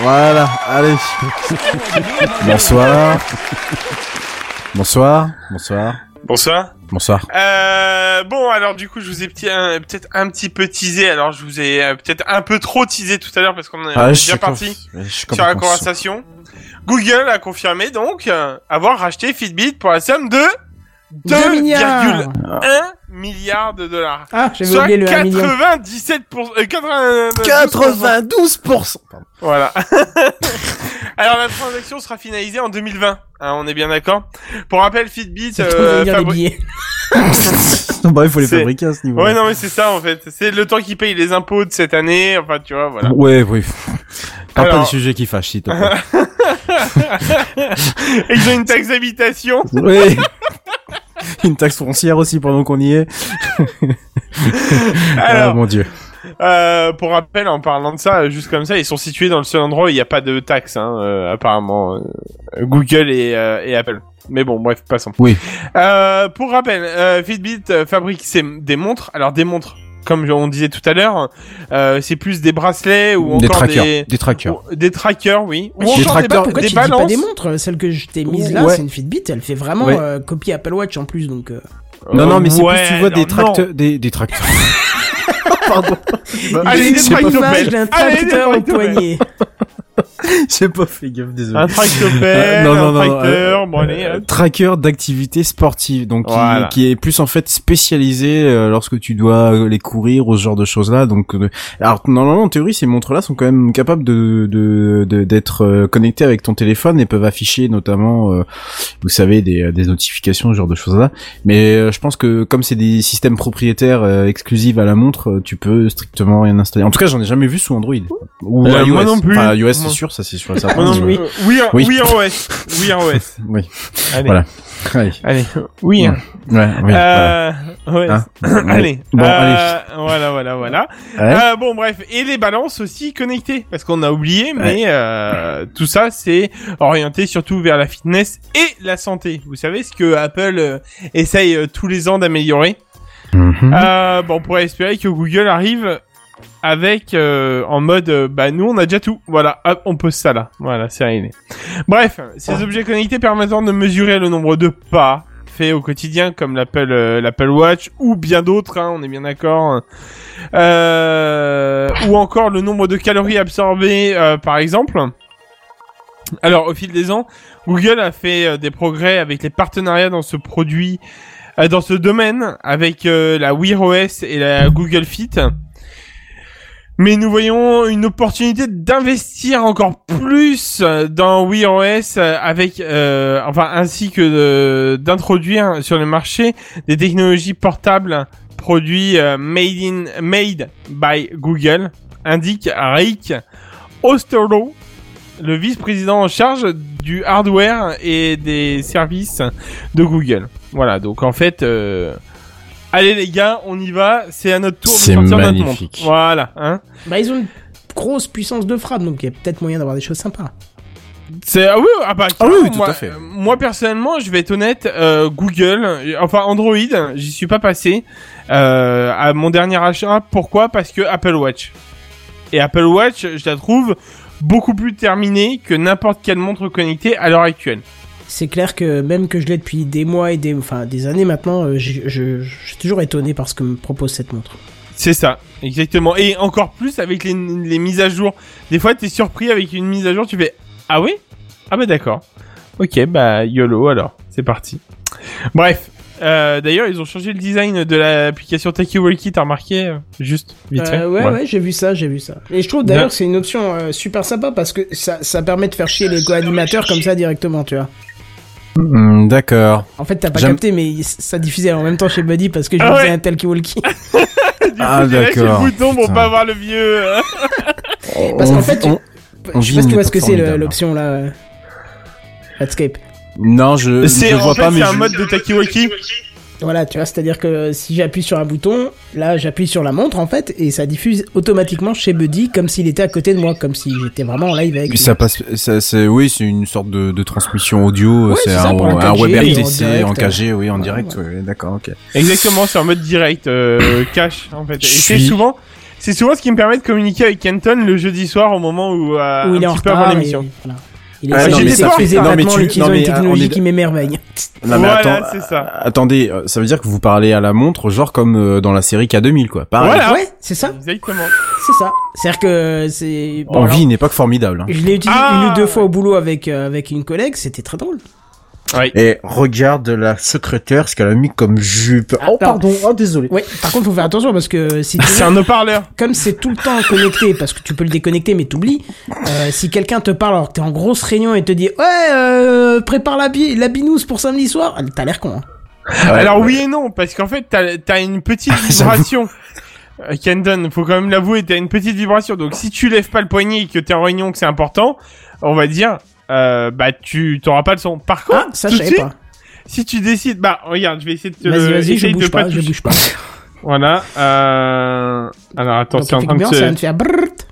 voilà allez bonsoir bonsoir bonsoir Bonsoir. bonsoir Euh, bon, alors du coup, je vous ai peut-être un petit peu teasé. Alors, je vous ai euh, peut-être un peu trop teasé tout à l'heure parce qu'on est, Ah, est bien parti sur la conversation. Google a confirmé donc euh, avoir racheté Fitbit pour la somme de 2 milliards 2,1 milliard de dollars. Ah, j'avais oublié le 1 million. 97 pour, euh, 92 92% Voilà. Alors la transaction sera finalisée en 2020. hein, on est bien d'accord. Pour rappel, Fitbit. De euh, fabri- billets. bah il faut les fabriquer à ce niveau Ouais, non mais c'est ça en fait. C'est le temps qu'ils payent les impôts de cette année. Enfin, tu vois, voilà. ouais oui Parle pas Alors- des sujets qui fâchent s'il te plaît Et ils ont une taxe d'habitation. oui Une taxe foncière aussi pendant qu'on y est. Alors, oh mon dieu. Euh, pour rappel, en parlant de ça, juste comme ça, ils sont situés dans le seul endroit où il n'y a pas de taxes, hein, euh, apparemment, euh, Google et, et Apple. Mais bon, bref, passons. Oui. Pour rappel, Fitbit fabrique ses, des montres. Alors des montres, comme on disait tout à l'heure, euh, c'est plus des bracelets ou Des encore trackers. des Des trackers. ou- des trackers, oui. Ou Des tracteurs, pourquoi des tu dis pas balances. des montres Celle que je t'ai mise là, Ouais. c'est une Fitbit. Elle fait vraiment Ouais. euh, copie Apple Watch en plus, donc. euh, Non, non, mais c'est Ouais, plus, tu vois, non, des tracteurs, des, des tracteurs. Pardon. Allez, des J'ai pas- tractopelles. l'image d'un Allez, des tracteur au poignet. J'ai pas fait gaffe, désolé. Un tractopelle, Euh, non, non, un tracteur, euh, bon allez. Euh, hop. tracker d'activité sportive, donc qui- Voilà. qui, est plus en fait spécialisé euh, lorsque tu dois les courir ou ce genre de choses là. Donc, euh, alors normalement en théorie ces montres là sont quand même capables de de- de- d'être euh, connectées avec ton téléphone et peuvent afficher notamment, euh, vous savez, des, des notifications, ce genre de choses là. Mais je pense que comme c'est des systèmes propriétaires exclusifs à la montre, tu peux strictement rien installer. En tout cas, j'en ai jamais vu sous Android ou iOS. moi non plus. Enfin, iOS c'est sûr, ça c'est sûr. certain. Oh non, Oui. oui, Oui. oui, OS. Oui, OS. Oui. Allez. Voilà. Allez. Allez. Oui. Ouais. Ouais, oui, voilà. Euh, ouais. Hein? Allez. Bon, Euh, allez. Voilà, voilà, voilà. Ouais. Euh, bon, bref. Et les balances aussi connectées. Parce qu'on a oublié, mais euh, tout ça, c'est orienté surtout vers la fitness et la santé. Vous savez ce que Apple euh, essaye tous les ans d'améliorer? Mhm. Euh, bon, on pourrait espérer que Google arrive avec euh, en mode euh, bah nous on a déjà tout. Voilà. Hop on pose ça là. Voilà c'est réglé. Bref ces objets connectés permettant de mesurer le nombre de pas faits au quotidien comme l'Apple euh, l'Apple Watch ou bien d'autres hein, on est bien d'accord euh, ou encore le nombre de calories absorbées euh, par exemple. Alors au fil des ans Google a fait des progrès avec les partenariats dans ce produit euh, dans ce domaine avec la Wear OS et la Google Fit. Mais nous voyons une opportunité d'investir encore plus dans Wear OS euh, avec, euh, enfin, ainsi que d'introduire sur le marché des technologies portables produits euh, made in made by Google, indique Rick Osterloh, le vice-président en charge du hardware et des services de Google. Voilà, donc en fait, euh, allez les gars, on y va, c'est à notre tour de C'est sortir notre magnifique. montre. Voilà, hein. Bah, ils ont une grosse puissance de frappe, donc il y a peut-être moyen d'avoir des choses sympas. C'est ah oui, ah bah Ah oui, carrément, oui, tout moi, à fait. euh, Moi personnellement, je vais être honnête, euh, Google, enfin Android, j'y suis pas passé euh, à mon dernier achat. Pourquoi? Parce que Apple Watch. Et Apple Watch, je la trouve beaucoup plus terminée que n'importe quelle montre connectée à l'heure actuelle. C'est clair que même que je l'ai depuis des mois et des, enfin, des années maintenant, euh, je, je, je suis toujours étonné par ce que me propose cette montre. C'est ça, exactement. Et encore plus avec les, les mises à jour. Des fois, t'es surpris avec une mise à jour, tu fais Ah oui? Ah bah d'accord. Ok, bah YOLO alors, c'est parti. Bref, euh, d'ailleurs, ils ont changé le design de l'application Walkie, t'as remarqué euh, Juste, vite fait. Euh, ouais, ouais, j'ai vu ça, j'ai vu ça. Et je trouve d'ailleurs que c'est une option euh, super sympa parce que ça, ça permet de faire chier les co-animateurs comme ça directement, tu vois. Hmm, D'accord. En fait, t'as pas capté, mais ça diffusait en même temps chez Buddy parce que je Ah faisais ouais. un talkie-walkie. Ah J'ai lâché d'accord. le bouton pour pas avoir le vieux. euh. Parce On qu'en vit- fait, on- on je sais pas si tu vois ce que c'est l'option là. euh, Redscape. Non, je, je en vois fait, pas, mais c'est un je- mode de Taki Walkie. Voilà, tu vois, c'est-à-dire que si j'appuie sur un bouton, là j'appuie sur la montre en fait, et ça diffuse automatiquement chez Buddy comme s'il était à côté de moi, comme si j'étais vraiment en live avec Puis lui. ça passe, ça, c'est, oui, c'est une sorte de, de transmission audio, Ouais, c'est un, un 4G, web en en 4G, oui, en ouais, direct, ouais. ouais, d'accord, ok. Exactement, c'est en mode direct, euh, cash en fait. Et c'est souvent, c'est souvent ce qui me permet de communiquer avec Kenton le jeudi soir au moment où, euh, Où il est un en petit peu avant l'émission. voilà. Il Ah, non, mais ça fait- non, mais tu- non, une euh, technologie est- qui m'émerveille. Non, mais Voilà, attends, c'est ça. euh, attendez, euh, ça veut dire que vous parlez à la montre, genre comme dans la série K2000, quoi. Pareil. Voilà. Ouais, c'est ça, Exactement. c'est ça. C'est-à-dire que c'est... bon, On alors, vit une époque formidable. hein. Je l'ai utilisé Ah une ou deux fois au boulot avec, euh, avec une collègue, c'était très drôle. Oui. Et regarde la secrétaire, ce qu'elle a mis comme jupe. Ah, oh, pardon. pardon, oh, désolé. Ouais, par contre, faut faire attention parce que si tu C'est un haut-parleur. comme c'est tout le temps connecté, parce que tu peux le déconnecter mais t'oublies, euh, si quelqu'un te parle alors que t'es en grosse réunion et te dit ouais euh, prépare la, bi la binouse pour samedi soir, t'as l'air con. Hein. Alors oui et non, parce qu'en fait, t'as as une petite vibration. Euh, Kendon, faut quand même l'avouer, t'as une petite vibration. Donc si tu lèves pas le poignet et que t'es en réunion, que c'est important, on va dire, euh, bah tu t'auras pas le son. Par contre, Ah, ça tout je de savais suite, pas. si tu décides, bah regarde, je vais essayer de te Vas-y, vas-y, je essaye de bouge pas, je bouge pas. Voilà. Euh... Alors attends, Donc, c'est en train de ça se... brrrt.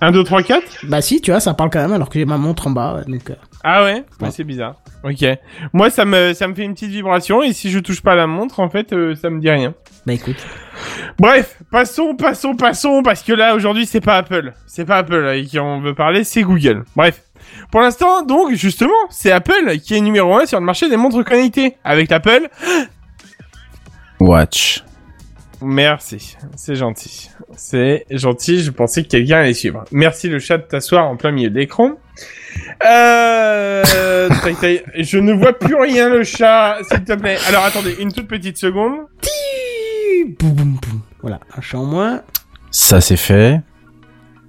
1, 2, 3, 4 Bah si, tu vois, ça parle quand même alors que j'ai ma montre en bas, donc... euh, Ah ouais, ouais Ouais. c'est bizarre. Ok. Moi, ça me, ça me fait une petite vibration et si je touche pas la montre, en fait, euh, ça me dit rien. Bah écoute. Bref, passons, passons, passons, parce que là, aujourd'hui, c'est pas Apple. C'est pas Apple avec qui on veut parler, c'est Google. Bref. Pour l'instant, donc, justement, c'est Apple qui est numéro 1 sur le marché des montres connectées. Avec l'Apple, Watch. merci. C'est gentil. C'est gentil, je pensais que quelqu'un allait suivre. Merci le chat de t'asseoir en plein milieu de l'écran. Euh... Je ne vois plus rien, le chat, s'il te plaît. Alors, attendez, une toute petite seconde. Boum, boum, boum. Voilà, un chat en moins. Ça c'est fait.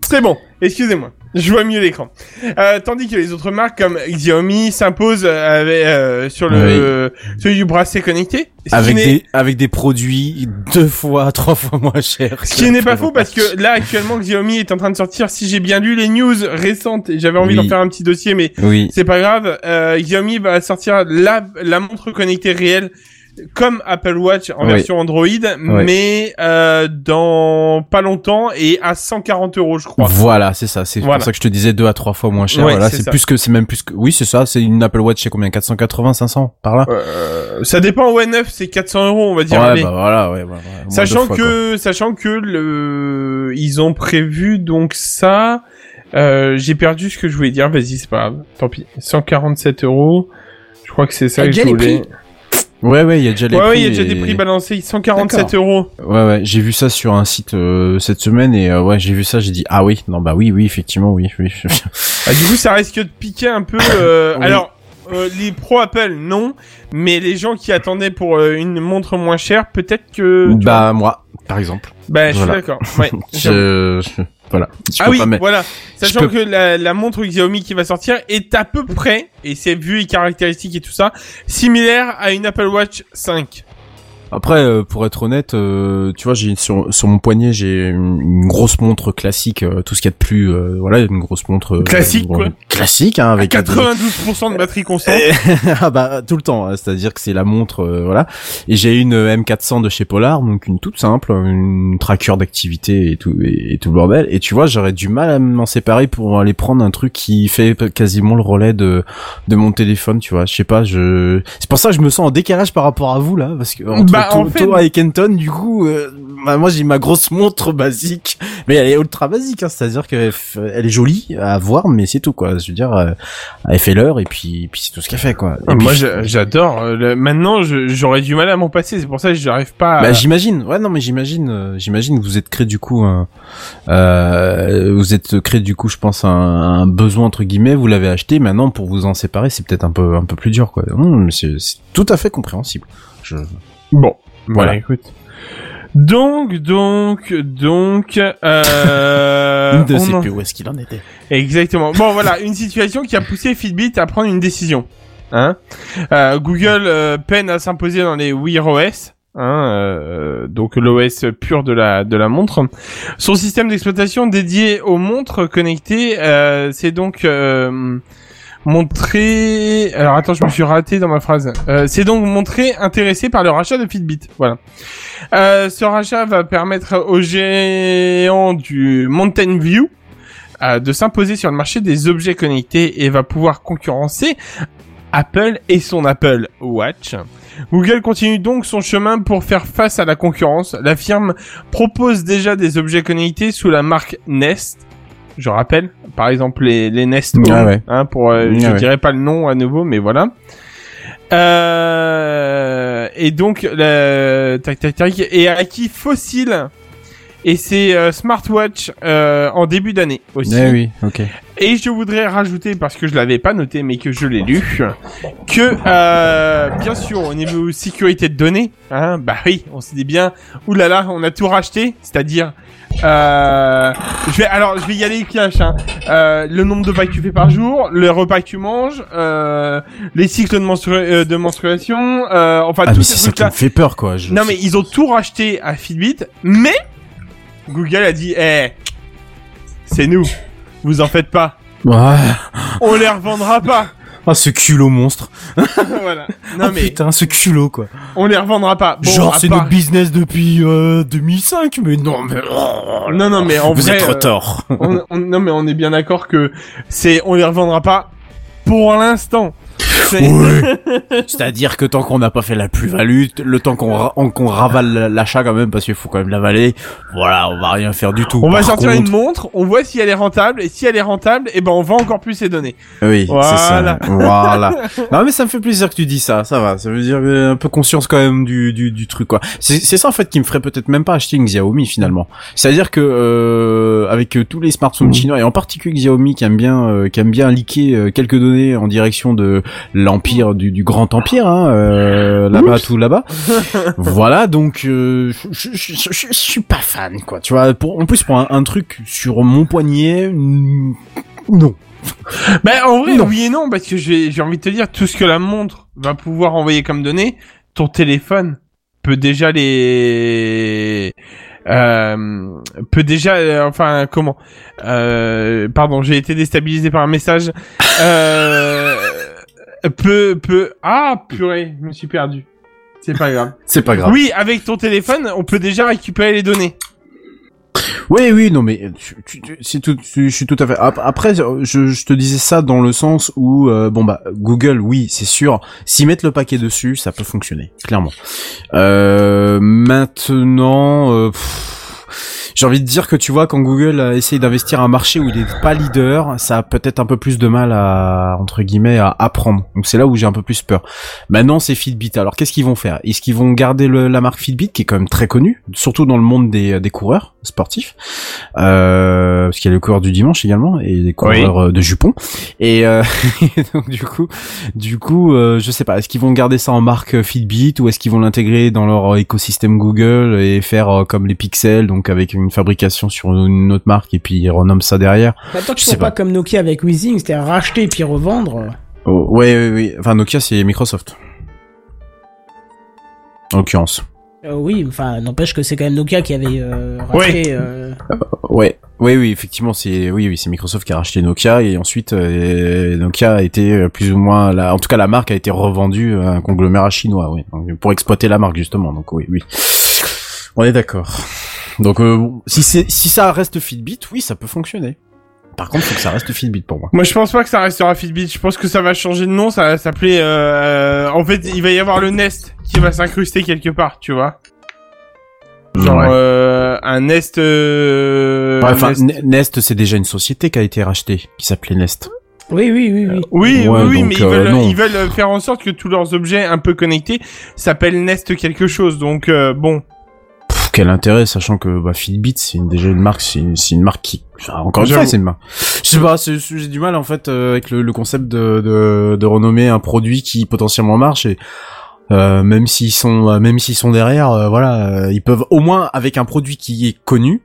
C'est bon, excusez-moi. Je vois mieux l'écran. Euh, tandis que les autres marques comme Xiaomi s'imposent euh, avec, euh, sur le celui du bracelet connecté. Avec des, avec des produits deux fois, trois fois moins chers. Ce qui n'est pas faux parce que là actuellement Xiaomi est en train de sortir, si j'ai bien lu les news récentes, et j'avais envie Oui. d'en faire un petit dossier, mais Oui. c'est pas grave. Euh, Xiaomi va sortir la, la montre connectée réelle comme Apple Watch en Oui. version Android, mais euh, dans pas longtemps et à 140 euros je crois. Voilà, c'est ça. C'est Voilà. pour ça que je te disais deux à trois fois moins cher. Ouais, voilà, c'est plus que, c'est même plus que, oui, c'est ça. C'est une Apple Watch, c'est combien? 480, 500, par là? Euh, ça dépend au N9, c'est 400 euros on va dire. ouais, allez. bah voilà, ouais, ouais, ouais. Sachant fois, que, sachant que le, ils ont prévu donc ça. Euh, j'ai perdu ce que je voulais dire. Vas-y, c'est pas grave. Tant pis. 147 euros. Je crois que c'est ça que je voulais. prix? Ouais, ouais, il y a déjà les Ouais, prix. ouais, il y a déjà et- des prix balancés. 147 euros. Ouais, ouais, j'ai vu ça sur un site euh, cette semaine et euh, ouais, j'ai vu ça, j'ai dit ah oui, non bah oui, oui, effectivement, oui, oui. Ah, du coup, ça risque de piquer un peu. euh, Oui. Alors, euh, les pro Apple, non. Mais les gens qui attendaient pour euh, une montre moins chère, peut-être que. vois. bah moi, par exemple. bah, je suis d'accord. Ouais. je- voilà. Je Ah oui, pas voilà. Sachant peux- que la, la montre Xiaomi qui va sortir est à peu près, et c'est vu les caractéristiques et tout ça, similaire à une Apple Watch 5. Après, euh, pour être honnête, euh, tu vois, j'ai sur sur mon poignet, j'ai une, une grosse montre classique, euh, tout ce qu'il y a de plus, euh, voilà, une grosse montre euh, Classique, bon, quoi. classique, hein, avec 92% de batterie constante. ah bah tout le temps, hein, c'est-à-dire que c'est la montre, euh, voilà. Et j'ai une euh, M400 de chez Polar, donc une toute simple, une tracker d'activité et tout et, et tout le bordel. Et tu vois, j'aurais du mal à m'en séparer pour aller prendre un truc qui fait quasiment le relais de de mon téléphone, tu vois. Je sais pas, je c'est pour ça que je me sens en décalage par rapport à vous là, parce que entre Bah, en To- fait- et Kenton, du coup, euh, bah, moi j'ai ma grosse montre basique, mais elle est ultra basique, hein, c'est-à-dire qu'elle elle est jolie à voir, mais c'est tout quoi. Je veux dire, euh, elle fait l'heure et puis puis c'est tout ce qu'elle fait quoi. Et Ah, Moi, puis- j'adore. euh, le- Maintenant, j'aurais du mal à m'en passer. C'est pour ça que j'arrive pas. À... Bah j'imagine. Ouais non mais j'imagine. euh, j'imagine que vous êtes créé du coup un. Euh, vous êtes créé du coup je pense un, un besoin entre guillemets. Vous l'avez acheté. Maintenant pour vous en séparer c'est peut-être un peu un peu plus dur quoi. Non, mais c'est c'est tout à fait compréhensible. Je... Bon, Voilà. voilà. écoute. Donc, donc, donc, euh, ne en- plus où est-ce qu'il en était. Exactement. Bon, voilà, une situation qui a poussé Fitbit à prendre une décision. Hein Euh, Google euh, peine à s'imposer dans les Wear OS. Hein, euh, donc l'OS pur de la de la montre. Son système d'exploitation dédié aux montres connectées, euh, c'est donc euh, montré. Alors attends, je me suis raté dans ma phrase. Euh, c'est donc montré intéressé par le rachat de Fitbit. Voilà. Euh, ce rachat va permettre aux géants du Mountain View euh, de s'imposer sur le marché des objets connectés et va pouvoir concurrencer Apple et son Apple Watch. Google continue donc son chemin pour faire face à la concurrence. La firme propose déjà des objets connectés sous la marque Nest. Je rappelle, par exemple les, les Nest Home, Ah ouais. hein, pour euh, Ah je ouais. dirais pas le nom à nouveau, mais voilà. Euh, et donc, le, tac tac tac, et acquis Fossil et ses euh, smartwatch en début d'année aussi. Eh oui. Ok. Et je voudrais rajouter, parce que je l'avais pas noté, mais que je l'ai lu, que, euh, bien sûr, au niveau sécurité de données, hein, bah oui, on s'est dit bien, oulala, on a tout racheté, c'est-à-dire, euh, je vais, alors, je vais y aller cash, hein, euh, le nombre de pas que tu fais par jour, le repas que tu manges, euh, les cycles de, menstrua- euh, de menstruation, euh, enfin, Ah tous mais ces ça me fait peur quoi. Je- Non mais ils ont tout racheté à Fitbit, mais Google a dit, eh, c'est nous, vous en faites pas, Ouais. on les revendra pas. Ah, ce culot monstre. voilà. Non ah, mais putain, ce culot, quoi. on les revendra pas. Bon, Genre, c'est part- notre business depuis euh, 2005, mais non, mais... oh, Non non mais en Vous vrai. êtes trop euh, tort. on- on- non mais on est bien d'accord que c'est on les revendra pas pour l'instant. C'est- C'est-à-dire que tant qu'on n'a pas fait la plus-value, le temps qu'on ra- ravale l'achat quand même, parce qu'il faut quand même l'avaler, voilà, on va rien faire du tout. On va sortir contre- une montre, on voit si elle est rentable et si elle est rentable, et ben on vend encore plus les données. Oui, Voilà. c'est ça. Voilà. non mais ça me fait plaisir que tu dis ça, ça va. Ça veut dire euh, un peu conscience quand même du du, du truc quoi. C'est c'est ça en fait qui me ferait peut-être même pas acheter une Xiaomi finalement. C'est-à-dire que euh, avec euh, tous les smartphones chinois et en particulier Xiaomi qui aime bien euh, qui aime bien liquer euh, quelques données en direction de l'empire du, du grand empire hein, euh, là-bas tout là-bas. voilà donc euh, je, je, je, je- suis pas fan quoi. Tu vois pour en plus pour un, un truc sur mon poignet non. Ben en vrai Non. oui et non parce que j'ai j'ai envie de te dire tout ce que la montre va pouvoir envoyer comme données, ton téléphone peut déjà les euh, peut déjà euh, enfin comment euh, pardon j'ai été déstabilisé par un message euh, peut peut ah purée je me suis perdu c'est pas grave C'est pas grave. oui avec ton téléphone on peut déjà récupérer les données Oui, oui, non, mais tu, tu, tu- c'est tout, tu- je suis tout à fait. Ap- Après, je, je te disais ça dans le sens où, euh, bon bah, Google, oui, c'est sûr, s'ils mettent le paquet dessus, ça peut fonctionner, clairement. Euh, maintenant, euh, pff, j'ai envie de dire que tu vois, quand Google a essayé d'investir un marché où il n'est pas leader, ça a peut-être un peu plus de mal à entre guillemets à apprendre. Donc c'est là où j'ai un peu plus peur. Maintenant, c'est Fitbit. Alors, qu'est-ce qu'ils vont faire? Est-ce qu'ils vont garder le- la marque Fitbit, qui est quand même très connue, surtout dans le monde des, des coureurs sportifs, euh, parce qu'il y a le coureur du dimanche également et les coureurs euh, de jupons. Et euh, donc du coup, du coup, euh, je sais pas. Est-ce qu'ils vont garder ça en marque Fitbit ou est-ce qu'ils vont l'intégrer dans leur écosystème Google et faire euh, comme les pixels, donc avec une fabrication sur une autre marque et puis ils renomment ça derrière Bah, tant qu'ils sais sont pas. pas. comme Nokia avec Weezing, c'est-à-dire racheter puis revendre. Oh, ouais, ouais, ouais. Enfin, Nokia, c'est Microsoft. En l'occurrence. Euh, oui, enfin, n'empêche que c'est quand même Nokia qui avait euh, racheté. euh, Ouais, oui, oui, effectivement, c'est oui, oui, c'est Microsoft qui a racheté Nokia et ensuite euh, Nokia a été euh, plus ou moins, la, en tout cas, la marque a été revendue à un conglomérat chinois, oui, pour exploiter la marque justement. Donc oui, oui, on est d'accord. Donc euh, si c'est si ça reste Fitbit, oui, ça peut fonctionner. Par contre, faut que ça reste Fitbit pour moi. Moi, je pense pas que ça restera Fitbit. Je pense que ça va changer de nom. Ça va s'appeler. Euh... En fait, il va y avoir le Nest qui va s'incruster quelque part, tu vois. Genre Ouais. euh, un Nest. Euh... Ouais, enfin, Nest. C'est déjà une société qui a été rachetée, qui s'appelait Nest. Oui, oui, oui, oui. Oui, Ouais, oui, oui, donc, mais ils euh, veulent, ils veulent faire en sorte que tous leurs objets un peu connectés s'appellent Nest quelque chose. Donc euh, bon. Pff, quel intérêt, sachant que bah, Fitbit, c'est une- déjà une marque, c'est une, une marque qui, enfin, encore une fois, c'est une marque. Je sais pas, j'ai du mal en fait euh, avec le, le concept de, de, de renommer un produit qui potentiellement marche et euh, même s'ils sont, euh, même s'ils sont derrière, euh, voilà, euh, ils peuvent au moins avec un produit qui est connu.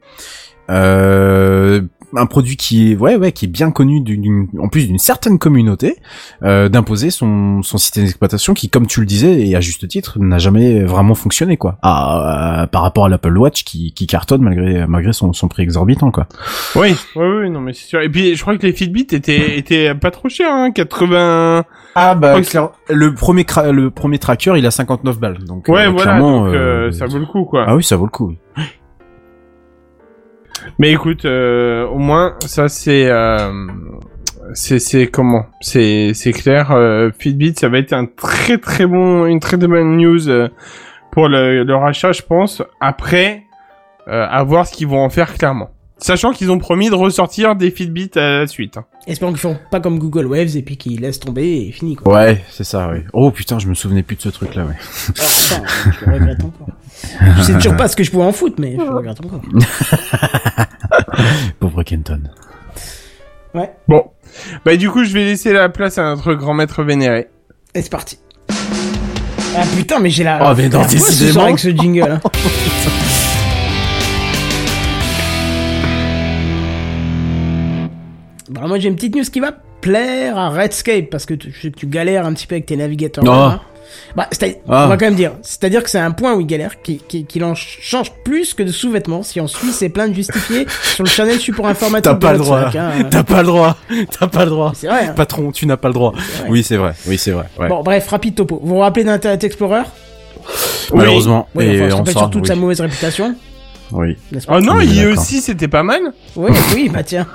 Euh, un produit qui est ouais ouais qui est bien connu d'une d'une- en plus d'une certaine communauté euh, d'imposer son son système d'exploitation qui comme tu le disais et à juste titre n'a jamais vraiment fonctionné quoi Ah, euh, par rapport à l'Apple Watch qui, qui cartonne malgré malgré son, son prix exorbitant quoi Oui, oui, oui, non, mais c'est sûr. Et puis, je crois que les Fitbit étaient, étaient pas trop chers, hein, 80... ah bah le premier le premier tracker il a 59 balles donc Ouais, euh, voilà, donc, euh, euh, ça vaut le coup, quoi. ah oui ça vaut le coup. Mais écoute, euh, au moins, ça, c'est... Euh, c'est, c'est comment? C'est, c'est clair, euh, Fitbit, ça va être un très très bon, une très très bonne news euh, pour le, le rachat, je pense. Après, euh, à voir ce qu'ils vont en faire clairement. Sachant qu'ils ont promis de ressortir des Fitbit à la suite. hein. Espérons qu'ils font pas comme Google Waves et puis qu'ils laissent tomber et fini quoi. ouais c'est ça oui oh putain je me souvenais plus de ce truc là ouais attends, je le regrette encore. Je sais toujours pas ce que je pouvais en foutre, mais je regrette encore. pauvre Kenton Ouais, Bon. Bah du coup, je vais laisser la place à notre grand maître vénéré. et c'est parti. Ah putain, mais j'ai la. Oh, mais non, la voix ce soir décidément. avec ce jingle. hein. Bah, moi j'ai une petite news qui va plaire à Redscape parce que tu, je sais que tu galères un petit peu avec tes navigateurs. Oh. là. Bah, Ah. on va quand même dire. C'est-à-dire que c'est un point où il galère, qui- qui- qu'il en change plus que de sous-vêtements si on suit ses plaintes justifiées sur le channel support informatique T'as pas le droit. hein. T'as pas le droit. T'as pas le droit. C'est vrai. hein. Patron, tu n'as pas le droit. Oui, c'est vrai. Oui, c'est vrai. Ouais. Bon, bref, rapide topo. Vous vous rappelez d'Internet Explorer? Malheureusement. Oui, et enfin, on se rappelle surtout de oui. sa mauvaise réputation, Oui. Oh non, d'accord. aussi, c'était pas mal. Oui, oui, bah tiens.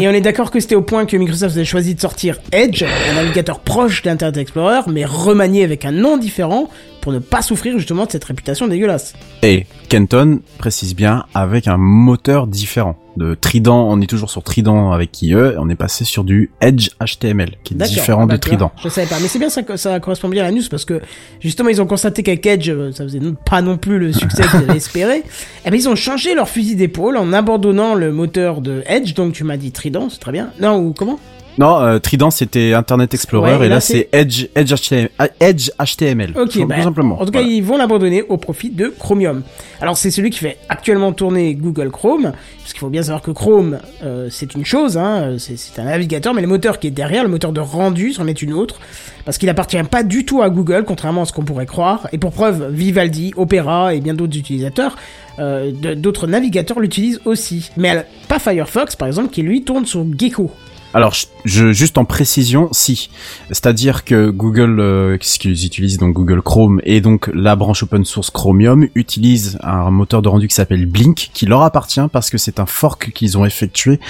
Et on est d'accord que c'était au point que Microsoft avait choisi de sortir Edge, un navigateur proche d'Internet Explorer, mais remanié avec un nom différent pour ne pas souffrir justement de cette réputation dégueulasse. Et Kenton précise bien avec un moteur différent. De Trident, on est toujours sur Trident avec IE, on est passé sur du Edge HTML, qui est différent Ah bah, de vois, Trident. Je savais pas, mais c'est bien ça que ça correspond bien à la news parce que justement ils ont constaté qu'avec Edge, euh, ça faisait pas non plus le succès qu'ils avaient espéré. Et ben ils ont changé leur fusil d'épaule en abandonnant le moteur de Edge, donc tu m'as dit Trident, c'est très bien. Non ou comment? Non, euh, Trident c'était Internet Explorer Ouais, et là, là, c'est- Edge, Edge HTML. ah, Edge HTML. Ok, tout, bah, tout simplement. En tout cas, Voilà. ils vont l'abandonner au profit de Chromium. Alors, c'est celui qui fait actuellement tourner Google Chrome, parce qu'il faut bien savoir que Chrome, euh, c'est une chose, hein, c'est un navigateur, mais le moteur qui est derrière, le moteur de rendu, c'en est une autre, parce qu'il appartient pas du tout à Google, contrairement à ce qu'on pourrait croire. Et pour preuve, Vivaldi, Opera et bien d'autres utilisateurs, euh, d'autres navigateurs l'utilisent aussi. Mais pas Firefox, par exemple, qui lui tourne sur Gecko. Alors, je, juste en précision, si. C'est-à-dire que Google, euh, ce qu'ils utilisent, donc Google Chrome, et donc la branche open source Chromium, utilise un moteur de rendu qui s'appelle Blink, qui leur appartient parce que c'est un fork qu'ils ont effectué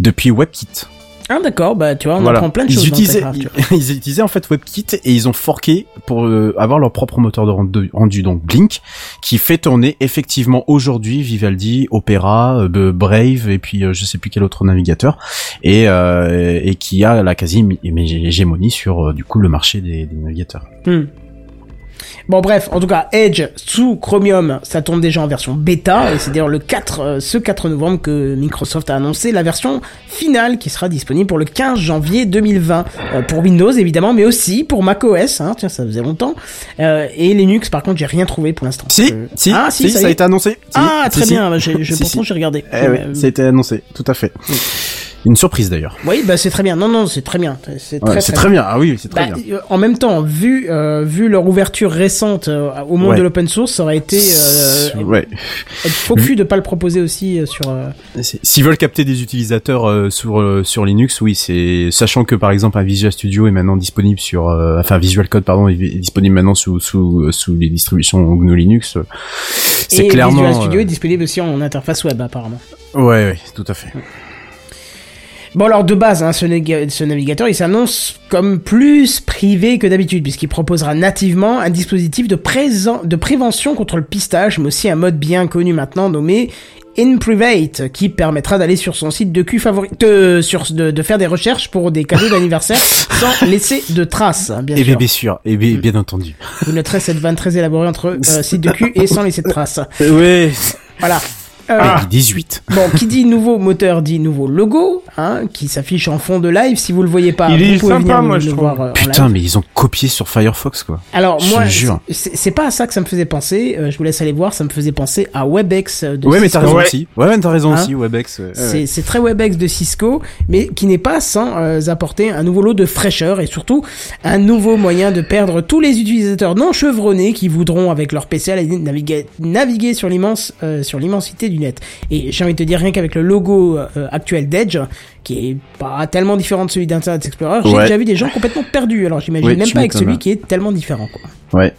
depuis WebKit. Ah d'accord, bah tu vois, on Voilà. apprend plein de ils choses. utilisaient, ils, ils utilisaient en fait WebKit et ils ont forqué pour euh, avoir leur propre moteur de rendu, donc Blink, qui fait tourner effectivement aujourd'hui Vivaldi, Opera, euh, Brave et puis euh, je sais plus quel autre navigateur et euh, et qui a la quasi hé- hégémonie sur euh, du coup le marché des, des navigateurs. Hmm. Bon bref, en tout cas, Edge sous Chromium, ça tourne déjà en version bêta, et c'est d'ailleurs le 4, euh, ce 4 novembre que Microsoft a annoncé la version finale qui sera disponible pour le 15 janvier 2020, euh, pour Windows évidemment, mais aussi pour macOS, hein, tiens ça faisait longtemps, euh, et Linux par contre j'ai rien trouvé pour l'instant. Si, Euh, si, ah si, ça, y ça a été annoncé. Si, Ah si, très si. bien, j'ai- je Si, pourtant si. j'ai regardé. Eh ouais, Euh, ça a été annoncé, tout à fait. Une surprise d'ailleurs. Oui, bah c'est très bien. Non non, c'est très bien. C'est très c'est très très bien. Ah oui, c'est très Bah, bien. euh, en même temps, vu euh, vu leur ouverture récente euh, au monde Ouais. de l'open source, ça aurait été euh, ouais. être faux cul de pas le proposer aussi euh, sur. euh, S'ils veulent capter des utilisateurs euh, sur euh, sur Linux, oui, c'est sachant que par exemple un Visual Studio est maintenant disponible sur, euh, enfin Visual Code pardon est disponible maintenant sous sous sous les distributions GNU Linux. C'est et clairement. Visual Studio euh, est disponible aussi en interface web apparemment. ouais, ouais, tout à fait. Bon alors de base, hein, ce, navigateur, il s'annonce comme plus privé que d'habitude puisqu'il proposera nativement un dispositif de, prévention contre le pistage, mais aussi un mode bien connu maintenant nommé In Private, qui permettra d'aller sur son site de cul favori, de, sur, de, de faire des recherches pour des cadeaux d'anniversaire sans laisser de traces, hein, bien Et sûr. bien sûr, et bien, bien entendu. Vous noterez cette vanne très élaborée entre euh, site de cul et sans laisser de traces. Ouais. Voilà. Euh, Ah. 18. Bon, qui dit nouveau moteur dit nouveau logo, hein, qui s'affiche en fond de live. Si vous le voyez pas, Il vous est pouvez sympa, venir moi, le je voir trouve. euh, en Putain, live. mais ils ont copié sur Firefox quoi. Alors je moi, c'est pas à ça que ça me faisait penser. euh, je vous laisse aller voir. Ça me faisait penser à Webex de Ouais, mais Cisco. t'as raison Ouais. aussi. Ouais, mais t'as raison Hein aussi, Webex. C'est très Webex de Cisco, mais qui n'est pas sans euh, apporter un nouveau lot de fraîcheur et surtout un nouveau moyen de perdre tous les utilisateurs non chevronnés qui voudront avec leur PC aller naviguer, naviguer sur l'immense euh, sur l'immensité Et j'ai envie de te dire rien qu'avec le logo euh, actuel d'Edge, qui est pas tellement différent de celui d'Internet Explorer, j'ai Ouais. déjà vu des gens complètement perdus. Alors j'imagine même pas avec celui qui est tellement différent. Quoi. Ouais.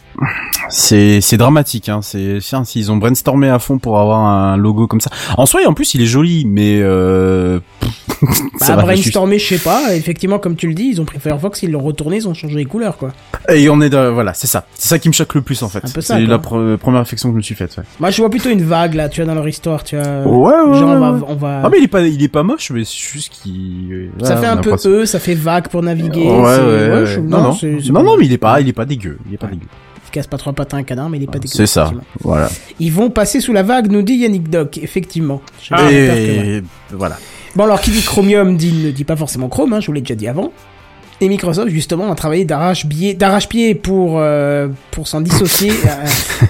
C'est c'est dramatique hein, c'est tiens, s'ils ont brainstormé à fond pour avoir un logo comme ça. En soi, et en plus, il est joli mais euh Bah, ça va brainstormer, je sais pas. Effectivement, comme tu le dis, ils ont pris Firefox, ils l'ont retourné, ils ont changé les couleurs, quoi. Et on est dans, voilà, c'est ça. C'est ça qui me choque le plus en fait. Un peu ça, C'est la pre- première réflexion que je me suis faite. Ouais. Moi, je vois plutôt une vague là, tu vois, dans leur histoire, tu vois. Ouais, ouais, Genre, on va, ouais. on va. Ah mais il est pas il est pas moche mais c'est juste qu'il ça ouais, fait un peu E, ça fait vague pour naviguer. Ouais, ouais, ouais, je- Non non. Non non, mais il est pas il est pas dégueu, il est pas dégueu. Il casse pas trois patins à un canard, mais il est pas dégueu. C'est ça. Voilà. Ils vont passer sous la vague, nous dit Yannick Doc, effectivement. Bien peur que ouais. Et voilà. Bon, alors, qui dit Chromium dit, ne dit pas forcément Chrome, hein, je vous l'ai déjà dit avant. Et Microsoft justement a travaillé d'arrache-pied d'arrache-pied pour euh, pour s'en dissocier euh,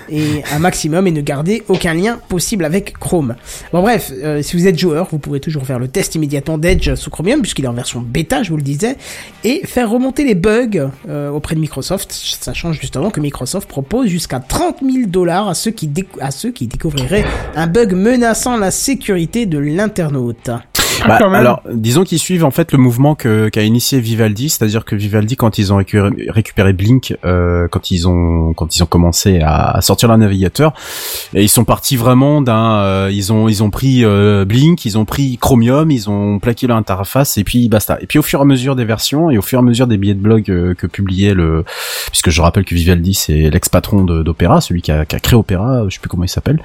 et un maximum et ne garder aucun lien possible avec Chrome. Bon bref, euh, si vous êtes joueur, vous pourrez toujours faire le test immédiatement d'Edge sous Chromium puisqu'il est en version bêta, je vous le disais, et faire remonter les bugs euh, auprès de Microsoft, sachant justement que Microsoft propose jusqu'à 30 000 dollars à ceux qui décou- à ceux qui découvriraient un bug menaçant la sécurité de l'internaute. Bah, quand même. alors, disons qu'ils suivent en fait le mouvement que qu'a initié Vivaldi, c'est-à-dire que Vivaldi, quand ils ont récupéré, récupéré Blink, euh, quand ils ont quand ils ont commencé à, à sortir leur navigateur, et ils sont partis vraiment d'un, euh, ils ont ils ont pris euh, Blink, ils ont pris Chromium, ils ont plaqué leur interface et puis basta. Et puis au fur et à mesure des versions et au fur et à mesure des billets de blog euh, que publiait le, puisque je rappelle que Vivaldi c'est l'ex-patron d'Opéra, celui qui a, qui a créé Opéra, je sais plus comment il s'appelle.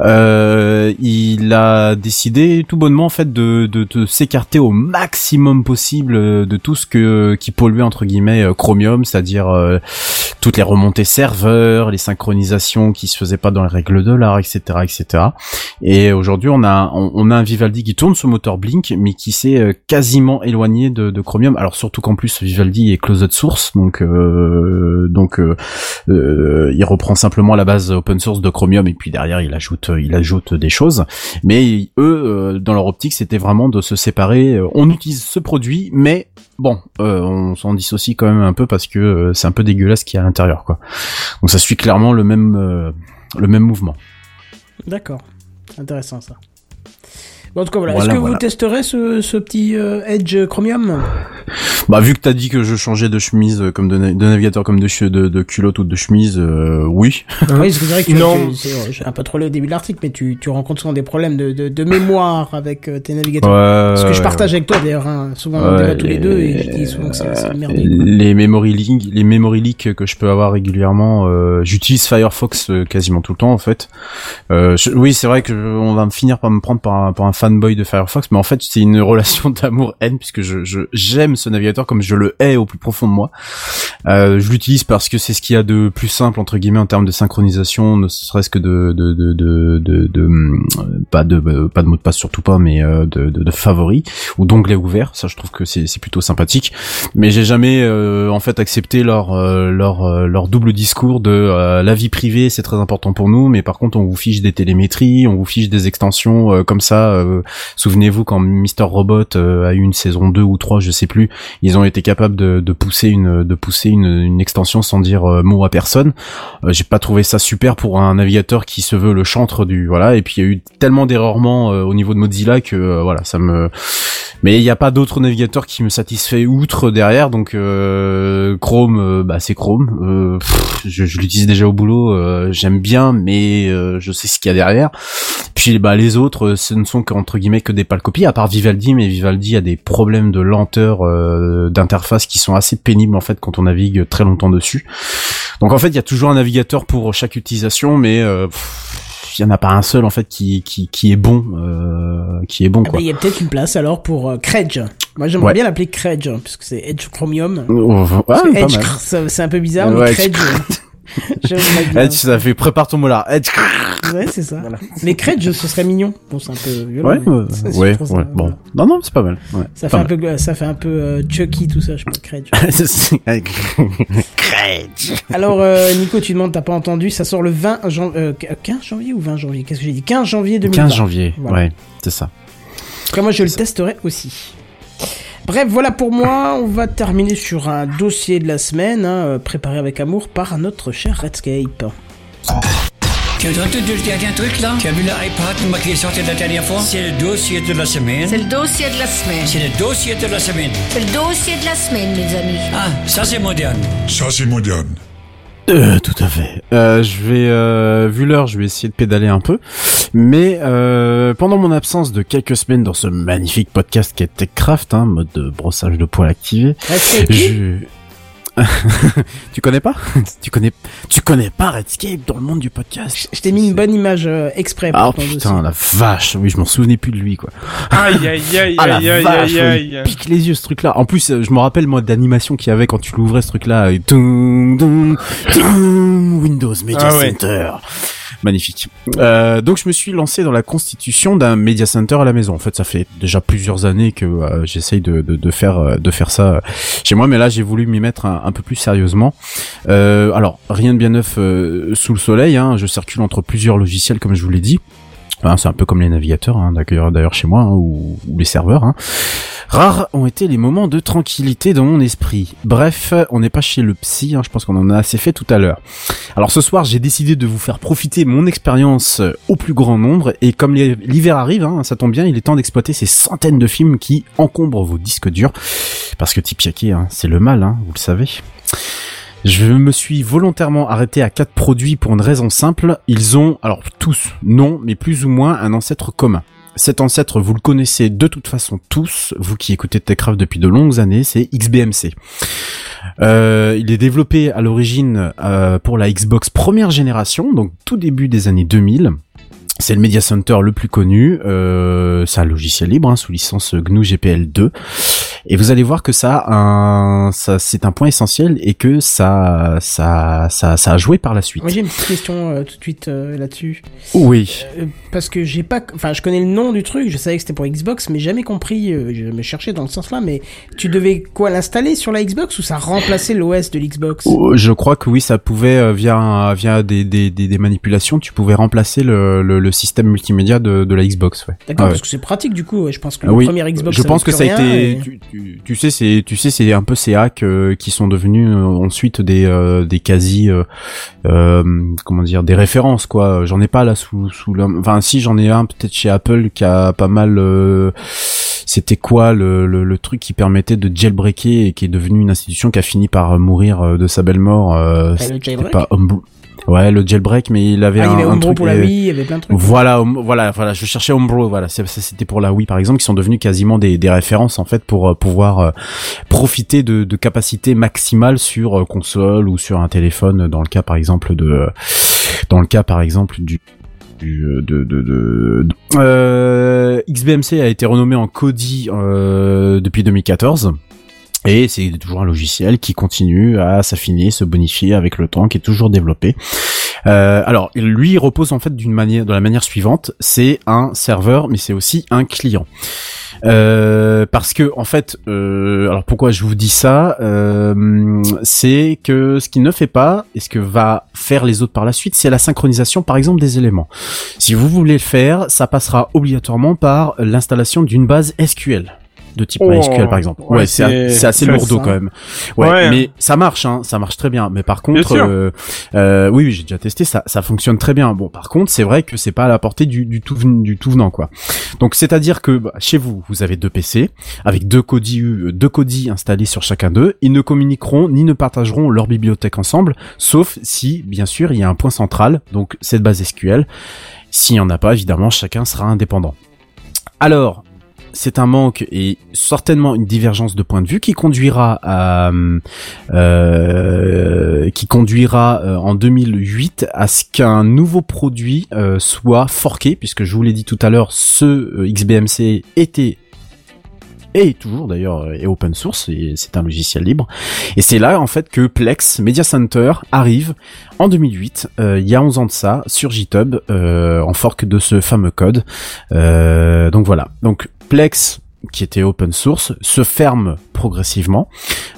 Euh, il a décidé tout bonnement en fait de, de, de s'écarter au maximum possible euh, de tout ce que qui polluait entre guillemets euh, Chromium, c'est-à-dire euh, toutes les remontées serveurs, les synchronisations qui se faisaient pas dans les règles de l'art, etc., etc. Et aujourd'hui, on a on, a un Vivaldi qui tourne ce moteur Blink, mais qui s'est euh, quasiment éloigné de, de Chromium. Alors surtout qu'en plus Vivaldi est closed source, donc euh, donc euh, euh, il reprend simplement la base open source de Chromium et puis derrière il ajoute il ajoute des choses. Mais eux, euh, dans leur optique, c'était vraiment de se séparer. Euh, On utilise ce produit, mais bon, euh, on s'en dissocie quand même un peu parce que euh, c'est un peu dégueulasse ce qu'il y a à l'intérieur, quoi. Donc ça suit clairement le même le même mouvement. D'accord. Intéressant ça. Bon, en tout cas, voilà. Est-ce que voilà. vous testerez ce, ce petit euh, Edge Chromium? Bah vu que t'as dit que je changeais de chemise euh, comme de, na- de navigateur comme de, de, de culotte ou de chemise, euh, oui. Oui, c'est vrai que tu, Non. j'ai un peu trollé au début de l'article, mais tu, tu rencontres souvent des problèmes de, de, de mémoire avec tes navigateurs. Ce que je partage avec toi d'ailleurs, hein. souvent on Ouais, débat tous les les- deux et je dis souvent que c'est les memory leaks, les memory leaks que je peux avoir régulièrement, euh, j'utilise Firefox quasiment tout le temps en fait. Euh, je- oui, c'est vrai que on va me finir par me prendre par un, par un fanboy de Firefox, mais en fait c'est une relation d'amour-haine puisque je je- j'aime ce navigateur comme je le hais au plus profond de moi. Euh, je l'utilise parce que c'est ce qu'il y a de plus simple entre guillemets en termes de synchronisation, ne serait-ce que de de de de, de, de, hum, pas de euh, pas de mot de passe surtout pas, mais euh, de, favoris ou d'onglets ouverts. Ça, je trouve que c'est plutôt sympathique. Mais j'ai jamais euh, en fait accepté leur euh, leur euh, leur double discours de euh, la vie privée c'est très important pour nous, mais par contre on vous fiche des télémétries, on vous fiche des extensions euh, comme ça. euh, Souvenez-vous quand Mister Robot euh, a eu une saison 2 ou 3, je sais plus, ils ont été capables de, de pousser une de pousser une, extension sans dire euh, mot à personne. Euh, j'ai pas trouvé ça super pour un navigateur qui se veut le chantre du voilà et puis il y a eu tellement d'errorements euh, au niveau de Mozilla que euh, voilà ça me mais il n'y a pas d'autre navigateur qui me satisfait outre derrière donc euh, Chrome euh, bah c'est Chrome. Euh, je, je l'utilise déjà au boulot euh, j'aime bien mais je sais ce qu'il y a derrière. Puis bah les autres ce ne sont qu'entre guillemets que des pâles copies à part Vivaldi mais Vivaldi a des problèmes de lenteur d'interface qui sont assez pénibles en fait quand on navigue très longtemps dessus. Donc en fait il y a toujours un navigateur pour chaque utilisation mais euh, il y en a pas un seul en fait qui qui, qui est bon euh, qui est bon Ah quoi bah, Il y a peut-être une place alors pour euh, Credge. Moi j'aimerais Ouais. bien l'appeler Credge, hein, puisque c'est Edge Chromium. Oh, ouais, que pas Edge, c'est un peu bizarre, mais Ouais, Credge. J'aimerais bien. Edge, ça fait prépare ton là. Edge. Ouais, c'est ça. Mais Credge, ce serait mignon. Bon, c'est un peu violent. Ouais, mais ouais, ça, ouais, ça-. Bon, non, non, c'est pas mal. Ouais, Ça fait, un peu, ça fait un peu euh, Chucky, tout ça, je pense, Credge. mal. Alors, euh, Nico, tu demandes, t'as pas entendu, ça sort le 20 jan- euh, 15 janvier ou 20 janvier? Qu'est-ce que j'ai dit? 15 janvier 2020. 15 janvier. Voilà. Ouais, c'est ça. Cas, moi, je le testerai aussi. Bref, voilà pour moi. On va terminer sur un dossier de la semaine, hein, euh, préparé avec amour par notre cher Redscape. Tu as entendu le dernier truc là? Tu as vu l'iPad qui est sorti la dernière fois? C'est le dossier de la semaine. C'est le dossier de la semaine. C'est le dossier de la semaine. C'est le dossier de la semaine, mes amis. Ah, ça c'est moderne. Ça, c'est moderne. Euh, tout à fait. Euh, je vais, euh, vu l'heure, je vais essayer de pédaler un peu. Mais euh, pendant mon absence de quelques semaines dans ce magnifique podcast qui est TechCraft, hein, mode de brossage de poils activé, je... tu connais pas Tu connais Tu connais pas Redscape dans le monde du podcast je t'ai mis une bonne image euh, exprès pour Ah ton putain, la vache Oui, je m'en souvenais plus de lui, quoi. Aïe, aïe, aïe, Ah la aïe, aïe, vache, aïe, il aïe. pique les yeux ce truc-là. En plus, euh, je me rappelle moi d'animation qu'il y avait quand tu l'ouvrais ce et tung, tung, Windows Media Ah ouais. Magnifique. Euh, donc je me suis lancé dans la constitution d'un media center à la maison. En fait, ça fait déjà plusieurs années que euh, j'essaye de, de, de faire euh, de faire ça chez moi, mais là j'ai voulu m'y mettre un, un, peu plus sérieusement. Euh, alors rien de bien neuf euh, sous le soleil. Hein. Je circule entre plusieurs logiciels, comme je vous l'ai dit. Enfin, c'est un peu comme les navigateurs, hein, d'ailleurs chez moi, hein, ou, les serveurs. Hein. Rares ont été les moments de tranquillité dans mon esprit. Bref, on n'est pas chez le psy, hein, je pense qu'on en a assez fait tout à l'heure. Alors ce soir, j'ai décidé de vous faire profiter mon expérience au plus grand nombre, et comme l'hiver arrive, hein, ça tombe bien, il est temps d'exploiter ces centaines de films qui encombrent vos disques durs, parce que hein, c'est le mal, hein, vous le savez. Je me suis volontairement arrêté à quatre produits pour une raison simple. Ils ont, alors tous, non, mais plus ou moins un ancêtre commun. Cet ancêtre, vous le connaissez de toute façon tous, vous qui écoutez Techcraft depuis de longues années, c'est XBMC. Euh, il est développé à l'origine euh, pour la Xbox première génération, donc tout début des années 2000. C'est le Media Center le plus connu. Euh, c'est un logiciel libre hein, sous licence GNU GPL 2. Et vous allez voir que ça, un, ça c'est un point essentiel et que ça, ça, ça, ça a joué par la suite. Moi j'ai une petite question euh, tout de suite euh, là-dessus. Oui. Parce que j'ai pas, enfin je connais le nom du truc, je savais que c'était pour Xbox, mais jamais compris. Je me cherchais dans le sens là, mais tu devais quoi l'installer sur la Xbox ou ça remplaçait l'OS de l'Xbox? Oh, Je crois que oui, ça pouvait via via des, des, des, des manipulations, tu pouvais remplacer le, le, le système multimédia de, de la Xbox. Ouais. D'accord, Ah parce ouais. que c'est pratique du coup. ouais, Je pense que Ah oui, premier Xbox. je pense que ça a été, et- tu, tu, tu sais, c'est, tu sais, c'est un peu ces hacks euh, qui sont devenus euh, ensuite des, euh, des quasi, comment dire, des références quoi. J'en ai pas là sous, sous la, enfin si j'en ai un peut-être chez Apple qui a pas mal. c'était quoi le, le, le truc qui permettait de jailbreaker et qui est devenu une institution qui a fini par mourir de sa belle mort. Euh, Ah, le jailbreak? pas Homebrew. Ouais, le jailbreak, mais il avait Ah, il y un, avait un truc. pour la euh, Wii, il y avait plein de trucs. voilà, voilà, voilà. Je cherchais Homebrew, voilà. Ça, C'était pour la Wii, par exemple, qui sont devenus quasiment des, des références en fait pour euh, pouvoir euh, profiter de, de capacités maximales sur euh, console ou sur un téléphone. Dans le cas, par exemple, de, dans le cas, par exemple, du du- de, de, de, de- Euh, XBMC a été renommé en Kodi euh, depuis 2014. Et c'est toujours un logiciel qui continue à s'affiner, se bonifier avec le temps, qui est toujours développé. Euh, alors, lui il repose en fait d'une manière, de la manière suivante. C'est un serveur, mais c'est aussi un client. Euh, parce que en fait, euh, alors pourquoi je vous dis ça, euh, c'est que ce qu'il ne fait pas et ce que va faire les autres par la suite, c'est la synchronisation, par exemple, des éléments. Si vous voulez le faire, ça passera obligatoirement par l'installation d'une base SQL de type Oh, MySQL par exemple. ouais, Ouais, c'est c'est- c'est assez c'est lourdeau quand même. Ouais, Ouais. mais ça marche, hein, ça marche très bien. Mais par contre, euh, euh, oui, oui, j'ai déjà testé, ça, ça fonctionne très bien. Bon, par contre, c'est vrai que c'est pas à la portée du, du tout du tout venant quoi. Donc, c'est-à-dire que bah, chez vous, vous avez deux PC avec deux Kodi, euh, deux Kodi installés sur chacun d'eux. Ils ne communiqueront ni ne partageront leur bibliothèque ensemble, sauf si, bien sûr, il y a un point central, donc cette base SQL. S'il n'y en a pas, évidemment, chacun sera indépendant. Alors, c'est un manque et certainement une divergence de point de vue qui conduira à euh, qui conduira euh, en 2008 à ce qu'un nouveau produit euh, soit forqué puisque je vous l'ai dit tout à l'heure ce euh, XBMC était et toujours d'ailleurs euh, est open source et c'est un logiciel libre. Et c'est là en fait que Plex Media Center arrive en 2008 euh, il y a 11 ans de ça sur GitHub euh, en fork de ce fameux code. Euh, donc voilà. Donc Plex qui était open source se ferme progressivement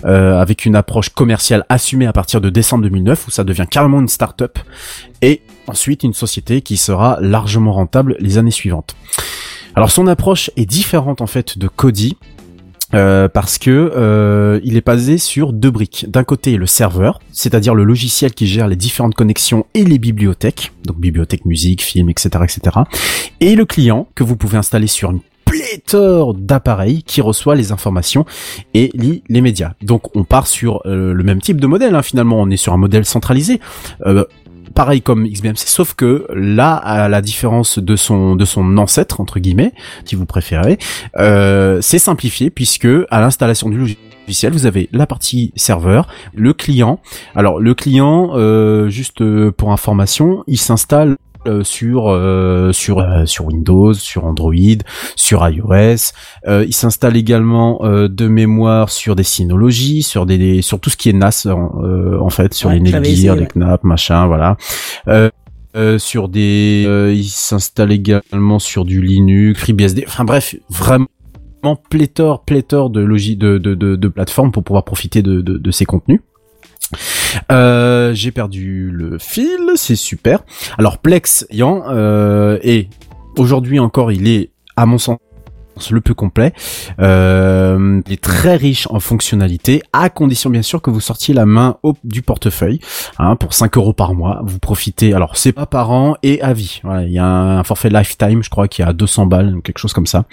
euh, avec une approche commerciale assumée à partir de décembre 2009 où ça devient carrément une start-up et ensuite une société qui sera largement rentable les années suivantes. Alors son approche est différente en fait de Kodi euh, parce que euh, il est basé sur deux briques. D'un côté le serveur, c'est-à-dire le logiciel qui gère les différentes connexions et les bibliothèques, donc bibliothèque, musique, film, etc., etc. Et le client que vous pouvez installer sur une pléthore d'appareils qui reçoit les informations et lit les médias. Donc on part sur euh, le même type de modèle hein, finalement, on est sur un modèle centralisé. Euh, pareil comme XBMC, sauf que là, à la différence de son de son ancêtre entre guillemets, si vous préférez, euh, c'est simplifié puisque à l'installation du logiciel, vous avez la partie serveur, le client. Alors le client, juste pour information, il s'installe euh, sur euh, sur euh, sur Windows, sur Android, sur iOS. Euh, il s'installe également euh, de mémoire sur des synologies, sur des, des- sur tout ce qui est NAS en, euh, en fait, sur Ouais, les Netgear, les Knapp, machin, voilà. Euh, euh, sur des, euh, il s'installe également sur du Linux, FreeBSD. Enfin bref, vraiment pléthore, pléthore de logis, de, de, de, de plateformes pour pouvoir profiter de, de, de ces contenus. Euh, j'ai perdu le fil, c'est super. Alors Plex ayant euh, et aujourd'hui encore, il est à mon sens le plus complet. Euh, il est très riche en fonctionnalités, à condition bien sûr que vous sortiez la main au, du portefeuille. Hein, pour 5 euros par mois, vous profitez. Alors c'est pas par an et à vie. Voilà, il y a un, forfait lifetime, je crois, qui est à 200 balles, quelque chose comme ça.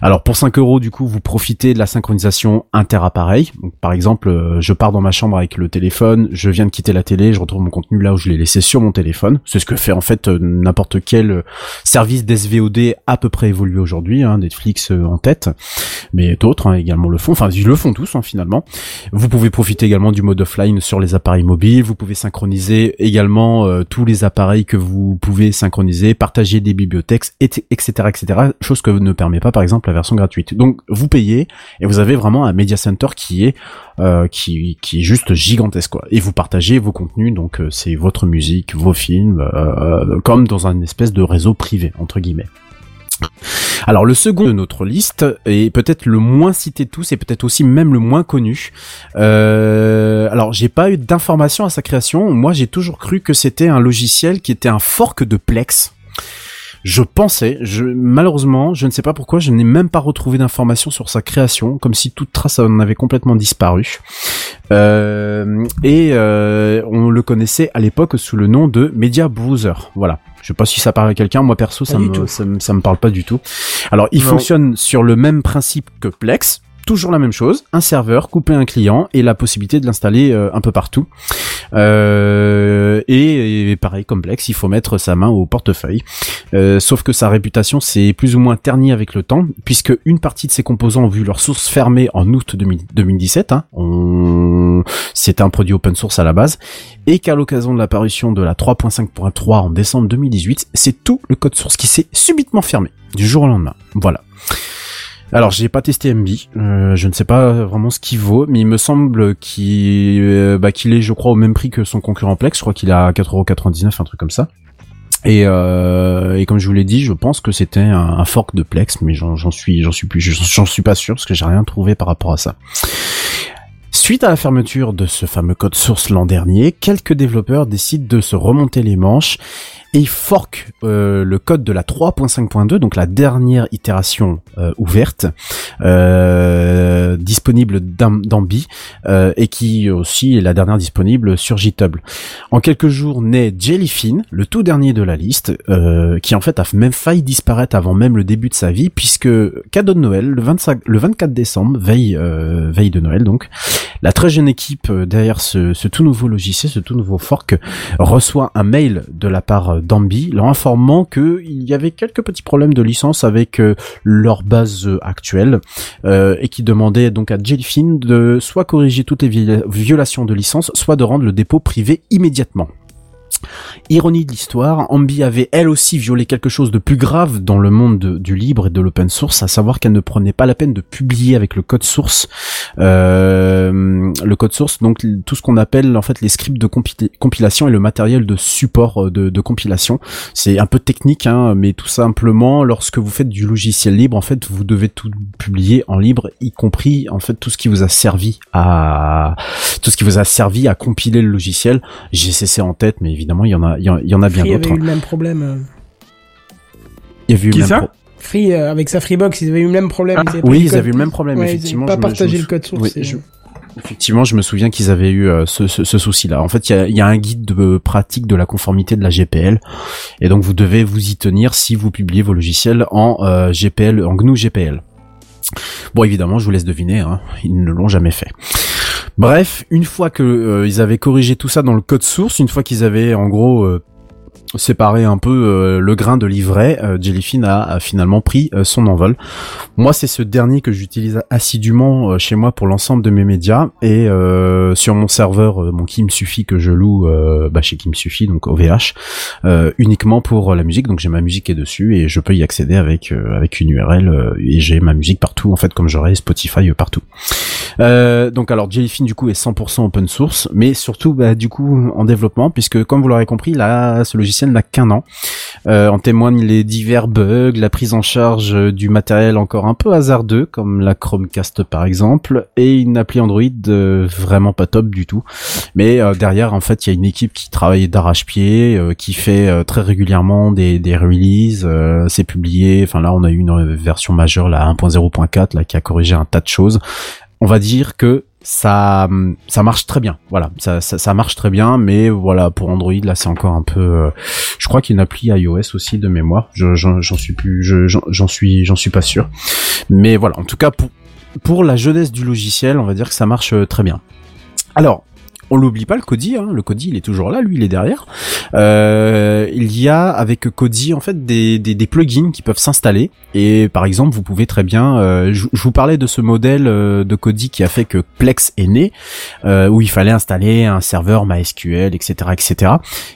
Alors pour 5 euros, du coup, vous profitez de la synchronisation inter-appareil. Par exemple, euh, je pars dans ma chambre avec le téléphone, je viens de quitter la télé, je retrouve mon contenu là où je l'ai laissé sur mon téléphone. C'est ce que fait en fait euh, n'importe quel euh, service d'SVOD à peu près évolué aujourd'hui, hein, Netflix en tête, mais d'autres hein, également le font. Enfin, ils le font tous hein, finalement. Vous pouvez profiter également du mode offline sur les appareils mobiles. Vous pouvez synchroniser également tous les appareils que vous pouvez synchroniser, partager des bibliothèques, et- etc., etc. Chose que ne permet pas par exemple version gratuite. Donc vous payez et vous avez vraiment un media center qui est euh, qui est juste gigantesque quoi. Et vous partagez vos contenus donc euh, c'est votre musique, vos films, euh, comme dans un espèce de réseau privé entre guillemets. Alors le second de notre liste est peut-être le moins cité de tous et peut-être aussi même le moins connu. Alors j'ai pas eu d'informations à sa création. Moi j'ai toujours cru que c'était un logiciel qui était un fork de Plex. Je pensais, je, malheureusement, je ne sais pas pourquoi, je n'ai même pas retrouvé d'informations sur sa création, comme si toute trace en avait complètement disparu. Euh, et euh, on le connaissait à l'époque sous le nom de Media Browser. Voilà. Je sais pas si ça parle à quelqu'un. Moi perso, ça me, ça me ça me parle pas du tout. Alors, il Non. fonctionne sur le même principe que Plex. Toujours la même chose, un serveur, couper un client et la possibilité de l'installer euh, un peu partout. Euh, et, pareil comme Plex, il faut mettre sa main au portefeuille. Euh, sauf que sa réputation s'est plus ou moins ternie avec le temps, puisque une partie de ses composants ont vu leur source fermée en août 2000 2017. Hein. C'était un produit open source à la base, et qu'à l'occasion de l'apparition de la 3.5.3 en décembre 2018, c'est tout le code source qui s'est subitement fermé du jour au lendemain. Voilà. Alors, j'ai pas testé MB, euh, je ne sais pas vraiment ce qu'il vaut, mais il me semble qu'il euh, bah, qu'il est, je crois, au même prix que son concurrent Plex. Je crois qu'il est à 4,99€, un truc comme ça. Et, euh, et comme je vous l'ai dit, je pense que c'était un, un fork de Plex, mais j'en j'en suis, j'en suis plus, j'en suis pas sûr parce que j'ai rien trouvé par rapport à ça. Suite à la fermeture de ce fameux code source l'an dernier, quelques développeurs décident de se remonter les manches et forkent euh, le code de la 3.5.2, donc la dernière itération euh, ouverte, euh, disponible d'Am- d'Ambi, euh, et qui aussi est la dernière disponible sur GitHub. En quelques jours naît Jellyfin, le tout dernier de la liste, qui en fait a même failli disparaître avant même le début de sa vie, puisque cadeau de Noël, le, 25, le 24 décembre, veille de Noël donc, la très jeune équipe euh, derrière ce, tout nouveau logiciel, ce tout nouveau fork, reçoit un mail de la part euh, d'Ambi leur informant que il y avait quelques petits problèmes de licence avec euh, leur base actuelle et qui demandait donc à Jellyfin de soit corriger toutes les viola- violations de licence, soit de rendre le dépôt privé immédiatement. Ironie de l'histoire, Ambi avait elle aussi violé quelque chose de plus grave dans le monde de- du libre et de l'open source, à savoir qu'elle ne prenait pas la peine de publier avec le code source, euh, le code source, donc tout ce qu'on appelle en fait les scripts de compi- compilation et le matériel de support euh, de, de compilation. C'est un peu technique, hein, mais tout simplement, lorsque vous faites du logiciel libre, en fait, vous devez tout publier en libre, y compris en fait tout ce qui vous a servi à tout ce qui vous a servi à compiler le logiciel. GCC en tête, mais évidemment, il y en a, il y en, il y en a bien Free d'autres. avait eu hein. le même problème. euh. Il y a eu Qui le même ça pro- Free, euh, avec sa Freebox, ils avaient eu le même problème. Ah, ils Oui, ils code- avaient eu le même problème, Ouais, ils effectivement. pas je me- je partagé me le code source. oui, je- Effectivement, je me souviens qu'ils avaient eu euh, ce, ce, ce souci-là. En fait, il y a, il y a un guide de pratique de la conformité de la GPL, et donc vous devez vous y tenir si vous publiez vos logiciels en euh, GPL, en GNU GPL. Bon, évidemment, je vous laisse deviner, hein, ils ne l'ont jamais fait. Bref, une fois que euh, ils avaient corrigé tout ça dans le code source, une fois qu'ils avaient en gros euh, séparé un peu euh, le grain de l'ivraie, euh, Jellyfin a, finalement pris son envol. Moi, c'est ce dernier que j'utilise assidûment chez moi pour l'ensemble de mes médias et sur mon serveur, mon qui me suffit que je loue bah, chez qui me suffit, donc OVH, uniquement pour la musique. Donc j'ai ma musique qui est dessus et je peux y accéder avec avec une URL et j'ai ma musique partout en fait, comme j'aurais Spotify partout. Euh, donc alors Jellyfin du coup est 100% open source, mais surtout bah, du coup en développement puisque comme vous l'aurez compris là ce logiciel n'a qu'un an. Euh, en témoignent les divers bugs, la prise en charge euh, du matériel encore un peu hasardeux comme la Chromecast par exemple et une appli Android euh, vraiment pas top du tout. Mais euh, derrière en fait il y a une équipe qui travaille d'arrache-pied, qui fait très régulièrement des, des releases, c'est publié. Enfin là on a eu une version majeure là 1.0.4 là qui a corrigé un tas de choses on va dire que ça ça marche très bien. Voilà ça, ça, marche très bien mais voilà pour Android là c'est encore un peu euh, je crois qu'il y a une appli iOS aussi de mémoire. Je j'en suis plus je j'en j'en suis j'en suis pas sûr. Mais voilà en tout cas pour pour la jeunesse du logiciel on va dire que ça marche euh, très bien. Alors on l'oublie pas le Kodi, hein. le Kodi il est toujours là, lui il est derrière. Euh, il y a avec Kodi en fait des, des, plugins qui peuvent s'installer et par exemple vous pouvez très bien, euh, je, vous parlais de ce modèle euh, de Kodi qui a fait que Plex est né, euh, où il fallait installer un serveur MySQL, etc., etc.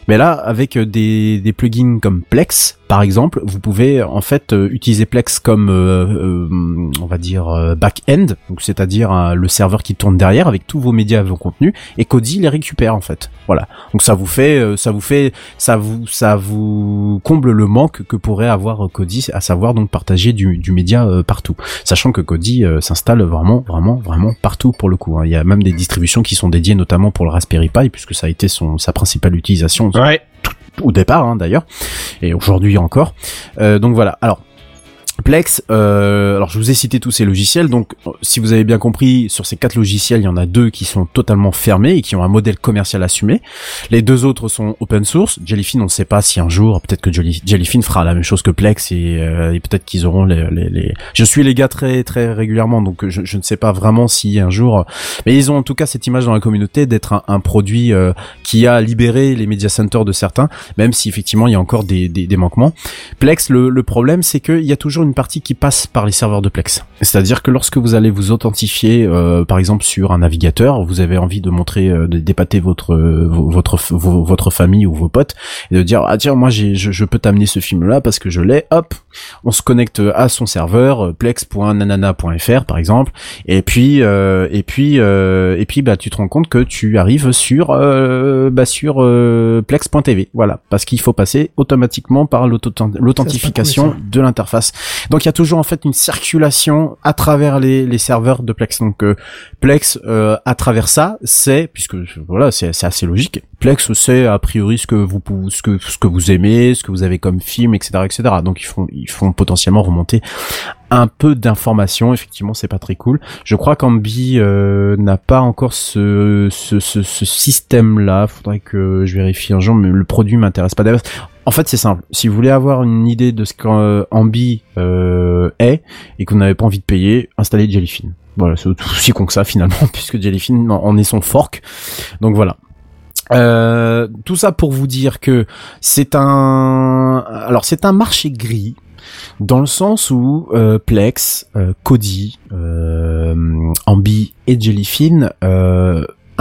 Mais là avec des, des plugins comme Plex par exemple, vous pouvez en fait euh, utiliser Plex comme euh, euh, on va dire back-end, c'est-à-dire le serveur qui tourne derrière avec tous vos médias et vos contenus et Kodi les récupère en fait. Voilà. Donc ça vous fait ça vous fait ça vous ça vous comble le manque que pourrait avoir Kodi à savoir donc partager du, média partout. Sachant que Kodi s'installe vraiment vraiment vraiment partout pour le coup. hein. Il y a même des distributions qui sont dédiées notamment pour le Raspberry Pi puisque ça a été son sa principale utilisation Ouais. Au départ hein, d'ailleurs et aujourd'hui encore. Euh, donc voilà. Alors Plex, euh, alors je vous ai cité tous ces logiciels, donc euh, si vous avez bien compris, sur ces quatre logiciels, il y en a deux qui sont totalement fermés et qui ont un modèle commercial assumé. Les deux autres sont open source. Jellyfin, on ne sait pas si un jour, peut-être que Jelly- Jellyfin fera la même chose que Plex et, euh, et peut-être qu'ils auront les, les, les- Je suis les gars très très régulièrement, donc je, ne sais pas vraiment si un jour, mais ils ont en tout cas cette image dans la communauté d'être un, un produit euh, qui a libéré les media centers de certains, même si effectivement il y a encore des, des, des manquements. Plex, le, le problème, c'est qu'il y a toujours une partie qui passe par les serveurs de Plex. C'est-à-dire que lorsque vous allez vous authentifier, euh, par exemple sur un navigateur, vous avez envie de montrer, euh, de d'épater votre euh, vo- votre votre famille ou vos potes et de dire ah tiens moi j'ai je, je peux t'amener ce film là parce que je l'ai. Hop, on se connecte à son serveur euh, plex.nanana.fr par exemple. Et puis euh, et puis euh, et puis bah tu te rends compte que tu arrives sur euh, bah sur euh, plex.tv voilà. Parce qu'il faut passer automatiquement par l'auto- l'authentification de l'interface donc il y a toujours en fait une circulation à travers les, les serveurs de Plex donc euh, Plex euh, à travers ça c'est puisque voilà c'est assez logique Plex c'est a priori ce que vous ce que ce que vous aimez ce que vous avez comme film etc etc donc ils font ils font potentiellement remonter un peu d'informations. Effectivement, c'est pas très cool. Je crois qu'Ambi euh, n'a pas encore ce, ce, ce, ce système-là. Faudrait que je vérifie un jour, mais le produit m'intéresse pas. D'ailleurs, En fait, c'est simple. Si vous voulez avoir une idée de ce qu'Ambi euh, est et que vous n'avez pas envie de payer, installez Jellyfin. Voilà, c'est aussi con que ça finalement, puisque Jellyfin en est son fork. Donc voilà. Euh, tout ça pour vous dire que c'est un alors c'est un marché gris dans le sens où euh, Plex, euh, Kodi, euh, Ambi et Jellyfin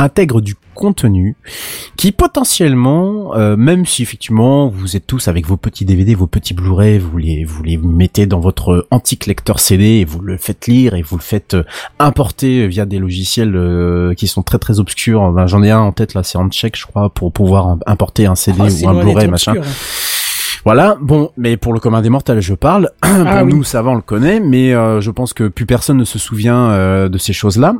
intègrent du contenu qui potentiellement, euh, même si effectivement vous êtes tous avec vos petits DVD, vos petits Blu-ray, vous les vous les mettez dans votre antique lecteur CD et vous le faites lire et vous le faites euh, importer via des logiciels euh, qui sont très très obscurs. Ben, J'en ai un en tête là, c'est Handshake je crois pour pouvoir im- importer un CD Ah, c'est ou un Blu-ray machin. obscur, hein. Voilà, bon, mais pour le commun des mortels, je parle. Ah pour oui. nous, ça va, on le connaît, mais euh, je pense que plus personne ne se souvient euh, de ces choses-là.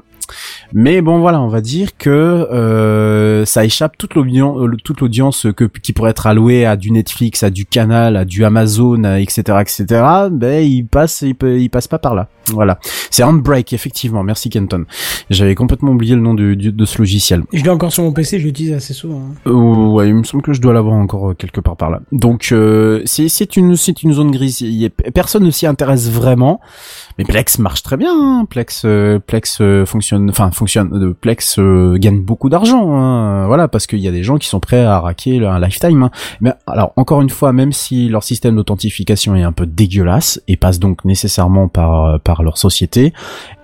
Mais bon, voilà, on va dire que euh, ça échappe toute l'audience, euh, toute l'audience que qui pourrait être allouée à du Netflix, à du Canal, à du Amazon, à etc., etc. Ben, il passe, il, peut, il passe pas par là. Voilà, c'est Handbrake, effectivement. Merci Kenton. J'avais complètement oublié le nom du- du- de ce logiciel. Je l'ai encore sur mon PC, je l'utilise assez souvent. hein. Euh, ouais, il me semble que je dois l'avoir encore euh, quelque part par là. Donc euh, c'est c'est une c'est une zone grise. Personne ne s'y intéresse vraiment. Mais Plex marche très bien. hein. Plex euh, Plex euh, fonctionne, enfin fonctionne. euh, Plex euh, gagne beaucoup d'argent. hein. Voilà, parce qu'il y a des gens qui sont prêts à raquer un lifetime. hein. Mais alors encore une fois, même si leur système d'authentification est un peu dégueulasse et passe donc nécessairement par par leur société,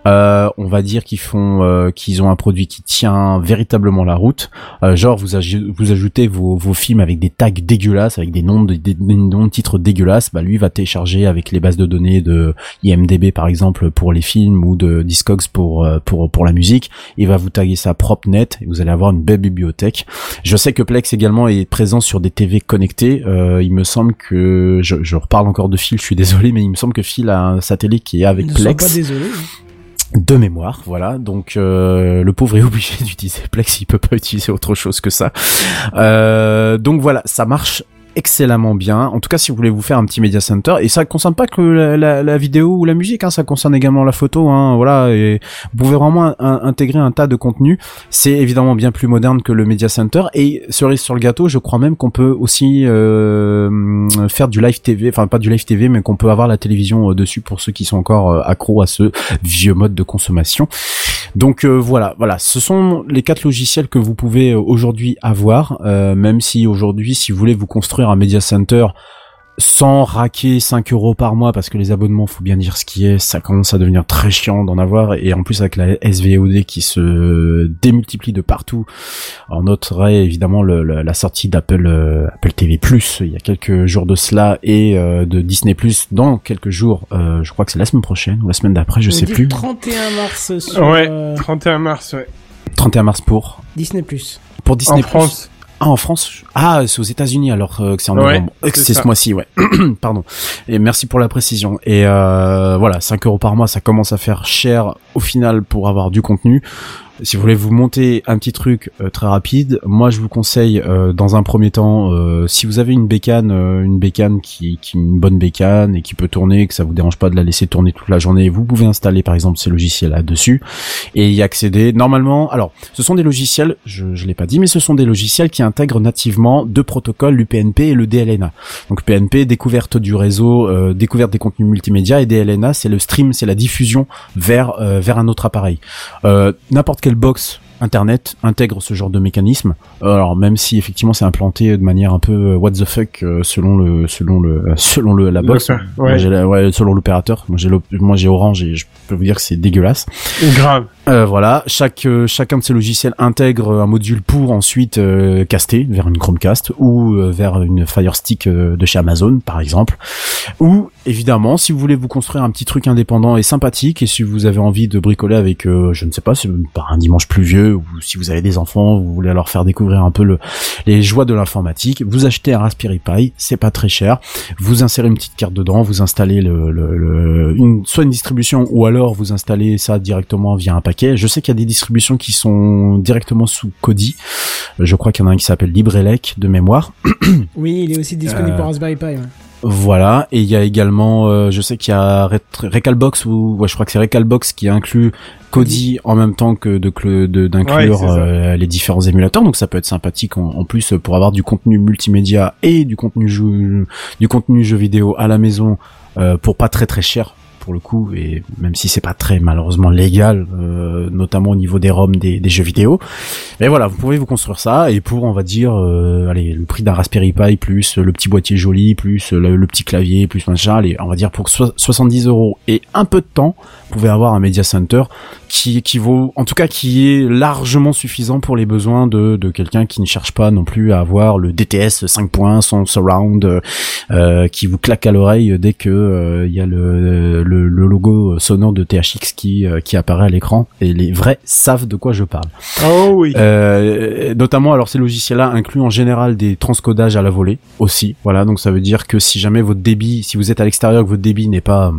Euh, on va dire qu'ils font, euh, qu'ils ont un produit qui tient véritablement la route. Euh, genre vous, aj- vous ajoutez vos, vos films avec des tags dégueulasses, avec des noms de, des, des noms de titres dégueulasses. Bah lui va télécharger avec les bases de données de IMDb par exemple pour les films ou de Discogs pour euh, pour pour la musique. Il va vous taguer ça propre net et vous allez avoir une belle bibliothèque. Je sais que Plex également est présent sur des TV connectées. Euh, il me semble que je, je reparle encore de Phil, je suis désolé, mais il me semble que Phil a un satellite qui est avec Ne sois Plex pas désolé. De mémoire, voilà. Donc euh, le pauvre est obligé d'utiliser Plex, il peut pas utiliser autre chose que ça. Euh, donc voilà, ça marche excellemment bien. En tout cas, si vous voulez vous faire un petit media center, et ça concerne pas que la, vidéo ou la musique, hein, ça concerne également la photo. Hein, voilà, et vous pouvez vraiment intégrer un tas de contenus. C'est évidemment bien plus moderne que le media center. Et cerise sur le gâteau, je crois même qu'on peut aussi euh, faire du live TV, enfin pas du live TV, mais qu'on peut avoir la télévision euh, dessus pour ceux qui sont encore euh, accros à ce vieux mode de consommation. Donc voilà, voilà, ce sont les quatre logiciels que vous pouvez aujourd'hui avoir, même si aujourd'hui, si vous voulez vous construire un media center sans raquer 5 euros par mois parce que les abonnements, faut bien dire ce qui est, ça commence à devenir très chiant d'en avoir et en plus avec la SVOD qui se démultiplie de partout, on noterait évidemment le- le- la sortie d'Apple euh, Apple TV Plus il y a quelques jours de cela et euh, de Disney Plus dans quelques jours, euh, je crois que c'est la semaine prochaine ou la semaine d'après, je On sais dit plus. 31 mars sur Ouais, euh, 31 mars, ouais. 31 mars pour Disney+. Plus. pour Disney En Plus. France. Ah, en France Ah, c'est aux États-Unis alors euh, que c'est en Ouais, novembre. C'est ce mois-ci, ouais. Pardon. Et merci pour la précision. Et euh, voilà, 5 euros par mois, ça commence à faire cher au final pour avoir du contenu. Si vous voulez vous monter un petit truc euh, très rapide, moi je vous conseille euh, dans un premier temps, euh, si vous avez une bécane, euh, une bécane qui, qui une bonne bécane et qui peut tourner, que ça vous dérange pas de la laisser tourner toute la journée, vous pouvez installer par exemple ces logiciels là dessus et y accéder. Normalement, alors ce sont des logiciels, je je l'ai pas dit, mais ce sont des logiciels qui intègrent nativement deux protocoles, l'UPnP et le DLNA. Donc PNP, découverte du réseau, euh, découverte des contenus multimédia, et DLNA, c'est le stream, c'est la diffusion vers euh, vers un autre appareil. N'importe quelle box Internet intègre ce genre de mécanisme. Alors même si effectivement c'est implanté de manière un peu euh, what the fuck euh, selon le selon le euh, selon le la box. Ouais. ouais, selon l'opérateur. Moi j'ai moi j'ai Orange et je peux vous dire que c'est dégueulasse. Grave. Euh, voilà, chaque euh, chacun de ces logiciels intègre un module pour ensuite euh, caster vers une Chromecast ou euh, vers une Fire Stick euh, de chez Amazon par exemple. Ou évidemment, si vous voulez vous construire un petit truc indépendant et sympathique et si vous avez envie de bricoler avec euh, je ne sais pas, par un dimanche pluvieux ou si vous avez des enfants, vous voulez leur faire découvrir un peu le les joies de l'informatique, vous achetez un Raspberry Pi, c'est pas très cher. Vous insérez une petite carte dedans, vous installez le, le, le- une, soit une distribution ou alors vous installez ça directement via un paquet. Je sais qu'il y a des distributions qui sont directement sous Kodi. Je crois qu'il y en a un qui s'appelle LibreElec de mémoire. Oui, il est aussi disponible Euh, pour Raspberry Pi. ouais. Voilà, et il y a également, euh, je sais qu'il y a Recalbox ou ouais, je crois que c'est Recalbox qui inclut Kodi en même temps que de cl- de- d'inclure Ouais, euh, les différents émulateurs, donc ça peut être sympathique en, en plus pour avoir du contenu multimédia et du contenu jeu, du contenu jeu vidéo à la maison euh, pour pas très très cher pour le coup et même si c'est pas très malheureusement légal euh, notamment au niveau des ROM des, jeux vidéo. Mais voilà vous pouvez vous construire ça et pour on va dire euh, allez le prix d'un Raspberry Pi plus le petit boîtier joli plus le, petit clavier plus machin allez on va dire pour so- 70 euros et un peu de temps vous pouvez avoir un media center qui équivaut en tout cas qui est largement suffisant pour les besoins de, de quelqu'un qui ne cherche pas non plus à avoir le DTS 5 points son surround euh, qui vous claque à l'oreille dès que il y a le, le logo sonore de THX qui, euh, qui apparaît à l'écran et les vrais savent de quoi je parle. Oh oui. Euh, notamment, alors ces logiciels-là incluent en général des transcodages à la volée aussi. Voilà, donc ça veut dire que si jamais votre débit, si vous êtes à l'extérieur, que votre débit n'est pas euh,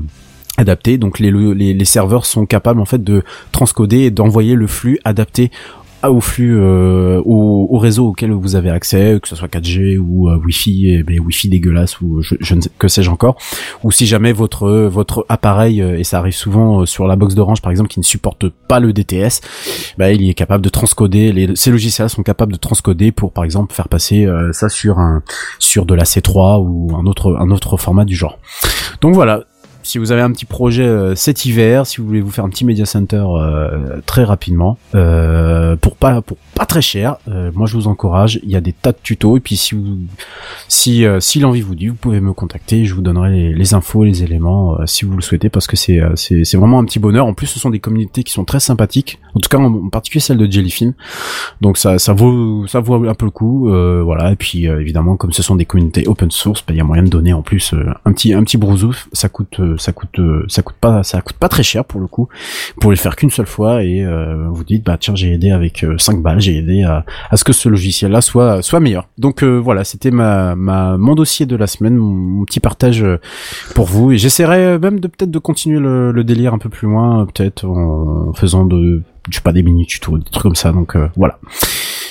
adapté, donc les, les, les serveurs sont capables en fait de transcoder et d'envoyer le flux adapté au flux euh, au, au réseau auquel vous avez accès, que ce soit 4G ou euh, Wi-Fi, et, ben, Wi-Fi dégueulasse ou je, je ne sais que sais-je encore, ou si jamais votre votre appareil euh, et ça arrive souvent euh, sur la box d'Orange par exemple qui ne supporte pas le DTS, bah, il est capable de transcoder. Les, ces logiciels sont capables de transcoder pour par exemple faire passer euh, ça sur un sur de la C3 ou un autre un autre format du genre. Donc voilà. Si vous avez un petit projet euh, cet hiver, si vous voulez vous faire un petit media center euh, très rapidement, euh, pour pas pour pas très cher, moi je vous encourage. Il y a des tas de tutos et puis si vous si si l'envie vous dit, vous pouvez me contacter. Je vous donnerai les, les infos, les éléments si vous le souhaitez parce que c'est c'est vraiment un petit bonheur. En plus, ce sont des communautés qui sont très sympathiques. En tout cas, en, particulier celle de Jellyfin. Donc ça ça vaut ça vaut un peu le coup. euh, voilà. Et puis évidemment, comme ce sont des communautés open source, bah, il y a moyen de donner en plus un petit un petit brousouf. Ça coûte ça coûte euh, ça coûte pas ça coûte pas très cher pour le coup. Vous pouvez le faire qu'une seule fois et euh, vous dites bah tiens j'ai aidé avec euh, 5 balles, j'ai aidé à, à ce que ce logiciel là soit soit meilleur. Donc euh, voilà, c'était ma ma mon dossier de la semaine, mon, petit partage euh, pour vous et j'essaierai euh, même de peut-être de continuer le, le délire un peu plus loin, euh, peut-être en faisant de je sais pas des mini tutos, des trucs comme ça. Donc euh, voilà.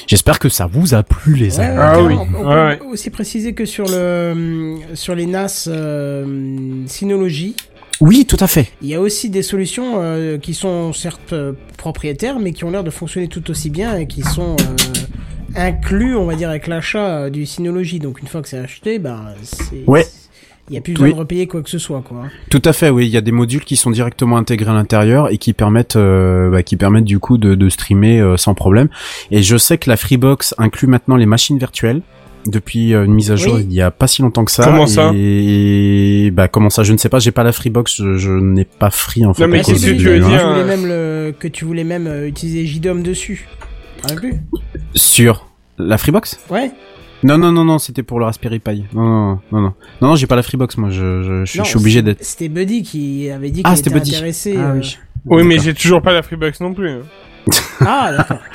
J'espère que ça vous a plu les Ouais, amis. ouais, Ah oui, On, on ouais, peut aussi préciser que sur le sur les NAS euh, Synology, Oui, tout à fait. il y a aussi des solutions euh, qui sont certes euh, propriétaires, mais qui ont l'air de fonctionner tout aussi bien et qui sont euh, inclus, on va dire, avec l'achat euh, du Synology. Donc une fois que c'est acheté, ben c'est Ouais. Il y a plus besoin Oui. de repayer quoi que ce soit, quoi. Tout à fait, oui. Il y a des modules qui sont directement intégrés à l'intérieur et qui permettent, euh, bah, qui permettent du coup de, de streamer euh, sans problème. Et je sais que la Freebox inclut maintenant les machines virtuelles depuis euh, une mise à jour Oui. il y a pas si longtemps que ça. Comment ça? Et bah comment ça? Je ne sais pas. J'ai pas la Freebox. Je, je n'ai pas free en fait. Non, mais à Ah, si, que du- tu veux que dire, voulais même le, que tu voulais même utiliser JDOM dessus. Plus Sur la Freebox? Ouais. Non non non non. C'était pour le Raspberry Pi. Non non non non non. non j'ai pas la Freebox. Moi, je, je, je, suis- Non, je suis obligé d'être. C'était Buddy qui avait dit Ah, qu'il c'était était Buddy. intéressé. Ah euh, oui. Oui, mais j'ai toujours pas la Freebox non plus. Ah, d'accord.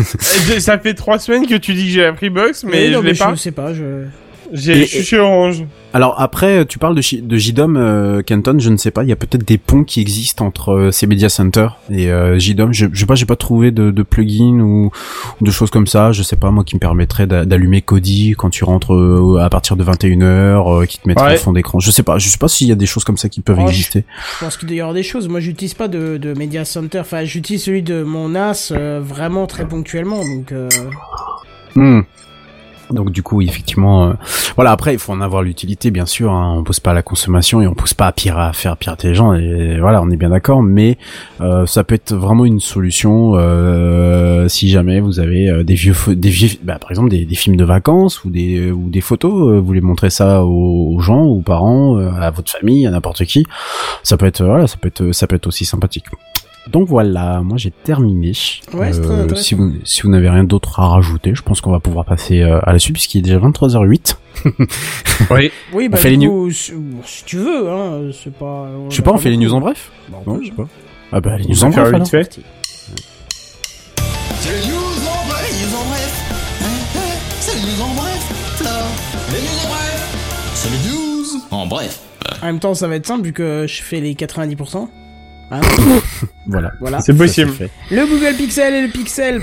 Euh, Ça fait trois semaines que tu dis que j'ai la Freebox, mais non, je l'ai pas. Je sais pas, je. Je suis chez Orange. Alors après, tu parles de, de JDOM, euh, Kenton, je ne sais pas, il y a peut-être des ponts qui existent entre euh, ces media centers et euh, JDOM. Je, je sais pas, j'ai pas trouvé de, de plugin ou, ou de choses comme ça. Je sais pas moi qui me permettrait d'a- d'allumer Kodi quand tu rentres euh, à partir de 21h, euh, qui te mettrait Ouais. en fond d'écran. Je sais pas, je sais pas s'il y a des choses comme ça qui peuvent Oh, exister. Je pense qu'il doit y avoir des choses. Moi, j'utilise pas de, de Media Center. Enfin, j'utilise celui de mon NAS euh, vraiment très ponctuellement. Donc, euh, Hmm. Donc du coup, effectivement, euh, voilà. Après, il faut en avoir l'utilité, bien sûr. Hein, on pousse pas à la consommation et on pousse pas à, pire, à faire pirater les gens. Et voilà, on est bien d'accord. Mais euh, ça peut être vraiment une solution euh, si jamais vous avez euh, des vieux, des vieux, bah, par exemple des, des films de vacances ou des ou des photos. euh, vous voulez montrer ça aux, aux gens, aux parents, euh, à votre famille, à n'importe qui. Ça peut être voilà, ça peut être ça peut être aussi sympathique. Donc voilà, moi j'ai terminé. Ouais, c'est très Euh, intéressant. si vous si vous n'avez rien d'autre à rajouter, je pense qu'on va pouvoir passer euh, à la suite puisqu'il est déjà 23h08. Oui. oui, bah, fait du les coup, si, si tu veux, hein, c'est pas. Je sais pas, on fait les news en bref Bah, on Non, je sais pas. Ah bah les On news en faire bref vite alors. fait. C'est les news en bref, les news en bref. Hein, hein, C'est les news en bref. Les news en bref. C'est les news en bref. En même temps, ça va être simple vu que je fais les 90%. Hein Voilà. voilà. C'est possible. Ça. Le Google Pixel et le Pixel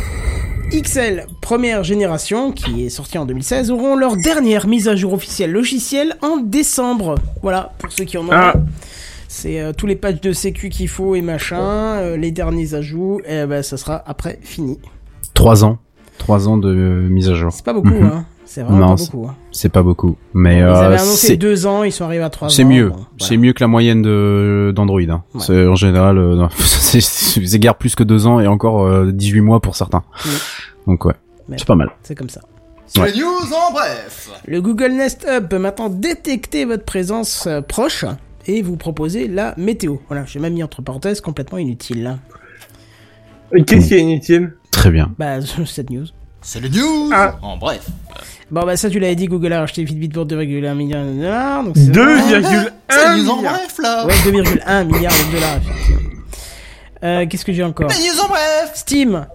XL première génération, qui est sorti en 2016, auront leur dernière mise à jour officielle logicielle en décembre. Voilà, pour ceux qui en ont. Ah. C'est euh, tous les patchs de sécu qu'il faut et machin, euh, les derniers ajouts, et ben ça sera après fini. Trois ans. Trois ans de euh, mise à jour. C'est pas beaucoup, Mhm. hein. C'est vraiment Non, pas c'est- beaucoup. Hein. C'est pas beaucoup. Mais Ils euh, avaient annoncé c'est deux ans, ils sont arrivés à trois ans. c'est mieux. bon, voilà. C'est mieux que la moyenne de d'Android. Hein. Ouais. C'est en général, euh, c'est guère plus que deux ans et encore euh, 18 mois pour certains. Oui. Donc ouais, c'est pas mal. C'est comme ça. C'est Ouais. les news en bref. Le Google Nest Hub peut maintenant détecter votre présence euh, proche et vous proposer la météo. Voilà, j'ai même mis entre parenthèses complètement inutile. Qu'est-ce qui est inutile? Très bien. Bah, cette news. C'est les news Ah. en bref. Bon, bah, ça, tu l'avais dit, Google a acheté Fitbit pour 2,1 milliards de dollars. Donc c'est 2,1 C'est les news en milliard. bref, là. Ouais, 2,1 milliards de dollars, effectivement. Euh, Qu'est-ce que j'ai encore Les news en bref. Steam,